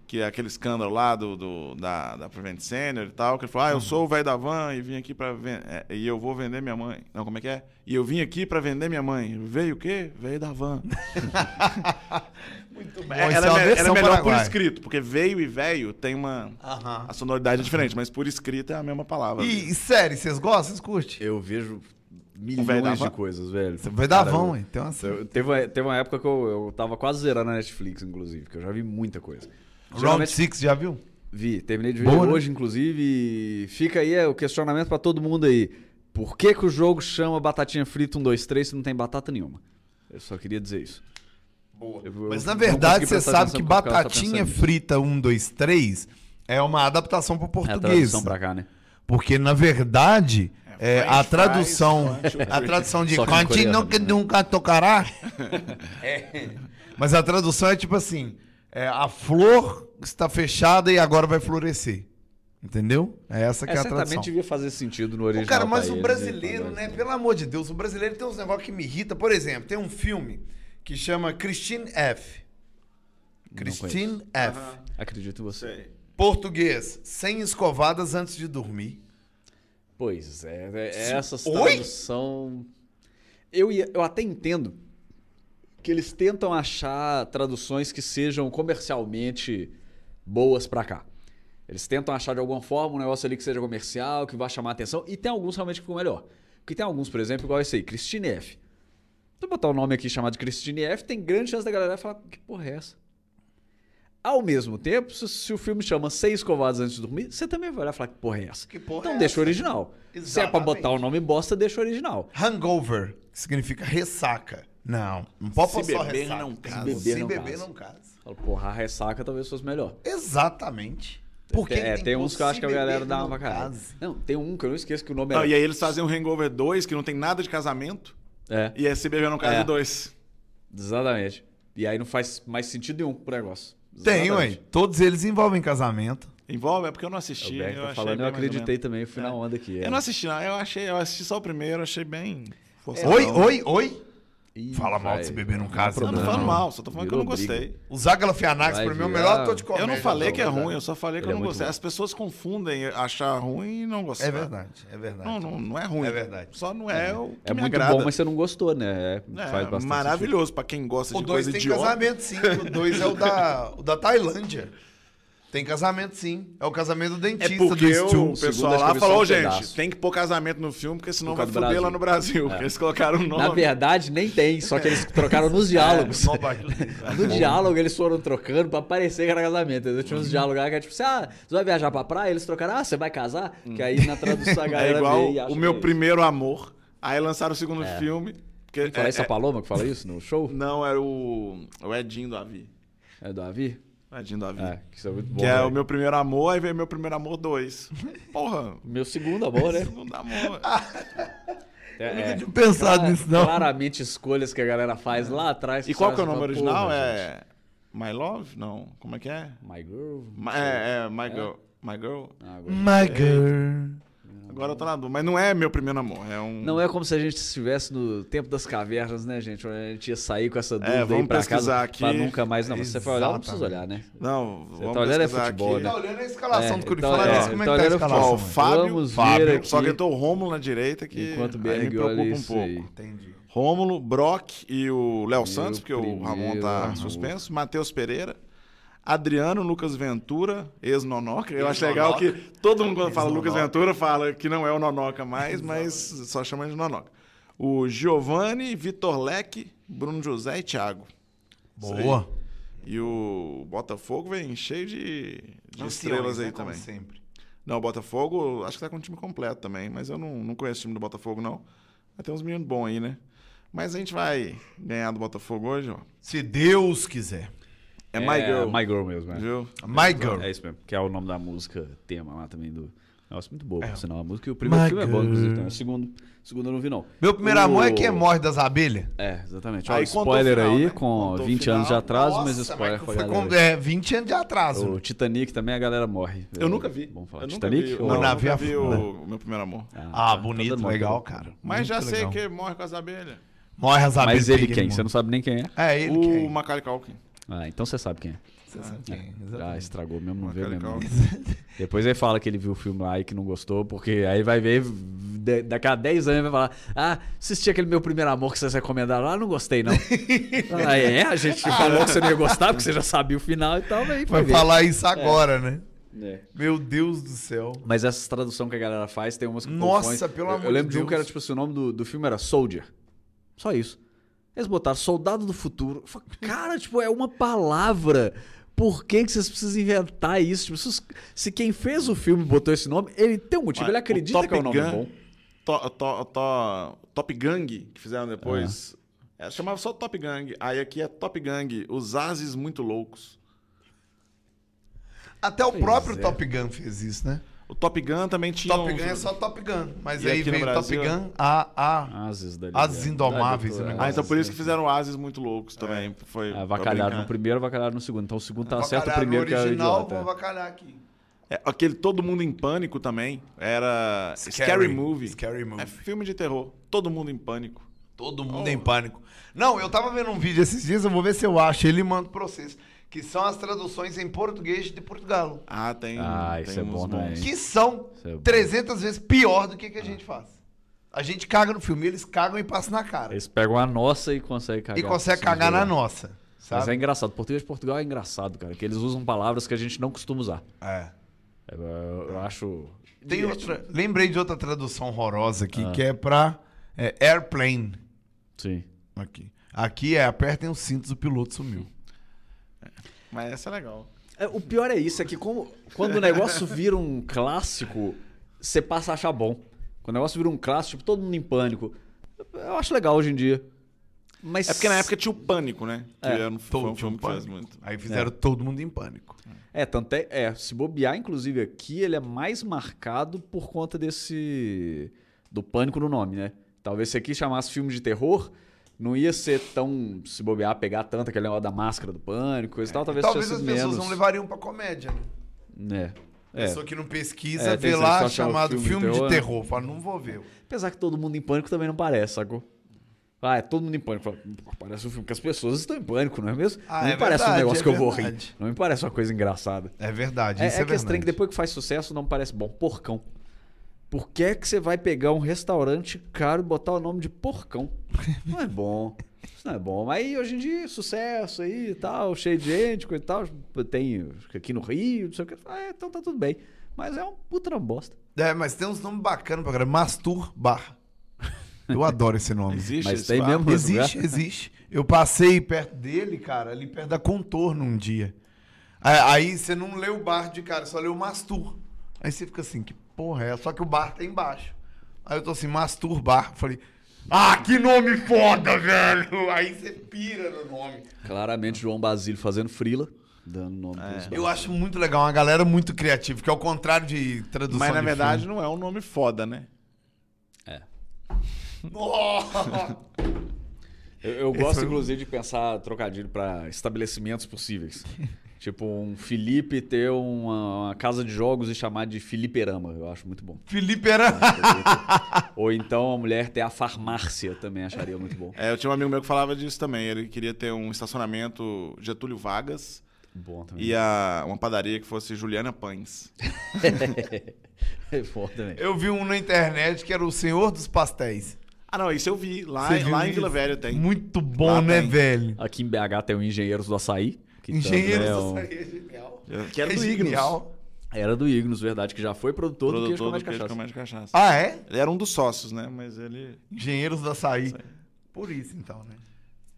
que é aquele escândalo lá do, do- da, da Prevent Senior e tal, que ele falou, ah, eu sou o velho da van e vim aqui pra ven- é, e eu vou vender minha mãe. Não, como é que é? E eu vim aqui pra vender minha mãe. Veio o quê? Veio da van. [laughs] Muito bom. É, era, é uma me- era versão melhor por escrito, porque veio e velho tem uma... Aham. A sonoridade é diferente, mas por escrito é a mesma palavra. E, e série, vocês gostam? Vocês curtem? Eu vejo milhões de van? coisas, velho. Você vai dar vão? Tem uma eu- Teve, uma- teve uma época que eu, eu tava quase zerando a Netflix, inclusive, que eu já vi muita coisa. Round Geralmente- 6, já viu? Vi, terminei de ver Boa, né? hoje, inclusive, e fica aí é, o questionamento pra todo mundo aí. Por que, que o jogo chama Batatinha Frita 1, 2, 3 se não tem batata nenhuma? Eu só queria dizer isso. Boa. Eu- Mas eu na verdade, você sabe que o tá Batatinha nisso. Frita 1, 2, 3 é uma adaptação para É a português. tradução pra cá, né? Porque, na verdade, é, French a tradução. A tradução de que coreano, que né? nunca tocará. [laughs] É. Mas a tradução é tipo assim: é, a flor está fechada e agora vai florescer. Entendeu? É essa que É, é, a certamente tradução. devia fazer sentido no original. cara, mas o brasileiro, e- né? Pelo amor de Deus, o brasileiro tem uns negócios que me irrita. Por exemplo, tem um filme que chama Christine F. Christine F. Acredito em você. Sei. Português, sem escovadas antes de dormir. Pois é, é essas tradução. Eu, ia- eu até entendo que eles tentam achar traduções que sejam comercialmente boas pra cá. Eles tentam achar de alguma forma um negócio ali que seja comercial, que vá chamar atenção, e tem alguns realmente que ficam melhor. Porque tem alguns, por exemplo, igual esse aí, Christine F. Se eu botar o nome aqui chamado de Christine F, tem grande chance da galera falar, que porra é essa? Ao mesmo tempo, se, se o filme chama Sem Escovados Antes de Dormir, você também vai olhar e falar, que porra é essa? Que porra então é deixa essa? o original. Se é pra Exatamente. botar o nome bosta, deixa o original. Hangover, que significa ressaca. Não, não pode Se só beber, ressaca. não casa. Se beber, Se não beber, casa. não casa. Fala, porra, a ressaca talvez fosse melhor. Exatamente. Porque é, tem, uns que eu acho que a galera dá uma caralho. Não, tem um que eu não esqueço que o nome Não, era. e aí eles fazem um Hangover 2 que não tem nada de casamento. É, E é se beber no caso É. exatamente. E aí não faz mais sentido nenhum pro negócio. Tem, ué. Exatamente. Todos eles envolvem casamento. Envolve? É porque eu não assisti. Berg eu tá falando, eu acreditei também, eu fui na onda aqui. é. Eu não assisti, não. Eu achei, eu assisti só o primeiro, achei bem. forçadão. Oi, oi, oi. Ih, Fala mal vai. de se beber num caso, não tô problema, falando não. mal, só tô falando que eu não Virou gostei. briga. O Zagala Fianax, Vai pra mim, é o melhor ator de comédia. Eu não falei que é ruim, eu só falei que Ele eu é não muito gostei. bom. As pessoas confundem achar ruim e não gostar. É verdade, é verdade. Não, não, não é ruim. É verdade. Só não é o que É me muito agrada. bom, mas você não gostou, né? É, É, faz bastante maravilhoso pra quem gosta O de 2 coisa tem idiota. casamento, sim. O 2 é o da, o da Tailândia. Tem casamento, sim. É o casamento do É dentista porque do o Stu. segundo, pessoal lá eu falou, um gente, pedaço. tem que pôr casamento no filme, porque senão vai foder lá no Brasil. Porque eles colocaram o nome. Na verdade, nem tem, só que eles trocaram nos [laughs] diálogos. É, não bate no diálogo eles foram trocando pra parecer que era casamento. entendeu? Tinha uns diálogos lá que era tipo assim: ah, você vai viajar pra praia? Eles trocaram, ah, você vai casar? Que aí na tradução a [laughs] É galera igual e acha o meu é primeiro amor. Aí lançaram o segundo filme. Que é- isso a é- Paloma que fala isso no show? Não, era o, o Edinho do Avi. É do Avi? O Edinho do Avi. É, que isso é muito bom. que é velho. o meu primeiro amor, aí veio meu primeiro amor 2. [laughs] Porra. Meu segundo amor, né? Segundo amor. [laughs] É, nunca é. tinha pensado Clara- nisso, não. Claramente escolhas que a galera faz lá atrás. E qual que é o nome fala, original? "Porra, É My Love? Não. Como é que é? My Girl? My- é, é My Girl. My Girl. Ah, My girl. Agora eu tô na dúvida. Mas não é meu primeiro amor. É um. Não é como se a gente estivesse no tempo das cavernas, né, gente? Onde a gente ia sair com essa dúvida aí É, vamos pra pesquisar casa aqui. pra nunca mais. Não, se você for olhar, não precisa Exatamente. olhar, né? Não, vamos tá olhando é pesquisar futebol, aqui. né? Tá olhando a escalação É, do Curi. então, Fala é, como é que tá a olhando o mano? Fábio, Vamos Fábio. Só que entrou o Rômulo na direita, que Enquanto o aí me preocupa um pouco. aí. Entendi. Rômulo, Brock e o Léo Santos, porque o Ramon tá suspenso. Matheus Pereira. Adriano, Lucas Ventura, ex-Nonoca. Eu acho legal que todo mundo quando fala Lucas. Ventura fala que não é o Nonoca mais, mas só chama de Nonoca. O Giovanni, Vitor Leque, Bruno José e Thiago. Boa. E o Botafogo vem cheio de, de estrelas aí né, como também. sempre. Não, o Botafogo, acho que tá com o time completo também, mas eu não, não conheço o time do Botafogo, não. Mas tem uns meninos bons aí, né? Mas a gente vai ganhar do Botafogo hoje, ó. Se Deus quiser. É, My Girl. My Girl mesmo, né? Viu? My girl. É isso mesmo, que é o nome da música tema lá também do. Nossa, muito boa, É. por sinal. A música e o primeiro My filme é bom, girl. inclusive. Então, o segundo, segundo eu não vi, não. Meu primeiro O- amor é quem morre das abelhas. É, exatamente. Aí spoiler final, aí, né? com Contou o 20 anos de atraso, mas Nossa, spoiler mas foi galera. com é, 20 anos de atraso. O Titanic também a galera morre. Eu nunca vi. Vamos falar. Eu nunca Titanic? vi. ou- Não, Na nunca vi Funda. o, o meu primeiro amor. Ah, tá, bonito, tá legal, cara. Mas Muito já sei legal. que morre com as abelhas. Morre as abelhas. Mas ele quem? Você não sabe nem quem é? É, ele o quem? Macaulay Culkin. Ah, então você sabe quem é. Você sabe quem? é, Ah, exatamente. estragou mesmo, não veio Macaulay mesmo. Depois ele fala que ele viu o filme lá e que não gostou, porque aí vai ver, de- daqui a 10 anos vai falar: Ah, assisti aquele meu primeiro amor que vocês recomendaram lá, não gostei, não. [laughs] ah, é, a gente falou que você não ia gostar, porque você já sabia o final e tal, aí foi Vai ver. falar isso agora, né? É. Meu Deus do céu. Mas essas traduções que a galera faz, tem umas que Nossa, pelo eu, amor Eu lembro de de um que era Deus. tipo assim, o nome do, do filme era Soldier. Só isso. Eles botaram Soldado do Futuro. Falei, Cara, tipo, é uma palavra. Por que, que vocês precisam inventar isso? Tipo, se, quem fez o filme botou esse nome, ele tem um motivo, Mas ele o acredita Top que é um nome Gun- bom. To- to- to- Top Gang, que fizeram depois. é, chamava só Top Gang. Aí aqui é Top Gang, os Ases Muito Loucos. Até o Pois próprio é. Top Gun fez isso, né? O Top Gun também tinha. Top uns- Gun é só Top Gun. Mas E aí veio Top Brasil? Gun A, A. Ases da Ases Indomáveis, da- negócio. Ah, então por isso que fizeram Ases Muito Loucos também. Foi Ah, pra Avacalharam no primeiro, avacalharam no segundo. Então o segundo tá certo, o primeiro que era original, vou avacalhar aqui. É, aquele Todo Mundo em Pânico também. Era Scary, Scary. Movie. Scary Movie. É filme de terror. Todo mundo em pânico. Todo mundo Oh. em pânico. Não, eu tava vendo um vídeo esses dias, eu vou ver se eu acho ele e mando pra vocês. Que são as traduções em português de Portugal. Ah, tem. Ah, tem isso é bom bons. também. Que são é bom. 300 vezes pior do que, que a gente faz. A gente caga no filme, eles cagam e passam na cara. Eles pegam a nossa e conseguem cagar. e consegue Sim, cagar na nossa. Mas é Sabe? engraçado. Português de Portugal é engraçado, cara. Que eles usam palavras que a gente não costuma usar. É. Eu, eu acho. Tem outra. Lembrei de outra tradução horrorosa aqui, Ah. que é pra é, airplane. Sim. Aqui. Aqui é apertem os cintos, o piloto sumiu. Mas essa é legal. É, o pior é isso, é que como, quando o negócio [laughs] vira um clássico, você passa a achar bom. Quando o negócio vira um clássico, tipo, todo mundo em pânico. Eu acho legal hoje em dia. Mas É porque na época tinha o Pânico, né? Que É, era um, foi um Todo filme que faz muito. Aí fizeram todo mundo em pânico. É, tanto é, é, se bobear, inclusive, aqui, ele é mais marcado por conta desse. do pânico no nome, né? Talvez se aqui chamasse filme de terror, não ia ser tão. se bobear, pegar tanto aquele negócio da máscara do pânico, coisa e tal, talvez, Talvez tivesse as pessoas menos. não levariam pra comédia, né? É. É. Pessoa que não pesquisa, É, vê lá chamado filme de filme de terror, né? terror. Fala, não vou ver. Apesar que todo mundo em pânico também não parece, sacou? Ah, é todo mundo em pânico. Fala, "Pô, Parece um filme que as pessoas estão em pânico, não é mesmo? Ah, não é me parece um verdade, negócio é que eu vou rir. Não me parece uma coisa engraçada. É verdade, É, é é, que esse trem verdade. que depois que faz sucesso não parece bom. Porcão. Por que é que você vai pegar um restaurante caro e botar o nome de porcão? [laughs] Não é bom. Isso não é bom. Mas aí, hoje em dia, sucesso aí e tal, cheio de gente, coisa e tal. Tem aqui no Rio, não sei o que. Ah, é, então tá tudo bem. Mas é um puta na bosta. É, mas tem uns nomes bacanas pra galera. Mastur Bar. Eu adoro esse nome. Existe Mas esse tem bar? mesmo? Existe, lugar? existe. Eu passei perto dele, cara, ali perto da Contorno um dia. Aí, aí você não lê o bar de cara, só lê o Mastur. Aí você fica assim, que porra é? Só que o bar tá embaixo. Aí eu tô assim, Mastur Bar. Falei, ah, que nome foda, velho! [laughs] Aí você pira no nome. Claramente, João Basílio fazendo frila, dando nome É. Eu acho muito legal, uma galera muito criativa, que é o contrário de tradução Mas na de verdade filme. não é um nome foda, né? É. Nossa! Eu, eu gosto, foi inclusive, de pensar trocadilho para estabelecimentos possíveis. [laughs] tipo, um Felipe ter uma, uma casa de jogos e chamar de Feliperama. Eu acho muito bom. Felipe era... Ou então a mulher ter a farmácia também acharia muito bom. É, eu tinha um amigo meu que falava disso também. Ele queria ter um estacionamento Getúlio Vargas Bom também. e a, uma padaria que fosse Juliana Pães. [laughs] É bom também. Eu vi um na internet que era o Senhor dos Pastéis. Ah, não, isso eu vi. Lá, lá em? Vila Velha tem. Muito bom, Lá né, tem. velho? Aqui em BH tem o Engenheiros do Açaí. Que Engenheiros um- Açaí é genial. Que era é do Ignos. genial. Era do Ignos, verdade, que já foi produtor, Produtor mais do queijo cachaça. com mais cachaça. Ah, é? Ele era um dos sócios, né? Mas ele... Engenheiros do Açaí. Por isso, então, né?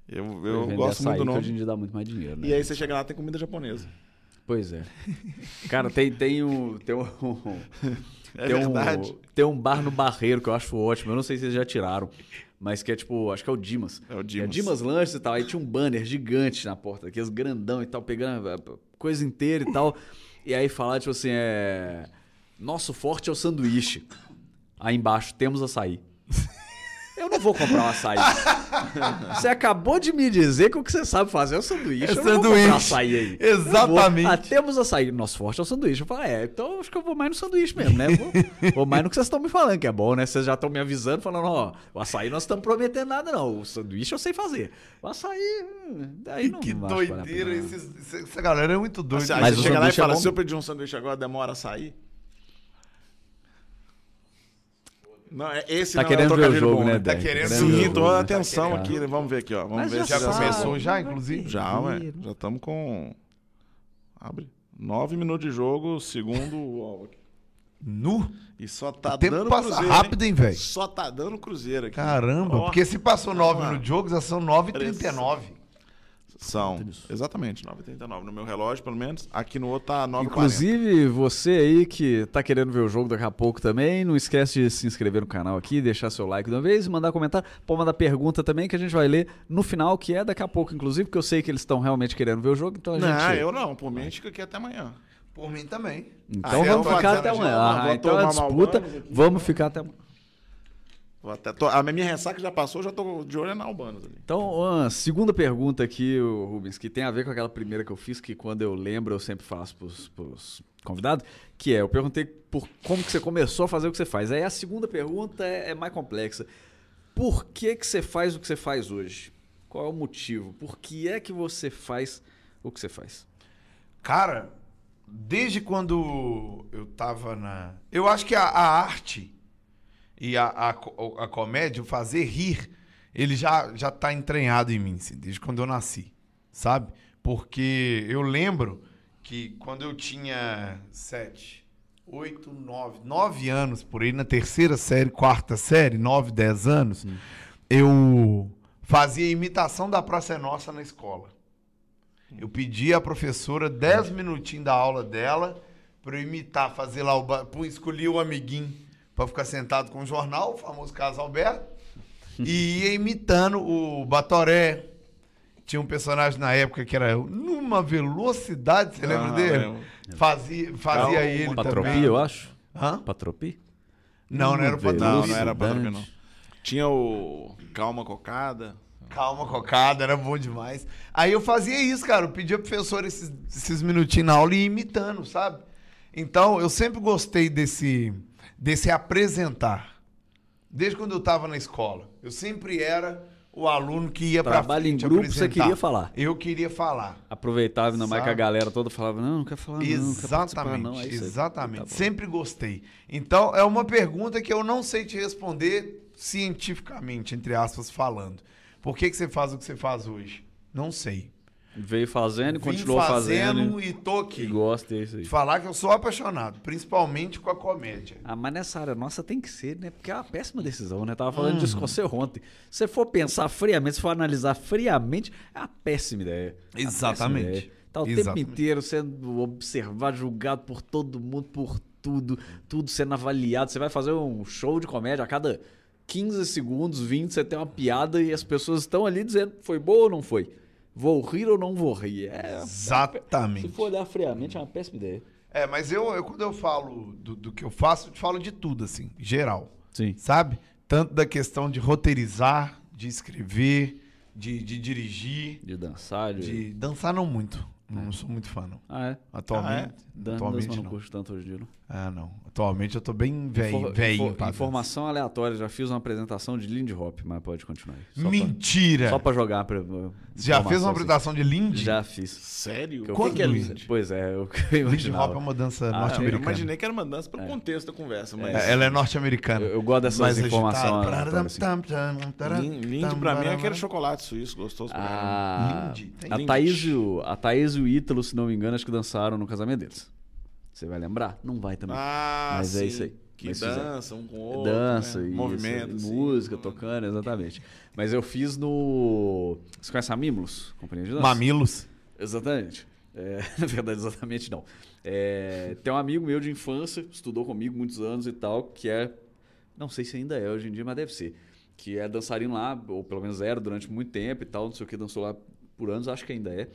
Eu, eu gosto muito do que hoje em nome. dia dá muito mais dinheiro, né? E aí você chega lá tem comida japonesa. Pois é. Cara, tem, tem um. Tem um. [laughs] É tem verdade. Um, tem um bar no Barreiro que eu acho ótimo. Eu não sei se eles já tiraram. Mas que é tipo, acho que é o Dimas. É o É Dimas. Dimas Lanches e tal. Aí tinha um banner gigante na porta, aqueles grandão e tal, pegando a coisa inteira e tal. E aí falar, tipo assim, é. Nosso forte é o sanduíche. Aí embaixo temos açaí. Eu não vou comprar um açaí. [laughs] você acabou de me dizer que o que você sabe fazer é o sanduíche. É eu não vou sanduíche. comprar açaí aí. [laughs] Exatamente. Vou. Ah, temos açaí. Nosso forte é o sanduíche. Eu falo, é, então acho que eu vou mais no sanduíche mesmo, né? Vou, [laughs] vou mais no que vocês estão me falando, que é bom, né? Vocês já estão me avisando, falando, ó, o açaí nós estamos prometendo nada, não. O sanduíche eu sei fazer. O açaí, hum, daí não que não que doideira. esses- essa galera é muito doida. Você, aí Mas você o chega lá e é fala, bom? se eu pedir um sanduíche agora, demora a sair? Não, é, esse Tá não querendo é o ver o jogo, bom, né, Tá Dani? querendo Sim, tô né? atenção Tá aqui, querendo. vamos ver aqui, ó. Vamos Mas ver já se Já começou já, inclusive? Já, ué. Já estamos com. Abre. Nove minutos de jogo, segundo o. Nu? E só tá O tempo dando passa cruzeiro. rápido, hein, velho? Só tá dando cruzeiro aqui. Caramba, Ó, porque se passou 9 lá. no jogo, já são 9h39. São, exatamente, 9h39. No meu relógio, pelo menos. Aqui no outro tá 9h40. Inclusive, você aí que tá querendo ver o jogo daqui a pouco também, não esquece de se inscrever no canal aqui, deixar seu like de uma vez, mandar comentário, pode mandar pergunta também que a gente vai ler no final, que é daqui a pouco, inclusive, porque eu sei que eles estão realmente querendo ver o jogo, então a gente... Não, eu não. Por mim, a gente fica aqui até amanhã. Por mim também. Então Ah, vamos eu tô ficar dizendo até aqui, amanhã. Ah, então a disputa, vamos ficar até amanhã. Vou até to- A minha ressaca já passou, já tô de olho na Albanos ali. Então, a segunda pergunta aqui, Rubens, que tem a ver com aquela primeira que eu fiz, que quando eu lembro eu sempre faço pros, pros convidados, que é, eu perguntei por como que você começou a fazer o que você faz. Aí a segunda pergunta é, é mais complexa. Por que que você faz o que você faz hoje? Qual é o motivo? Por que é que você faz o que você faz? Cara, desde quando eu tava na. Eu acho que a, a arte e a, a, a comédia, o fazer rir, ele já, já tá entranhado em mim, assim, desde quando eu nasci, sabe? Porque eu lembro que quando eu tinha sete, oito, nove, nove anos, por aí, na terceira série, quarta série, nove, dez anos, eu fazia imitação da Praça é Nossa na escola. Eu pedi à professora 10 minutinhos da aula dela para eu imitar, fazer lá o. Escolhi o amiguinho para ficar sentado com o jornal, o famoso caso Alberto, e ia imitando o Batoré. Tinha um personagem na época que era numa velocidade, você lembra Ah, dele? lembro. Fazia, fazia Calma, ele Patropi, também. eu acho? Hã? Patropi? Não, não era o Não, Patropi. não era Velocidade. Patropi, não. Tinha o Calma Cocada. Calma, cocada, era bom demais. Aí eu fazia isso, cara. Eu pedia pro professor esses, esses minutinhos na aula e ia imitando, sabe? Então, eu sempre gostei desse, desse apresentar. Desde quando eu tava na escola. Eu sempre era o aluno que ia pra Trabalho em grupo, você apresentar. queria falar. Eu queria falar. Aproveitava ainda mais que a galera toda falava, não, não quer falar não, não Exatamente, não. Aí você- exatamente. Tá. Sempre gostei. Então, é uma pergunta que eu não sei te responder cientificamente, entre aspas, falando. Por que, que você faz o que você faz hoje? Não sei. Veio fazendo e Vim continuou fazendo. fazendo e tô aqui. E gosta, é isso aí. De falar que eu sou apaixonado, principalmente com a comédia. Ah, mas nessa área nossa tem que ser, né? Porque é uma péssima decisão, né? Tava falando Uhum. disso com você ontem. Se você for pensar friamente, se for analisar friamente, é uma péssima ideia. Uma Exatamente. péssima ideia. Tá o tempo Exatamente. inteiro sendo observado, julgado por todo mundo, por tudo, tudo sendo avaliado. Você vai fazer um show de comédia a cada 15 segundos, 20, você tem uma piada e as pessoas estão ali dizendo foi boa ou não foi. Vou rir ou não vou rir. É, se Exatamente. for olhar friamente, é uma péssima ideia. É, mas eu, eu quando eu falo do, do que eu faço, eu te falo de tudo, assim, geral. Sim. Sabe? Tanto da questão de roteirizar, de escrever, de, de dirigir, De dançar, de. de dançar não muito. Não, não sou muito fã, não. Ah, é? Atualmente. Dan, atualmente dança, não não. curto tanto hoje em dia, não. Ah, não. Atualmente eu tô bem velho, Infor- infor- pra informação aleatória, já fiz uma apresentação de Lindy Hop, mas pode continuar aí. Só pra- Mentira! Só pra jogar. Pra, já fez uma apresentação de Lindy? Já fiz. Sério? Eu- O que, é Quando? Lindy? Pois é, eu, [laughs] eu Lindy. Hop é uma dança Ah, eu norte-americana. imaginei que era uma dança pelo contexto da conversa, mas... É, Ela é norte-americana. Eu- eu gosto dessas Mais informações Lin- Lindy pra mim é aquele chocolate suíço, gostoso pra caramba. A, Lindy, tem a, Lindy. Thaís e o, a Thaís e o Ítalo, se não me engano, acho que dançaram no casamento deles. Você vai lembrar? Não vai também. Ah, Mas é sim. isso aí. Que Mas dança um com o outro, Dança né? e movimento, assim. música, tocando, exatamente. Mas eu fiz no. Você conhece a Mimlos? Companhia de dança? Mamilos. Exatamente. É, [laughs] na verdade, exatamente não. É, tem um amigo meu de infância, estudou comigo muitos anos e tal, que é. Não sei se ainda é hoje em dia, mas deve ser. Que é dançarino lá, ou pelo menos era durante muito tempo e tal, não sei o que, dançou lá por anos, acho que ainda é.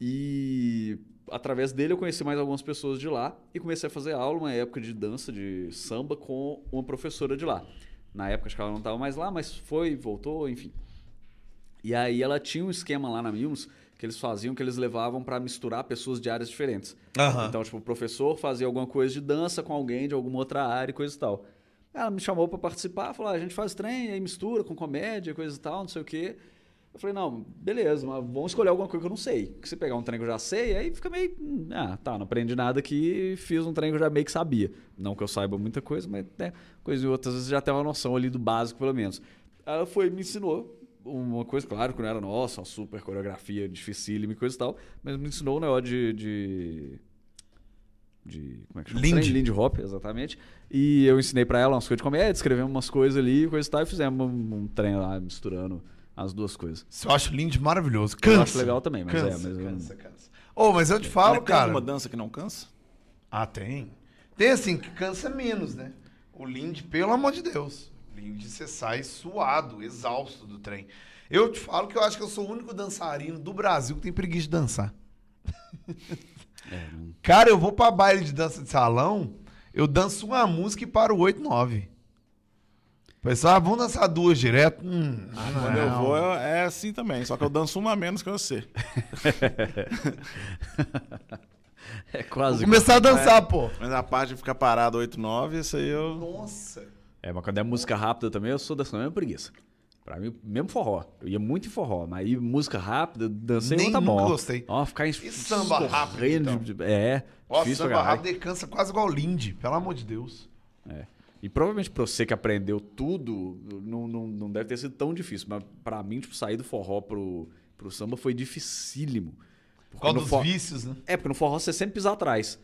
E através dele eu conheci mais algumas pessoas de lá e comecei a fazer aula uma época de dança, de samba, com uma professora de lá. Na época acho que ela não tava mais lá, mas foi, voltou, enfim. E aí ela tinha um esquema lá na Mimos que eles faziam que eles levavam pra misturar pessoas de áreas diferentes. Aham. Então, tipo, o professor fazia alguma coisa de dança com alguém de alguma outra área e coisa e tal. Ela me chamou pra participar, falou: ah, a gente faz trem, aí mistura com comédia, coisa e tal, não sei o quê. Eu falei, não, beleza, mas vamos escolher alguma coisa que eu não sei. Porque se pegar um trem que eu já sei, aí fica meio. hum, Ah, tá, não aprendi nada aqui, fiz um trem que eu já meio que sabia. Não que eu saiba muita coisa, mas né, coisa e outras vezes já tem uma noção ali do básico, pelo menos. Ela foi me ensinou uma coisa, claro, que não era nossa, uma super coreografia dificílima e coisa e tal, mas me ensinou o negócio de. de de como é que chama? Lindy. Lindy Hop, exatamente. E eu ensinei pra ela umas coisas de comédia, escrevemos umas coisas ali, coisa e tal, e fizemos um, um trem lá misturando as duas coisas. Eu acho lindo, maravilhoso. Eu Cansa. acho legal também, mas cansa, é, mas eu- cansa, cansa. Ô, mas eu te falo, Mas tem cara. alguma dança que não cansa? Ah, tem. Tem assim, que cansa menos, né? O Lindy, pelo amor de Deus. O Lindy, você sai suado, exausto do trem. Eu te falo que eu acho que eu sou o único dançarino do Brasil que tem preguiça de dançar. [laughs] é, Cara, eu vou pra baile de dança de salão, eu danço uma música e paro 8, 9. Pessoal, ah, vamos dançar duas direto? Hum, Quando eu vou, eu- é assim também. Só que eu danço uma a menos que você. [laughs] é Vou quase. começar a dançar, pô. Mas a parte de ficar parado 8, 9, isso aí eu. Nossa. É, mas quando é música rápida também, eu sou dessa mesma preguiça. Pra mim, mesmo forró. Eu ia muito em forró, mas aí música rápida, dancei, Nem tá nunca bom. gostei. Ó, ficar em, E samba rápido, então? de- É, Ó, samba rápido ele cansa quase igual o Lindy, pelo amor de Deus. É. E provavelmente pra você que aprendeu tudo, não, não, não deve ter sido tão difícil. Mas pra mim, tipo, sair do forró pro, pro samba foi dificílimo. Por Porque no dos vícios, né? É, porque no forró você sempre pisa atrás.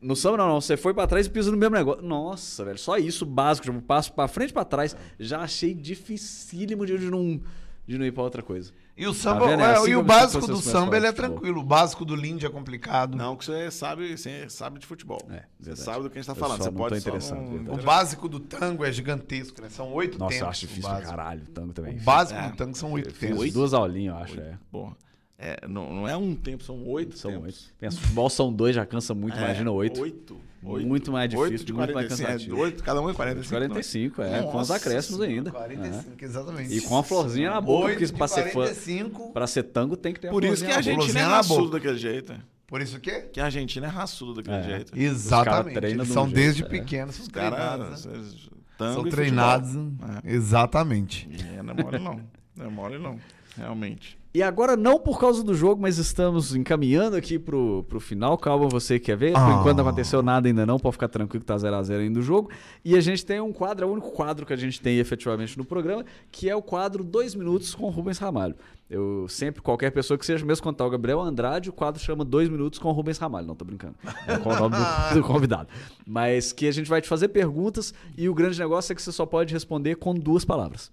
No samba não, não. Você foi pra trás e pisa no mesmo negócio. Nossa, velho. Só isso básico. Tipo, passo pra frente e pra trás. Já achei dificílimo de, de não, de não ir pra outra coisa. E o samba, vendo? É assim e o básico do samba ele é futebol. tranquilo. O básico do Lindy é complicado. Não, que você sabe, você sabe de futebol. É, você verdade. sabe do que a gente tá Eu falando. só Você pode verdade. O básico do tango é gigantesco, né? São oito Nossa, tempos. eu acho difícil pra caralho. O tango também. O básico É. do tango são oito tempos. duas aulinhas, eu acho. É. Porra. É, não, não é um tempo, são oito São tempos. oito. Pensa, futebol são dois, já cansa muito. É, imagina oito. Oito. Muito mais difícil, Oito de muito mais 45, cansativo. É, oito, cada um é 45. 45, é. Com os Nossa acréscimos ainda. 45, exatamente. É. E com a florzinha na boca, porque pra ser, fã, 45. pra ser tango tem que ter a Por isso florzinha que a. Argentina é boca. daquele jeito. é. Por isso o quê? Que a Argentina é raçudo daquele É. jeito. Exatamente. Eles de um são jeito, desde é. pequenos, Os treinados. caras né? São e treinados. futebol. É. Exatamente. É, não é mole não. Não é mole não. Realmente. E agora, não por causa do jogo, mas estamos encaminhando aqui pro, pro final. Calma, você quer ver? Por Ah. enquanto não aconteceu nada ainda não, pode ficar tranquilo que tá 0x0 ainda o jogo. E a gente tem um quadro, é o único quadro que a gente tem efetivamente no programa, que é o quadro 2 Minutos com Rubens Ramalho. Eu sempre, qualquer pessoa que seja, mesmo quando tá o Gabriel Andrade, o quadro chama 2 Minutos com Rubens Ramalho. Não, tô brincando. É com o nome do, [laughs] do convidado. Mas que a gente vai te fazer perguntas e o grande negócio é que você só pode responder com duas palavras.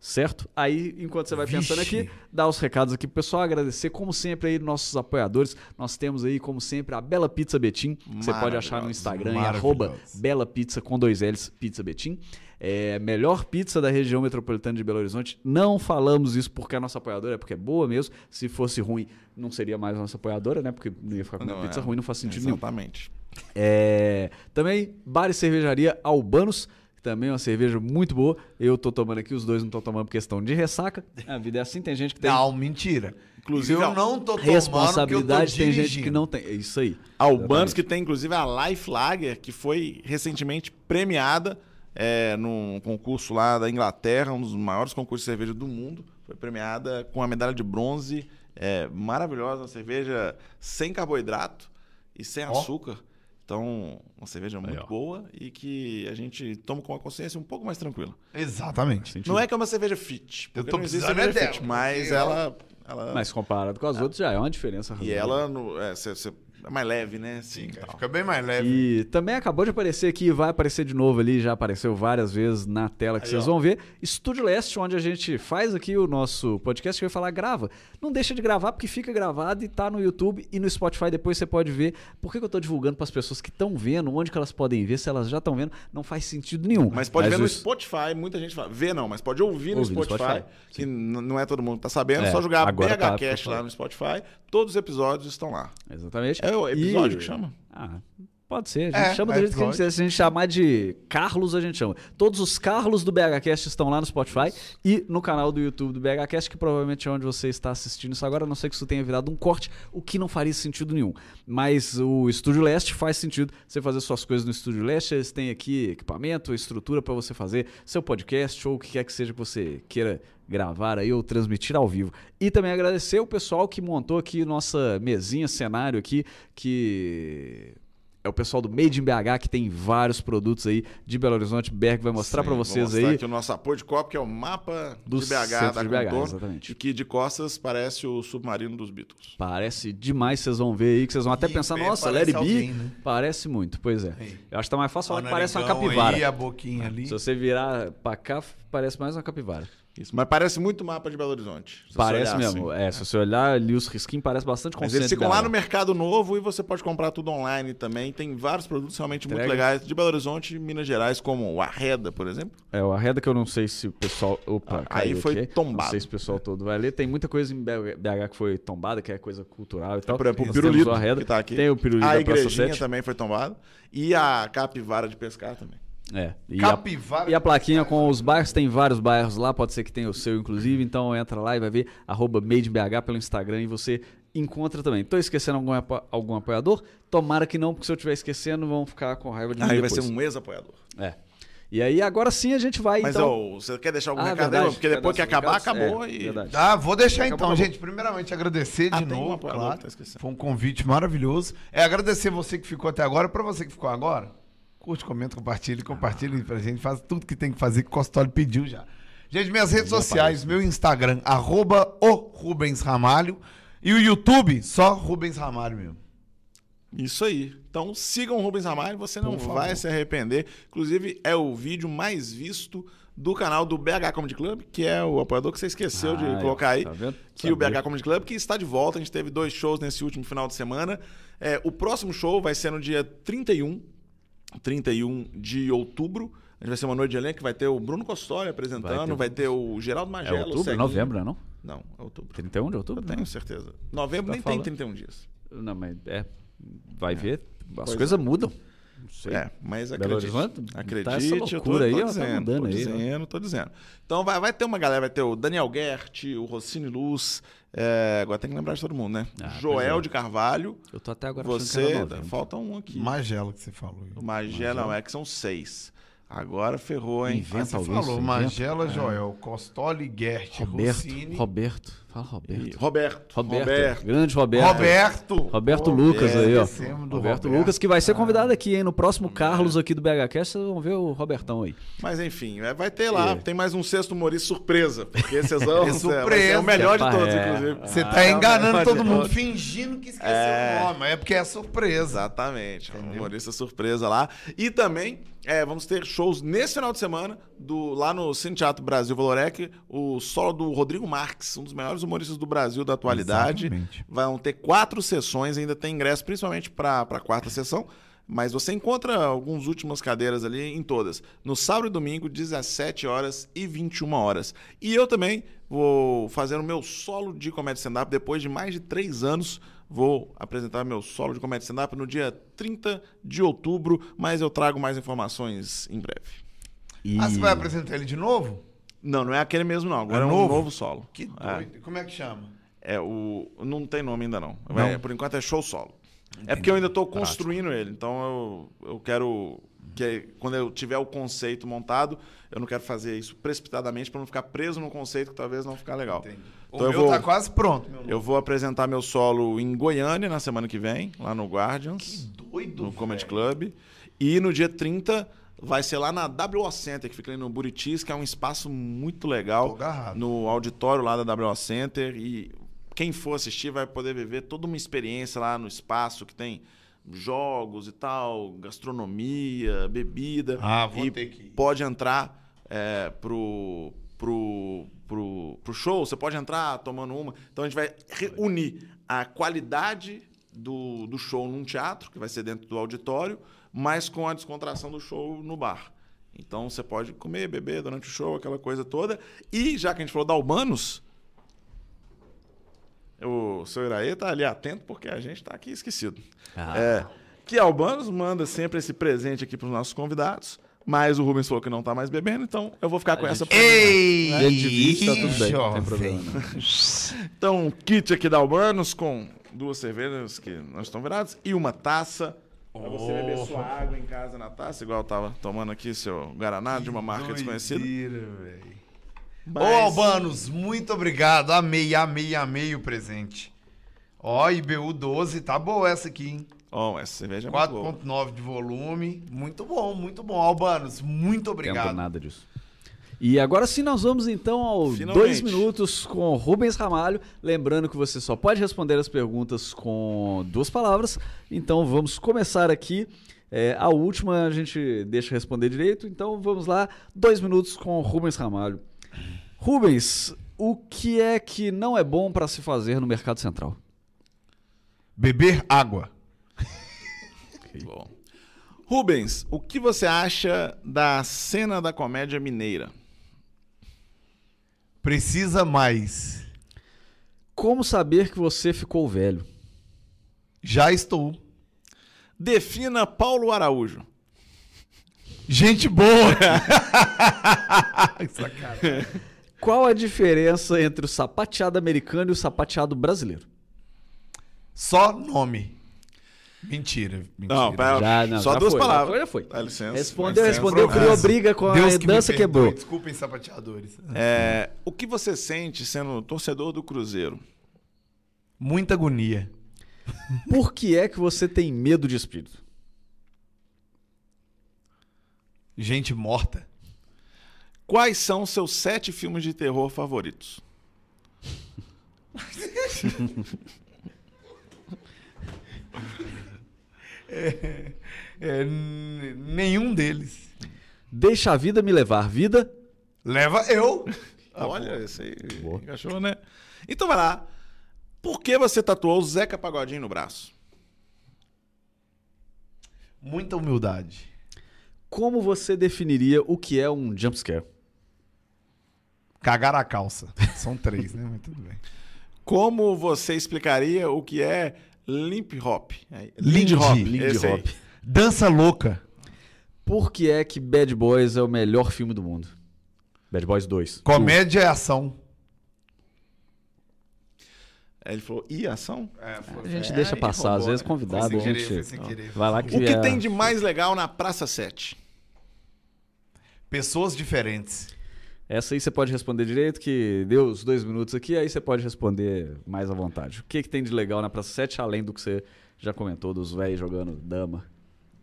Certo? Aí, enquanto você vai pensando Vixe. aqui, dar os recados aqui pro pessoal, agradecer, como sempre, aí, nossos apoiadores. Nós temos aí, como sempre, a Bela Pizza Betim, que você pode achar no Instagram, maravilhosa. arroba Bela Pizza com dois L's, Pizza Betim. É melhor pizza da região metropolitana de Belo Horizonte. Não falamos isso porque a nossa apoiadora é porque é boa mesmo. Se fosse ruim, não seria mais a nossa apoiadora, né? Porque não ia ficar comendo Não, pizza é. ruim, não faz sentido nenhum. Exatamente. É, também bar e cervejaria Albanos, também é uma cerveja muito boa. Eu tô tomando aqui, os dois não estão tomando por questão de ressaca. A vida é assim, tem gente que tem Não, mentira. Inclusive, eu não tô tomando responsabilidade, tem gente que não tem. É isso aí. Albanos, que tem inclusive a Life Lager, que foi recentemente premiada é, num concurso lá da Inglaterra, um dos maiores concursos de cerveja do mundo. Foi premiada com a medalha de bronze. É, maravilhosa, uma cerveja sem carboidrato e sem Ó. açúcar. Então, uma cerveja muito ó. boa e que a gente toma com uma consciência um pouco mais tranquila. Exatamente. Não é que é uma cerveja fit, Eu porque tô não existe precisando é cerveja dela, fit, mas ela... ela Mas comparado com as outras, já é uma diferença. e ela no- é, cê- cê- é mais leve, né? Sim, Fica, tal. fica bem mais leve. E também acabou de aparecer aqui, vai aparecer de novo ali, já apareceu várias vezes na tela que Aí, vocês ó. vão ver. Estúdio Leste, onde a gente faz aqui o nosso podcast, que eu ia falar grava. Não deixa de gravar, porque fica gravado e tá no YouTube e no Spotify, depois você pode ver. Por que, que eu tô divulgando para as pessoas que estão vendo, onde que elas podem ver, se elas já estão vendo, não faz sentido nenhum. Mas pode ver no isso- Spotify, muita gente fala. Vê não, mas pode ouvir no Ouvir no Spotify. Spotify, que não é todo mundo que tá sabendo, É, só jogar tá, BHCast favor. lá no Spotify. Todos os episódios estão lá. Exatamente. É o episódio E- que chama? Ah, Pode ser, a gente É, chama do é, jeito que a gente quiser. Se a gente chamar de Carlos, a gente chama. Todos os Carlos do BHCast estão lá no Spotify e no canal do YouTube do BHCast, que provavelmente é onde você está assistindo isso agora, a não ser que isso tenha virado um corte, o que não faria sentido nenhum. Mas o Estúdio Leste faz sentido você fazer suas coisas no Estúdio Leste. Eles têm aqui equipamento, estrutura para você fazer seu podcast ou o que quer que seja que você queira gravar aí ou transmitir ao vivo. E também agradecer o pessoal que montou aqui nossa mesinha, cenário aqui, que é o pessoal do Made in BH que tem vários produtos aí de Belo Horizonte. Berg vai mostrar para vocês mostrar aí. aqui o nosso apoio de copo, que é o mapa Do de BH, da de BH, Contorno, exatamente. Que de costas parece o submarino dos Beatles. Parece demais, vocês vão ver aí, que vocês vão até E pensar, nossa, Larry B né? parece muito, pois é. Aí. Eu acho que tá mais fácil falar que parece uma capivara. Aí, a boquinha ali. Se você virar pra cá, parece mais uma capivara. Isso, mas parece muito mapa de Belo Horizonte. Parece mesmo. assim. É, se você olhar ali os risquinhos, parece bastante Mas eles ficam lá no Mercado Novo e você pode comprar tudo online também. Tem vários produtos realmente muito Entrega. legais de Belo Horizonte e Minas Gerais, como o Arreda, por exemplo. É, o Arreda que eu não sei se o pessoal. Opa, Ah, aí foi aqui. tombado. Não sei se o pessoal todo vai ler. Tem muita coisa em BH que foi tombada, que é coisa cultural e tal. Por exemplo, o Nós Pirulito, o Arreda. que tá aqui. Tem o Pirulito A igrejinha 7. também foi tombada. E a capivara de pescar também. É. E a, Capivara. e a plaquinha com os bairros, tem vários bairros lá, pode ser que tenha o seu, inclusive. Então entra lá e vai ver arroba MadeBH pelo Instagram e você encontra também. Tô esquecendo algum, apo- algum apoiador? Tomara que não, porque se eu estiver esquecendo, vão ficar com raiva de mim Aí vai depois. ser um ex-apoiador. É. E aí, agora sim a gente vai, Mas então... ó, você quer deixar algum Ah, recado? verdade. Porque depois que acabar, recados? acabou. É, e... Ah, vou deixar Acabou, então, acabou. gente. Primeiramente, agradecer Ah, de um novo, apoiador, claro. tá. Foi um convite maravilhoso. É agradecer você que ficou até agora. Pra você que ficou agora, curte, comenta, compartilha, compartilha pra gente. Faz tudo que tem que fazer que o Costoli pediu já. Gente, minhas redes sociais, meu Instagram, arroba o Rubens Ramalho. E o YouTube, só Rubens Ramalho mesmo. Isso aí. Então sigam o Rubens Ramalho, você não vai se arrepender. Inclusive, é o vídeo mais visto do canal do BH Comedy Club, que é o apoiador que você esqueceu Ah, de colocar aí. tá? Que o Sabia. BH Comedy Club, que está de volta. A gente teve dois shows nesse último final de semana. É, o próximo show vai ser no dia 31, 31 de outubro. A gente vai ser uma noite de elenco que vai ter o Bruno Costoli apresentando, vai ter ter, o- Geraldo É Magelo. outubro? É Ceguinho. novembro, não é não? Não, é outubro. 31 de outubro? Eu tenho certeza. Novembro Tá nem falando. tem 31 dias. Não, mas é... Vai ver, as Pois coisas mudam. Não sei. É, mas Belo acredite. Horizonte? Tá Acredite, essa eu tô, loucura aí, tô ó, tá dizendo, mudando tô aí, dizendo, tô dizendo. Então vai, vai ter uma galera, vai ter o Daniel Gert, o Rossini Luz, é, agora tem que lembrar de todo mundo, né? Ah, Joel é. de Carvalho, Eu tô até agora você, falta um aqui. Magela que você falou. O Magela, não, é que são seis. Agora ferrou, hein? Inventa Você alguém, falou isso, Magela, Joel, Costoli, Gert, Roberto, Rossini. Roberto. Fala E Roberto. Roberto. Roberto. Grande Roberto. Roberto. Roberto Lucas aí, ó. Roberto, Roberto. Lucas, que vai ser convidado aqui, hein? No próximo Carlos aqui do BHCast, vocês vão ver o Robertão aí. Mas enfim, é, vai ter lá, É. tem mais um sexto humorista surpresa. Porque vão [laughs] É ser surpresa. o melhor de É, todos, é. inclusive. Você Ah, tá é o enganando melhor todo de mundo, todos. fingindo que esqueceu É. o nome. É porque é surpresa. Exatamente. Um humorista surpresa lá. E também é, vamos ter shows nesse final de semana do, lá no Cine Teatro Brasil Valorec, o solo do Rodrigo Marques, um dos maiores humoristas do Brasil da atualidade. Exatamente. Vão ter quatro sessões, ainda tem ingresso principalmente para a quarta sessão. Mas você encontra algumas últimas cadeiras ali em todas. No sábado e domingo, 17 horas e 21 horas. E eu também vou fazer o meu solo de comédia stand-up. Depois de mais de três anos, vou apresentar meu solo de comédia stand-up no dia 30 de outubro. Mas eu trago mais informações em breve. E... Ah, você vai apresentar ele de novo? Não, não é aquele mesmo, não. Agora É é, um novo? novo solo. Que É. doido. Como é que chama? É o. Não tem nome ainda, não. Não? É, por enquanto é show solo. É porque eu ainda estou construindo ele. Então eu, eu quero. Que quando eu tiver o conceito montado, eu não quero fazer isso precipitadamente para não ficar preso num conceito que talvez não ficar legal. O Então eu meu vou- tá quase pronto, meu Eu vou apresentar meu solo em Goiânia na semana que vem, lá no Guardians, doido. no Comedy velho. Club. E no dia 30 vai ser lá na WO Center, que fica ali no Buritis, que é um espaço muito legal no auditório lá da WO Center e quem for assistir vai poder viver toda uma experiência lá no espaço que tem jogos e tal, gastronomia, bebida. Ah, vou e ter que ir. pode entrar é, pro, pro, pro, pro show, você pode entrar tomando uma. Então a gente vai reunir a qualidade do, do show num teatro, que vai ser dentro do auditório, mas com a descontração do show no bar. Então você pode comer, beber durante o show, aquela coisa toda. E já que a gente falou da Albanos, o seu Iraê tá ali atento porque a gente tá aqui esquecido. Ah. É, Que Albanos manda sempre esse presente aqui pros nossos convidados. Mas o Rubens falou que não tá mais bebendo, então eu vou ficar com essa. mim. Ei! Divide, tá tudo bem, não tem jovem. problema. não. [laughs] Então, um kit aqui da Albanos com duas cervejas que nós estão virados e uma taça. Pra você beber sua água em casa na taça, igual eu tava tomando aqui seu Guaraná de uma marca desconhecida. Doideira, velho. Mas- Ô, Albanos, muito obrigado. Amei, amei, amei o presente. Ó, IBU 12, tá boa essa aqui, hein? Ó, essa cerveja é muito boa. 4.9 de volume. Muito bom, muito bom. Albanos, muito Não obrigado. entendo nada disso. E agora sim nós vamos então aos Finalmente. dois minutos com Rubens Ramalho. Lembrando que você só pode responder as perguntas com duas palavras. Então vamos começar aqui. É, a última a gente deixa responder direito. Então vamos lá, dois minutos com Rubens Ramalho. Rubens, o que é que não é bom para se fazer no Mercado Central? Beber água. [laughs] Bom. Rubens, o que você acha da cena da comédia mineira? Precisa mais. Como saber que você ficou velho? Já estou. Defina Paulo Araújo. Gente boa. [laughs] Qual a diferença entre o sapateado americano e o sapateado brasileiro? Só nome. Mentira, mentira. Não, pera, Já, não, só já duas foi, palavras. já foi. Dá licença. Respondeu, Mas respondeu, criou briga com Deus a que dança perdoe. quebrou. Desculpem, sapateadores. É, o que você sente sendo torcedor do Cruzeiro? Muita agonia. Por que é que você tem medo de espírito? Gente morta. Quais são seus sete filmes de terror favoritos? [laughs] [laughs] É, n- nenhum deles. Deixa a vida me levar. Vida? Leva eu. [laughs] Olha, esse aí Boa. encaixou, né? Então vai lá. Por que você tatuou o Zeca Pagodinho no braço? Muita humildade. Como você definiria o que é um jumpscare? Cagar a calça. São três, né? Mas tudo bem. Como você explicaria o que é limp hop? É, Lindy hop. Lindy hop. Dança louca. Por que é que Bad Boys é o melhor filme do mundo? Bad Boys 2. Comédia é ação. Aí Ele falou, e ação? É, foi, A gente É, deixa passar, às roubou, vezes né? convidado, sem gente querer, foi sem querer. vai lá que O que é- tem de mais legal na Praça 7? Pessoas diferentes. Essa aí você pode responder direito, que deu os dois minutos aqui, aí você pode responder mais à vontade. O que, que tem de legal na Praça 7, além do que você já comentou, dos velhos jogando dama?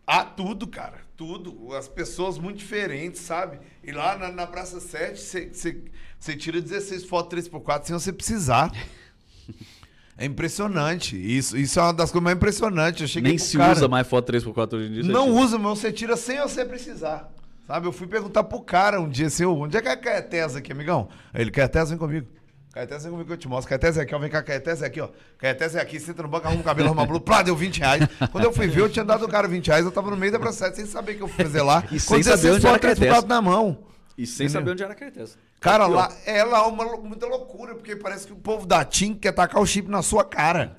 Ah, tudo, cara. Tudo. As pessoas muito diferentes, sabe? E lá na, na Praça 7, você- tira 16 fotos 3x4 sem você precisar. [laughs] É impressionante. Isso, isso é uma das coisas mais impressionantes. Eu cheguei Nem se cara, usa mais foto 3x4 hoje em dia. Não usa, mas você tira sem você precisar. Sabe? Eu fui perguntar pro cara um dia assim, "Ô, onde é que é a Caetés aqui, amigão? Aí ele, Caetés, vem comigo. Caetés, vem comigo que eu te mostro. Caetés é aqui, ó. Vem cá, Caetés é aqui, ó. Caetés é aqui, senta no banco, arruma o cabelo, arruma a blusa. Plá, deu 20 reais. Quando eu fui ver, eu tinha dado o cara 20 reais, eu tava no meio da processo, sem saber o que eu fui fazer lá. [laughs] E sem saber 16 onde era Caetés. na mão. E sem saber onde era a carteza. Cara, Aqui, lá é lá uma, muita loucura, porque parece que o povo da TIM quer tacar o chip na sua cara.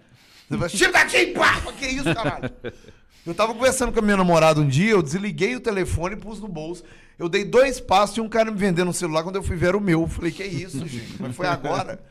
Você fala, chip da TIM, pá! Que isso, caralho? [laughs] Eu tava conversando com a minha namorada um dia, eu desliguei o telefone e pus no bolso. Eu dei dois passos e um cara me vendendo um celular quando eu fui ver era o meu. Eu falei, que isso, [laughs] gente? Mas foi agora.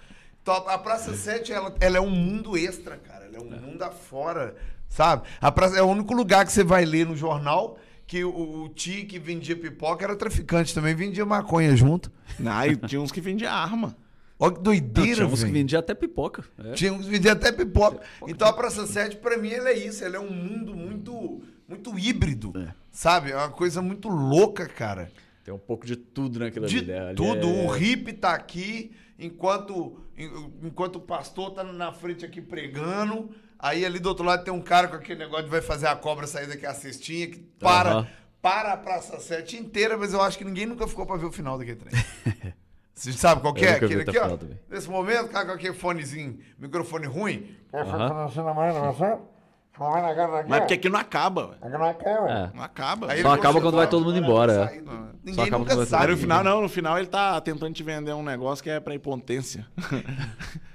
Então, a Praça 7, ela, ela é um mundo extra, cara. Ela é um mundo afora, sabe? A praça, é o único lugar que você vai ler no jornal que o, o tio que vendia pipoca era traficante também, vendia maconha junto. Ah, e tinha uns que vendiam arma. Olha que doideira, Tinha uns que velho. vendiam até pipoca. É. Tinha uns que vendiam até pipoca. Então a Praça 7, pra mim, ela é isso. Ela é um mundo muito, muito híbrido, É. sabe? É uma coisa muito louca, cara. Tem um pouco de tudo naquilo De ali. né? Ali tudo. é- O hippie tá aqui, enquanto, en- enquanto o pastor tá na frente aqui pregando. Aí ali do outro lado tem um cara com aquele negócio de vai fazer a cobra sair daqui a cestinha, que para, Aham. para a Praça 7 inteira, mas eu acho que ninguém nunca ficou pra ver o final daquele trem. [laughs] Você sabe qual é? Aquele aqui, ó. também. Nesse momento, cara com aquele fonezinho, microfone ruim. Aham. Mas porque aqui não acaba, velho. É. Não acaba. Aí Só acaba quando vai todo mundo embora, é. saindo. Só Ninguém acaba nunca quando vai sabe. no final, não, no final ele tá tentando te vender um negócio que é pra impotência. [laughs]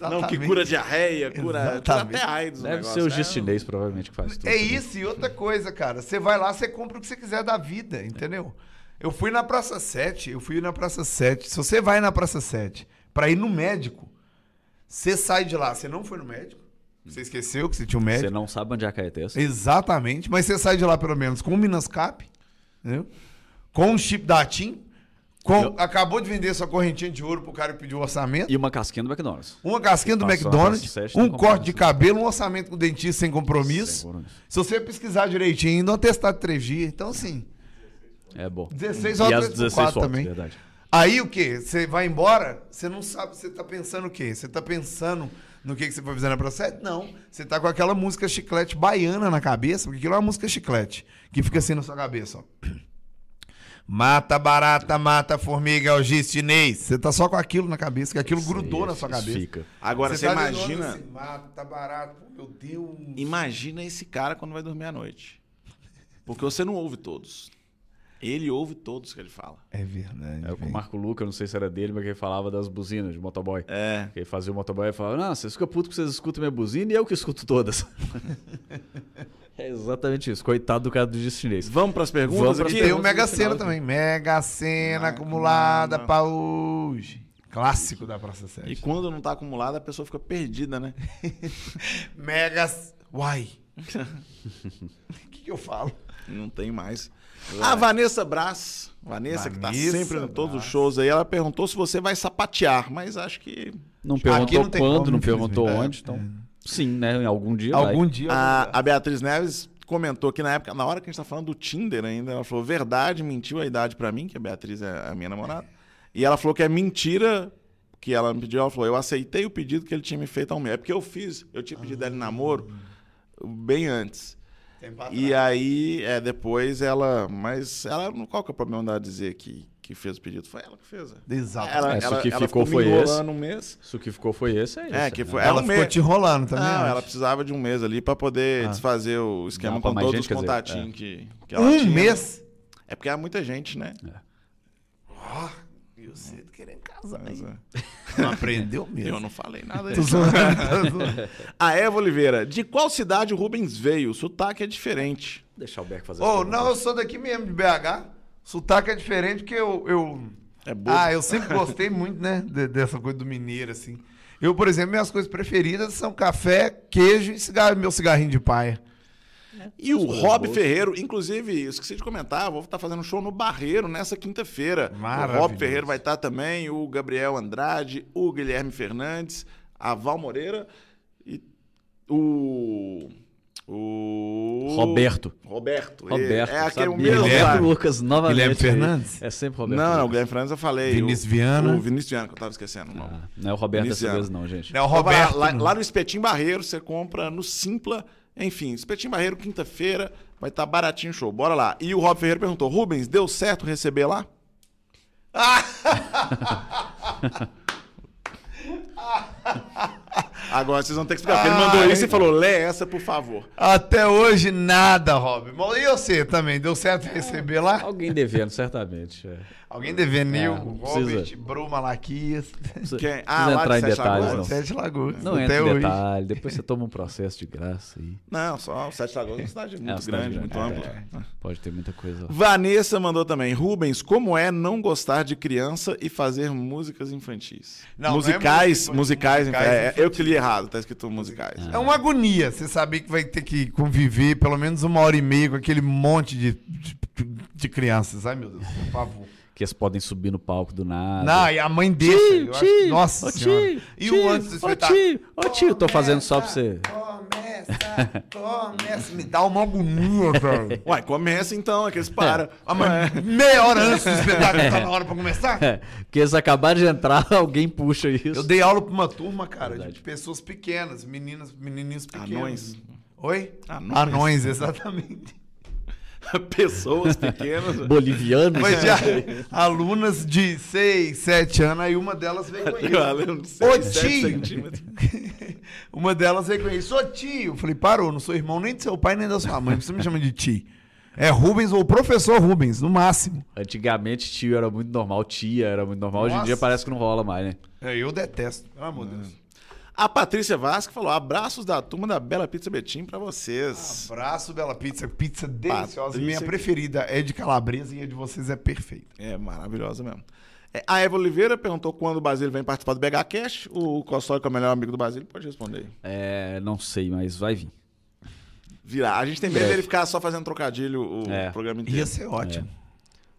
Não, que cura diarreia, cura, cura Exatamente. até AIDS. Deve negócio. ser o É, gestinês, provavelmente, que faz tudo. É né? isso, e outra coisa, cara. Você vai lá, você compra o que você quiser da vida, entendeu? Eu fui na Praça 7, eu fui na Praça 7. Se você vai na Praça 7 pra ir no médico, você sai de lá. Você não foi no médico? Você esqueceu que você tinha um Você médico? não sabe onde é a Caetés? Exatamente, mas você sai de lá pelo menos com um Minascap, entendeu? Com um chip da TIM, com, Eu- acabou de vender sua correntinha de ouro pro cara que pediu orçamento. E uma casquinha do McDonald's. Uma casquinha do McDonald's, Praça 7, tem um corte de cabelo, um orçamento com o dentista sem compromisso. Sem. Se você pesquisar direitinho, ainda um atestado de 3 dias. Então, assim, É bom. 16 e horas as por 16 quatro fotos, também. verdade. aí o quê? Você vai embora, você não sabe, você tá pensando o quê? Você tá pensando no que, que você vai fazer na processo? Não. Você tá com aquela música chiclete baiana na cabeça, porque aquilo é uma música chiclete, que fica assim na sua cabeça, ó. Mata barata, mata formiga, algis chinês. Você tá só com aquilo na cabeça, que aquilo grudou na sua cabeça. Fica. Agora, você, tá imagina... assim, mata barata, meu Deus. Imagina esse cara quando vai dormir à noite. Porque você não ouve todos. Ele ouve todos que ele fala. É verdade. É o. Marco Luca, não sei se era dele, mas que ele falava das buzinas de motoboy. É. Ele fazia o motoboy e falava, não, vocês ficam putos que vocês escutam minha buzina e eu que escuto todas. [laughs] é exatamente isso. Coitado do cara do disco chinês. Vamos pras perguntas Vamos pras aqui? Tem o perguntas Mega Sena também. Mega Sena acumulada pra hoje. Clássico da Praça E 7. quando não tá acumulado, a pessoa fica perdida, né? [laughs] Mega. Uai. [laughs] O que, que eu falo? Não tem mais. A Vanessa Brás, Vanessa, que tá Vanessa sempre em todos os shows aí, ela perguntou se você vai sapatear, mas acho que Não perguntou não quando, como, não perguntou infelizmente. onde. Então, sim, né? Em algum dia Algum vai. dia. a, a Beatriz Neves comentou que na época, na hora que a gente tá falando do Tinder ainda, ela falou verdade, mentiu a idade pra mim, que a Beatriz é a minha namorada. E ela falou que é mentira que ela me pediu, ela falou, eu aceitei o pedido que ele tinha me feito ao meu. É porque eu fiz, eu tinha pedido ela em namoro bem antes. E aí, é, depois ela. Mas ela. Qual que é o problema dela dizer que, que fez o pedido? Foi ela que fez. é. Exato. Ela, É, ela, que ela ficou ficou foi esse. enrolando um mês. Se o que ficou foi esse, é isso. É, que foi- né? ela ela um ficou te enrolando também. Não, acho. ela precisava de um mês ali pra poder Ah. desfazer o esquema Não, com todos gente, os contatinhos que, que ela Um tinha. mês? É porque há muita gente, né? Ó, e casar. Mas, hein? é. Não aprendeu mesmo. Eu não falei nada disso. [laughs] zoando. A Eva Oliveira, de qual cidade o Rubens veio? O sotaque é diferente. Deixar o Beck fazer essa não, eu sou daqui mesmo, de BH. Sotaque é diferente porque eu. eu... É bobo. Ah, eu sempre gostei muito, né? de- dessa coisa do mineiro, assim. Eu, por exemplo, minhas coisas preferidas são café, queijo e cigarro, meu cigarrinho de paia. E o Rob. Ferreiro, inclusive, esqueci de comentar, vou estar fazendo um show no Barreiro nessa quinta-feira. O. Rob Ferreiro vai estar também, o Gabriel Andrade, o Guilherme Fernandes, a Val Moreira e o. O. Roberto. Roberto. Roberto. É aquele o sabia. mesmo. Guilherme. cara. Lucas, novamente. Guilherme. Fernandes? É sempre Roberto. Não, não, o. Guilherme Fernandes eu falei. Vinícius o, Viana. O Vinícius Viana, que eu tava esquecendo o nome. Ah, não é o Roberto dessa Iniciando. vez, não, gente. É o vai lá- Roberto. Lá, lá no Espetinho Barreiro, você compra no Simpla. Enfim, Espetinho Barreiro, quinta-feira, vai estar baratinho o show. Bora lá. E o Rob Ferreiro perguntou: Rubens, deu certo receber lá? [laughs] Agora vocês vão ter que explicar. Porque ele mandou Ai. isso e falou: lê essa, por favor. Até hoje, nada, Rob. E você também? Deu certo receber lá? Alguém devendo, certamente. É. Alguém devendo, É, Nil, Robert, precisa. Bru, Malaquias. Precisa- Quem? precisa Ah, entrar de em Sete detalhes, Lagoas? não. Sete Lagoas. Não entra em hoje. detalhe. Depois você toma um processo de graça aí. Não, só o Sete Lagoas é uma cidade muito cidade grande, muito ampla. Pode ter muita coisa. lá. Vanessa mandou também. Rubens, como é não gostar de criança e fazer músicas infantis? Não, não é musicais, música- musicais, musicais é, infantis. eu que li errado, tá escrito musicais. É uma agonia. Você saber que vai ter que conviver pelo menos uma hora e meia com aquele monte de, de, de crianças. Ai, meu Deus, por favor. Que eles podem subir no palco do nada. Não, e a mãe deixa. Tio, eu acho- tio, Nossa ô senhora. tio, E tio, o antes do ô espetáculo? tio, ô tio, tô fazendo só pra você. Começa, começa. Me dá uma agonia, [laughs] velho. Uai, começa então, é que eles param. [laughs] Ah, mas meia hora antes do espetáculo [laughs] tá na hora pra começar? É, porque eles acabaram de entrar, alguém puxa isso. Eu dei aula pra uma turma, cara, Verdade. de pessoas pequenas, meninas, menininhos pequenos. Anões. Oi? Anões. Anões, exatamente. [laughs] Pessoas pequenas. [laughs] Bolivianos. Mas já alunas de 6, 7 anos, aí uma delas veio com isso. [laughs] Ô, tio! centímetros. uma delas veio com isso. Ô tio! Eu falei, parou, não sou irmão nem do seu pai nem da sua mãe. Você me chama de tio. É Rubens ou professor Rubens, no máximo. Antigamente tio era muito normal, tia era muito normal. Hoje em Nossa. dia parece que não rola mais, né? É, eu detesto, pelo amor de Deus. A Patrícia Vasco falou: abraços da turma da Bela Pizza Betim pra vocês. Abraço, Bela Pizza. Pizza deliciosa. Patrícia Minha preferida é de calabresa e a de vocês é perfeita. É maravilhosa mesmo. É, a Eva Oliveira perguntou quando o Basílio vem participar do BH Cash. O Costório, que é o melhor amigo do Basílio, pode responder aí. É, não sei, mas vai vir. Virar. A gente tem medo dele ficar só fazendo trocadilho o É. programa inteiro. Ia ser ótimo.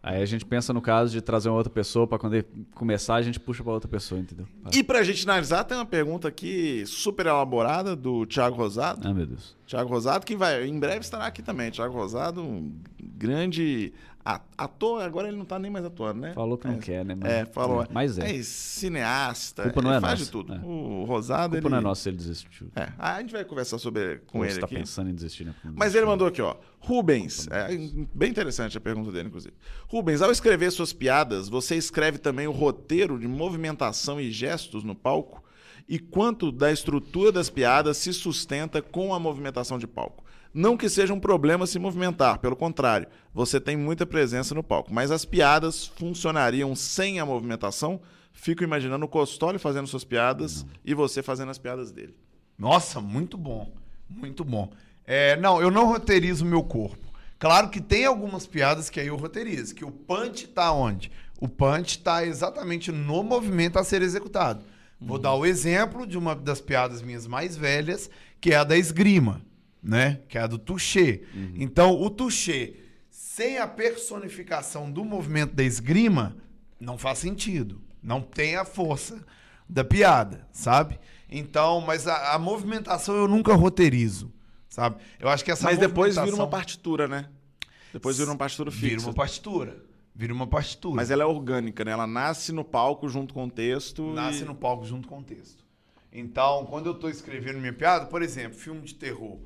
Aí a gente pensa no caso de trazer uma outra pessoa pra quando ele começar a gente puxa pra outra pessoa, entendeu? E pra gente finalizar, tem uma pergunta aqui super elaborada do Thiago Rosado. Ah, meu Deus. Thiago Rosado, que vai, em breve estará aqui também. Thiago Rosado, um grande a- ator, agora ele não tá nem mais atuando, né? Falou que não é, quer, né? É, falou. Mas é. cineasta. Culpa não ele é faz nossa, de tudo. é. O Rosado, A culpa ele... não é nossa se ele desistiu. É, a gente vai conversar sobre com Ou ele você tá aqui. pensando em desistir, né? Mas ele mandou aqui, ó. Rubens, é, bem interessante a pergunta dele, inclusive. Rubens, ao escrever suas piadas, você escreve também o roteiro de movimentação e gestos no palco? E quanto da estrutura das piadas se sustenta com a movimentação de palco? Não que seja um problema se movimentar, pelo contrário, você tem muita presença no palco, mas as piadas funcionariam sem a movimentação? Fico imaginando o Costoli fazendo suas piadas e você fazendo as piadas dele. Nossa, muito bom. Muito bom. É, não, eu não roteirizo o meu corpo. Claro que tem algumas piadas que aí eu roteirizo, que o punch tá onde? O punch tá exatamente no movimento a ser executado. Vou dar o exemplo de uma das piadas minhas mais velhas, que é a da esgrima, né? Que é a do touché. Então, o touché, sem a personificação do movimento da esgrima, não faz sentido. Não tem a força da piada, sabe? Então, mas a, a movimentação eu nunca roteirizo, sabe? Eu acho que essa Mas depois vira uma movimentação- partitura, né? Depois vira uma partitura fixa. Vira uma partitura. Vira uma partitura. Mas ela é orgânica, né? Ela nasce no palco junto com o texto. nasce e... no palco junto com o texto. Então, quando eu tô escrevendo minha piada, por exemplo, filme de terror.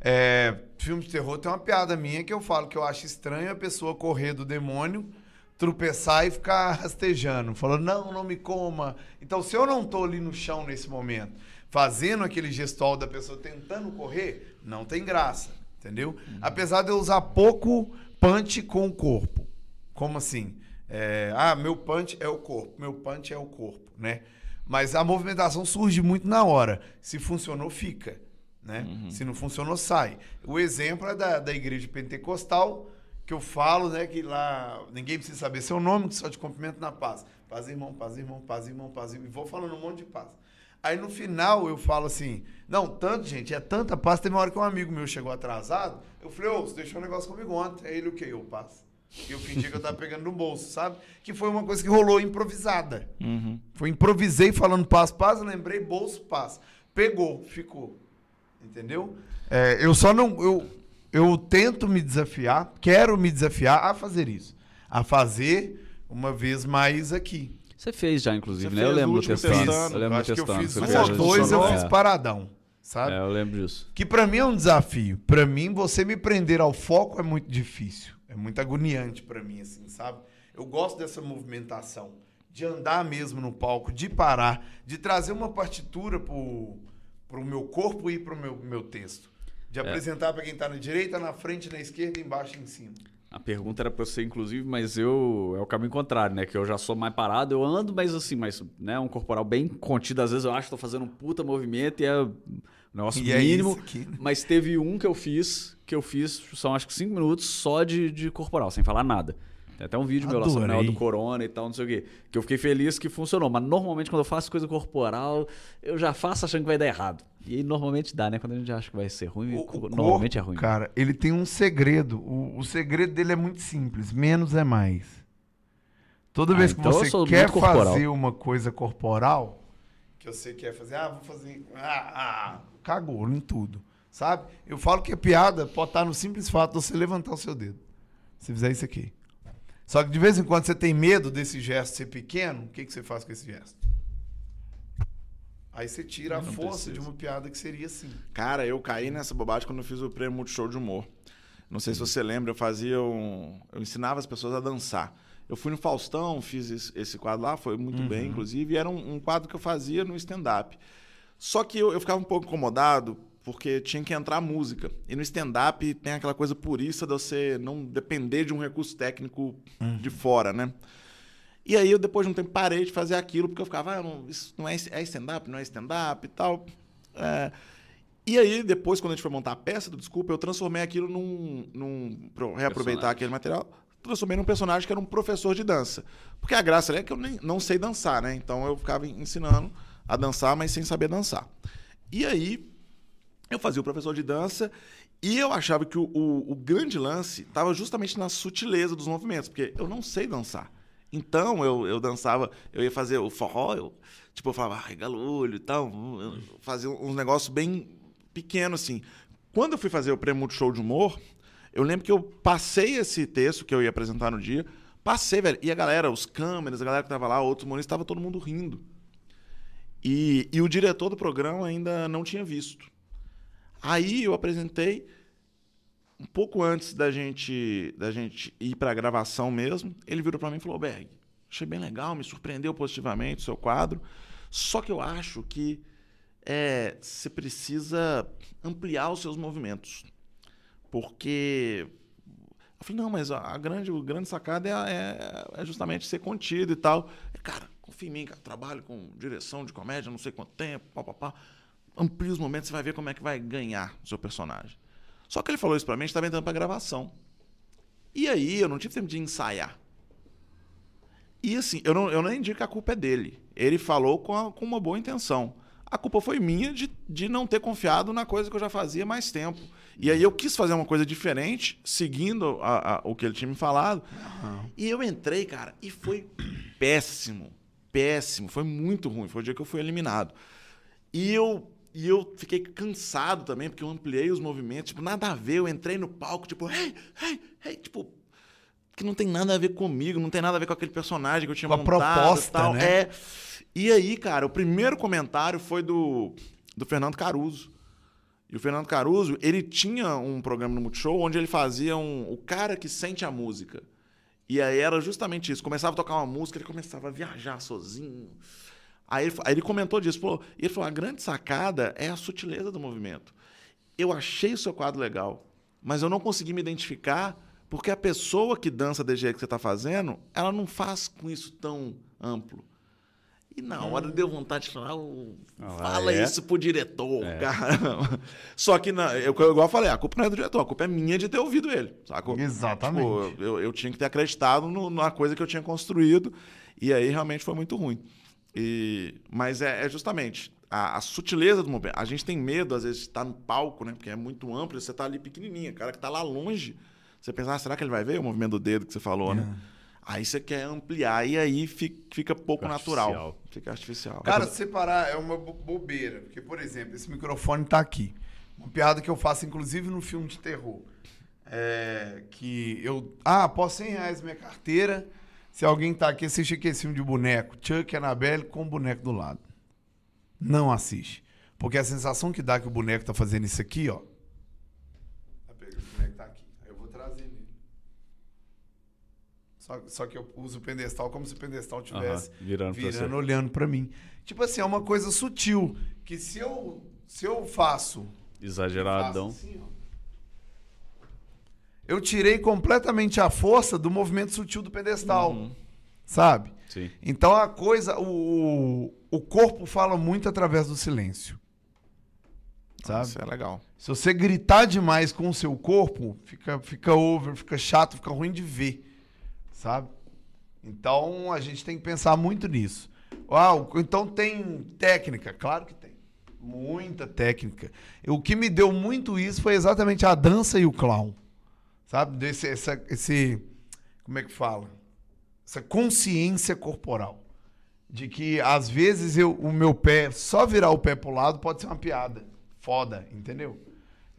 É, filme de terror tem uma piada minha que eu falo que eu acho estranho a pessoa correr do demônio, tropeçar e ficar [laughs] rastejando, falando, não, não me coma. Então, se eu não tô ali no chão nesse momento, fazendo aquele gestual da pessoa tentando correr, não tem graça, entendeu? Apesar de eu usar pouco punch com o corpo. Como assim? É, ah, meu punch é o corpo, meu punch é o corpo, né? Mas a movimentação surge muito na hora. Se funcionou, fica. Né? Se não funcionou, sai. O exemplo é da, da igreja pentecostal, que eu falo, né? Que lá ninguém precisa saber seu nome, que só te cumprimento na paz. Paz, irmão, paz, irmão, paz, irmão, paz, irmão. E vou falando um monte de paz. Aí no final eu falo assim: não, tanto, gente, é tanta paz. Teve uma hora que um amigo meu chegou atrasado. Eu falei, ô, você deixou um negócio comigo ontem. Aí ele, o quê? Eu, paz. E eu fingi que eu tava pegando no bolso, sabe? Que foi uma coisa que rolou improvisada. Foi improvisei falando paz, paz, lembrei bolso, paz. Pegou, ficou. Entendeu? É, eu só não. Eu, eu tento me desafiar, quero me desafiar a fazer isso. A fazer uma vez mais aqui. Você fez já, inclusive, Você né? Eu fez lembro do testando. testando. Eu lembro eu do acho que eu testando. fiz Você um fez, ou dois, eu fiz paradão. Sabe? É, eu lembro disso. Que pra mim é um desafio. Pra mim, você me prender ao foco é muito difícil. É muito agoniante pra mim, assim, sabe? Eu gosto dessa movimentação. De andar mesmo no palco, de parar, de trazer uma partitura pro, pro meu corpo e pro meu, meu texto. De apresentar pra quem tá na direita, na frente, na esquerda, embaixo e em cima. A pergunta era pra você, inclusive, mas eu. É o caminho contrário, né? Que eu já sou mais parado, eu ando, mas assim, mas, né? Um corporal bem contido. Às vezes eu acho que tô fazendo um puta movimento e é um negócio E é mínimo. né? Mas teve um que eu fiz, que eu fiz, são acho que cinco minutos só de, de corporal, sem falar nada. Tem até um vídeo meu lá sobre o Adorei. do Corona e tal, não sei o quê. Que eu fiquei feliz que funcionou. Mas normalmente quando eu faço coisa corporal, eu já faço achando que vai dar errado. E aí normalmente dá, né? Quando a gente acha que vai ser ruim, O- o normalmente é corpo, ruim. Cara, ele tem um segredo. O, o segredo dele é muito simples. Menos é mais. Toda Ah, vez que então você quer fazer uma coisa corporal, que você quer fazer, ah, vou fazer. Ah, ah, cagou em tudo. Sabe? Eu falo que a piada pode estar no simples fato de você levantar o seu dedo. Se fizer isso aqui. Só que de vez em quando você tem medo desse gesto ser pequeno, o que, que você faz com esse gesto? Aí você tira a força precisa. de uma piada que seria assim. Cara, eu caí nessa bobagem quando eu fiz o prêmio Multishow de Humor. Não sei se você lembra, eu fazia um... Eu ensinava as pessoas a dançar. Eu fui no Faustão, fiz esse- quadro lá, foi muito bem, inclusive, e era um, um quadro que eu fazia no stand-up. Só que eu, eu ficava um pouco incomodado, porque tinha que entrar música. E no stand-up tem aquela coisa purista de você não depender de um recurso técnico de fora, né? E aí eu, depois de um tempo, parei de fazer aquilo, porque eu ficava, ah, não, isso não é, é stand-up, não é stand-up e tal. É, e aí, depois, quando a gente foi montar a peça do Desculpa, eu transformei aquilo num. num pra reaproveitar Personagem. aquele material, transformei num personagem que era um professor de dança. Porque a graça ali é que eu nem, não sei dançar, né? Então eu ficava ensinando a dançar, mas sem saber dançar. E aí, eu fazia o professor de dança e eu achava que o, o, o grande lance estava justamente na sutileza dos movimentos, porque eu não sei dançar. Então eu, eu dançava, eu ia fazer o forró, eu, tipo, eu falava, ah, regala o olho e tal, fazia uns negócios bem pequenos assim. Quando eu fui fazer o prêmio Multishow de humor, eu lembro que eu passei esse texto que eu ia apresentar no dia, passei, velho, e a galera, os câmeras, a galera que tava lá, outros humoristas, tava todo mundo rindo. E, e o diretor do programa ainda não tinha visto. Aí eu apresentei um pouco antes da gente da gente ir para a gravação mesmo. Ele virou para mim e falou: "Berg, achei bem legal, me surpreendeu positivamente o seu quadro. Só que eu acho que é, você precisa ampliar os seus movimentos, porque eu falei, não, mas a grande, a grande sacada é, é, é justamente ser contido e tal. Cara, confia em mim, cara, trabalho com direção de comédia, não sei quanto tempo, papapá. Amplia os momentos, você vai ver como é que vai ganhar o seu personagem. Só que ele falou isso pra mim, a gente tava entrando pra gravação. E aí, eu não tive tempo de ensaiar. E assim, eu não, eu nem digo que a culpa é dele. Ele falou com, a- com uma boa intenção. A culpa foi minha de, de não ter confiado na coisa que eu já fazia há mais tempo. E aí eu quis fazer uma coisa diferente, seguindo a- a- o que ele tinha me falado. E eu entrei, cara, e foi péssimo. Péssimo. Foi muito ruim. Foi o dia que eu fui eliminado. E eu, e eu fiquei cansado também, porque eu ampliei os movimentos. Tipo, nada a ver. Eu entrei no palco, tipo, hey, hey, hey. Tipo, que não tem nada a ver comigo, não tem nada a ver com aquele personagem que eu tinha Com a montado proposta, e tal. né? É. E aí, cara, o primeiro comentário foi do, do Fernando Caruso. E o Fernando Caruso, ele tinha um programa no Multishow onde ele fazia um, o cara que sente a música. E aí era justamente isso. Começava a tocar uma música, ele começava a viajar sozinho. Aí ele, aí ele comentou disso. Falou, e ele falou: a grande sacada é a sutileza do movimento. Eu achei o seu quadro legal, mas eu não consegui me identificar porque a pessoa que dança desse jeito que você está fazendo, ela não faz com isso tão amplo. E na hora deu vontade de falar, "Ô, Ah, fala é? isso pro diretor, É. caramba. [laughs] Só que, na, eu, igual eu falei, a culpa não é do diretor, a culpa é minha de ter ouvido ele, sacou? Exatamente. Tipo, eu, eu tinha que ter acreditado no- numa coisa que eu tinha construído, e aí realmente foi muito ruim. E, mas é, é justamente a, a sutileza do movimento. A gente tem medo, às vezes, de estar no palco, né? Porque é muito amplo, você tá ali pequenininha. O cara que tá lá longe, você pensa, ah, será que ele vai ver o movimento do dedo que você falou, né? Aí você quer ampliar, e aí fi- fica pouco Fica natural. artificial. Fica artificial. Cara, separar é uma bo- bobeira. Porque, por exemplo, esse microfone tá aqui. Uma piada que eu faço, inclusive, no filme de terror. É que eu. Ah, posso 100 reais minha carteira. Se alguém tá aqui, assiste aqui esse filme de boneco. Chuck e Annabelle com o boneco do lado. Não assiste. Porque a sensação que dá que o boneco tá fazendo isso aqui, ó. Tá O boneco tá aqui. Aí eu vou trazer ele. Só, só que eu uso o pedestal como se o pedestal tivesse Aham, virando pra virando você. olhando pra mim. Tipo assim, é uma coisa sutil. Que se eu, se eu faço. Exageradão. faço assim, ó, eu tirei completamente a força do movimento sutil do pedestal. Uhum. Sabe? Sim. Então a coisa. O, o corpo fala muito através do silêncio. Sabe? Isso é legal. Se você gritar demais com o seu corpo, fica, fica over, fica chato, fica ruim de ver. Sabe? Então a gente tem que pensar muito nisso. Ah, o- então tem técnica? Claro que tem. Muita técnica. O que me deu muito isso foi exatamente a dança e o clown. Sabe? Desse, essa, esse. Como é que fala? Essa consciência corporal. De que às vezes eu, o meu pé, só virar o pé pro lado pode ser uma piada. Foda, entendeu?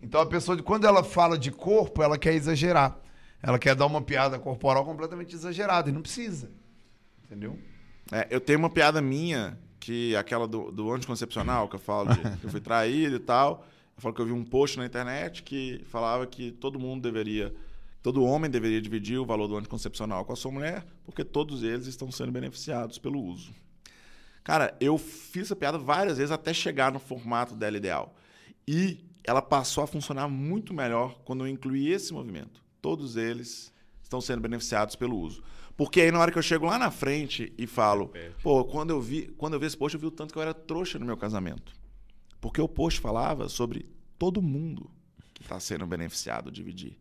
Então a pessoa, quando ela fala de corpo, ela quer exagerar. Ela quer dar uma piada corporal completamente exagerada. E não precisa. Entendeu? É, eu tenho uma piada minha, que é aquela do, do anticoncepcional, que eu falo de, que eu fui traído e tal. Eu falo que eu vi um post na internet que falava que todo mundo deveria, todo homem deveria dividir o valor do anticoncepcional com a sua mulher, porque todos eles estão sendo beneficiados pelo uso. Cara, eu fiz essa piada várias vezes até chegar no formato dela ideal. E ela passou a funcionar muito melhor quando eu incluí esse movimento. Todos eles estão sendo beneficiados pelo uso. Porque aí na hora que eu chego lá na frente e falo, pô, quando eu vi, quando eu vi esse post, eu vi o tanto que eu era trouxa no meu casamento. Porque o post falava sobre todo mundo que está sendo beneficiado dividir.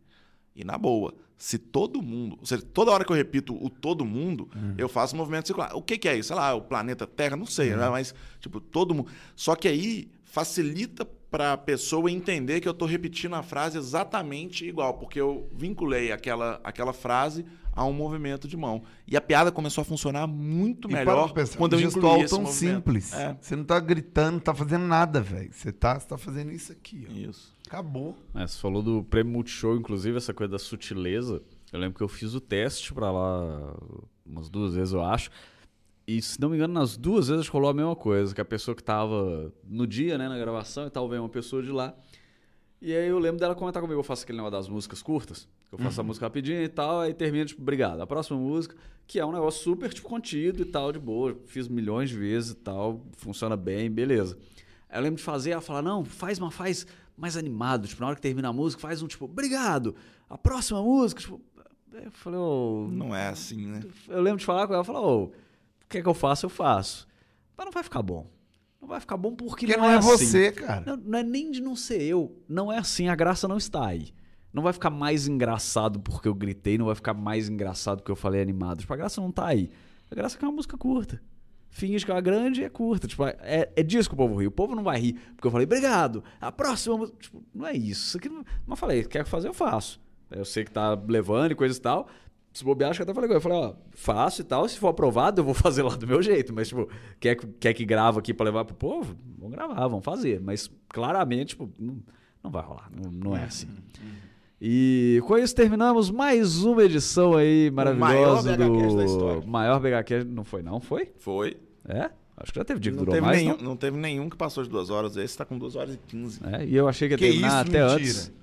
E na boa, se todo mundo, ou seja, toda hora que eu repito o todo mundo, eu faço um movimento circular. O que, que é isso? Sei lá, o planeta Terra, não sei, né? mas tipo, todo mundo. Só que aí facilita para a pessoa entender que eu estou repetindo a frase exatamente igual, porque eu vinculei aquela, aquela frase a um movimento de mão. E a piada começou a funcionar muito E para melhor pensar, quando eu um incluí gestual esse tão movimento. simples. É, Você não tá gritando, não tá fazendo nada, velho. Você tá, você tá fazendo isso aqui, ó. isso. Acabou. É, você falou do prêmio Multishow, inclusive, essa coisa da sutileza. Eu lembro que eu fiz o teste pra lá umas duas vezes, eu acho. E, se não me engano, nas duas vezes rolou a mesma coisa. Que a pessoa que tava no dia, né, na gravação, e tal, veio uma pessoa de lá. E aí eu lembro dela comentar comigo, eu faço aquele negócio das músicas curtas. Eu faço a música rapidinho e tal, aí termina, tipo, obrigado. A próxima música, que é um negócio super, tipo, contido e tal, de boa. Fiz milhões de vezes e tal, funciona bem, beleza. Aí eu lembro de fazer, ela falar, não, faz, mas faz mais animado. Tipo, na hora que termina a música, faz um, tipo, obrigado. A próxima música, tipo... Eu falei, ô... Não é assim, né? Eu lembro de falar com ela, falar, ô, o que é que eu faço? Eu faço. Mas não vai ficar bom. Não vai ficar bom porque, Porque não, não é assim. você, cara. Não, não é nem de não ser eu. Não é assim, a graça não está aí. Não vai ficar mais engraçado porque eu gritei, não vai ficar mais engraçado porque eu falei animado. Tipo, a graça não tá aí. A graça é que é uma música curta. Finge que é uma grande e é curta. Tipo, é, é disso que o povo ri. O povo não vai rir porque eu falei, obrigado. A próxima música. Tipo, não é isso. isso aqui não... Mas falei, quer fazer, eu faço. Eu sei que tá levando e coisa e tal. Se bobear, acho que até falei, com ele. eu falei, ó, faço e tal. Se for aprovado, eu vou [laughs] fazer lá do meu jeito. Mas, tipo, quer, que- quer que grava aqui pra levar pro povo? Vamos gravar, vamos fazer. Mas claramente, tipo, não, não vai rolar. Não, não é assim. E com isso terminamos mais uma edição aí maravilhosa maior BHCast do da história. maior BHCast. Não foi, não? Foi? Foi. É? Acho que já teve dia que Não durou teve, mais. nenhum, não? não teve nenhum que passou de duas horas. Esse tá com duas horas e quinze. É, e eu achei que ia Que terminar isso, até mentira. antes.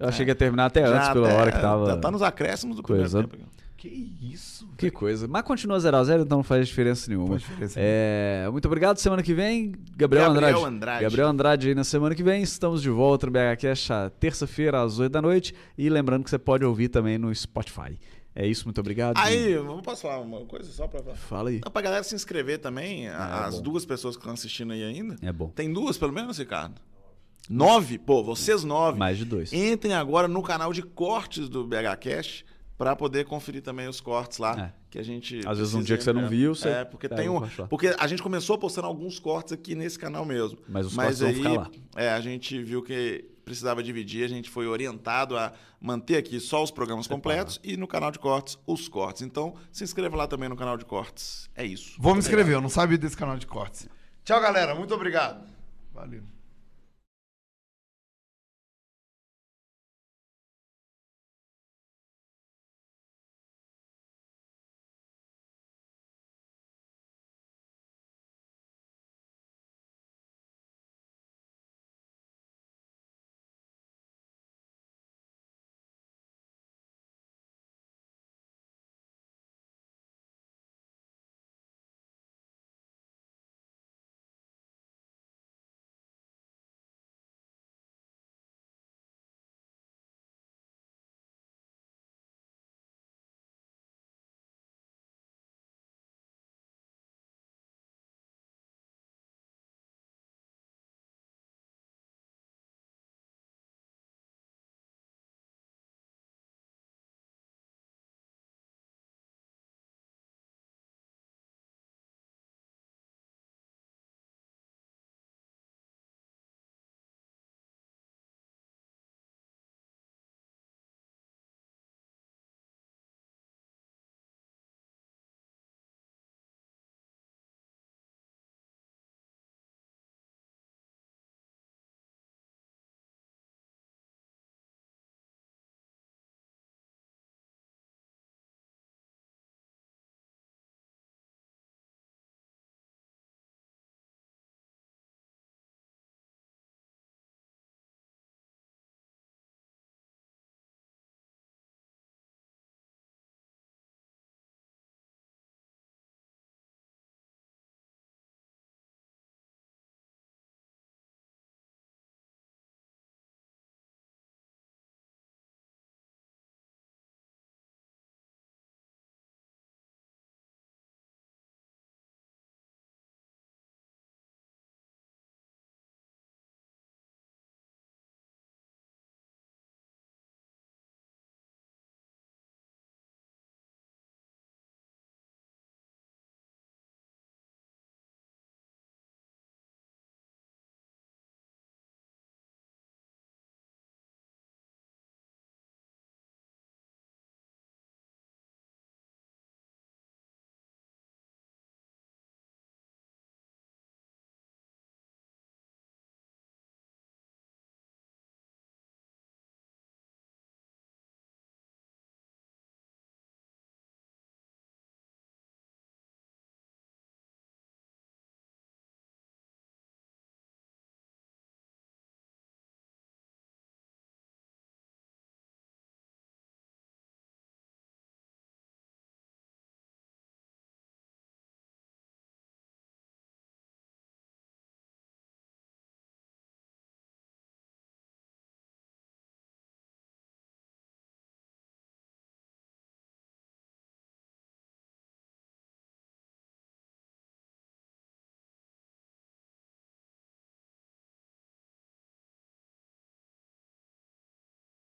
Eu achei que ia terminar até antes, pela até- hora que tava. Já tá nos acréscimos do primeiro coisando. tempo. Que isso? Que coisa. Mas continua 0x0, então não faz diferença nenhuma. Faz diferença É, muito obrigado. Semana que vem, Gabriel, Gabriel Andrade. Andrade. Gabriel Andrade aí na semana que vem. Estamos de volta no BHCast terça-feira, às 8 da noite. E lembrando que você pode ouvir também no Spotify. É isso, muito obrigado. Aí, posso falar uma coisa só pra falar? Fala aí. Não, pra galera se inscrever também, é as bom. duas pessoas que estão assistindo aí ainda. É bom. Tem duas, pelo menos, Ricardo? Nove? Pô, vocês nove. Mais de dois. Entrem agora no canal de cortes do BHCast pra poder conferir também os cortes lá. É. Que a gente. Às vezes um dia que você não viu, você É, porque tem um. Porque a gente começou postando alguns cortes aqui nesse canal mesmo. Mas os cortes vão ficar lá. É, a gente viu que precisava dividir, a gente foi orientado a manter aqui só os programas completos e no canal de cortes os cortes. Então, se inscreva lá também no canal de cortes. É isso. Vou me inscrever, eu não sabia desse canal de cortes. Tchau, galera. Muito obrigado. Valeu.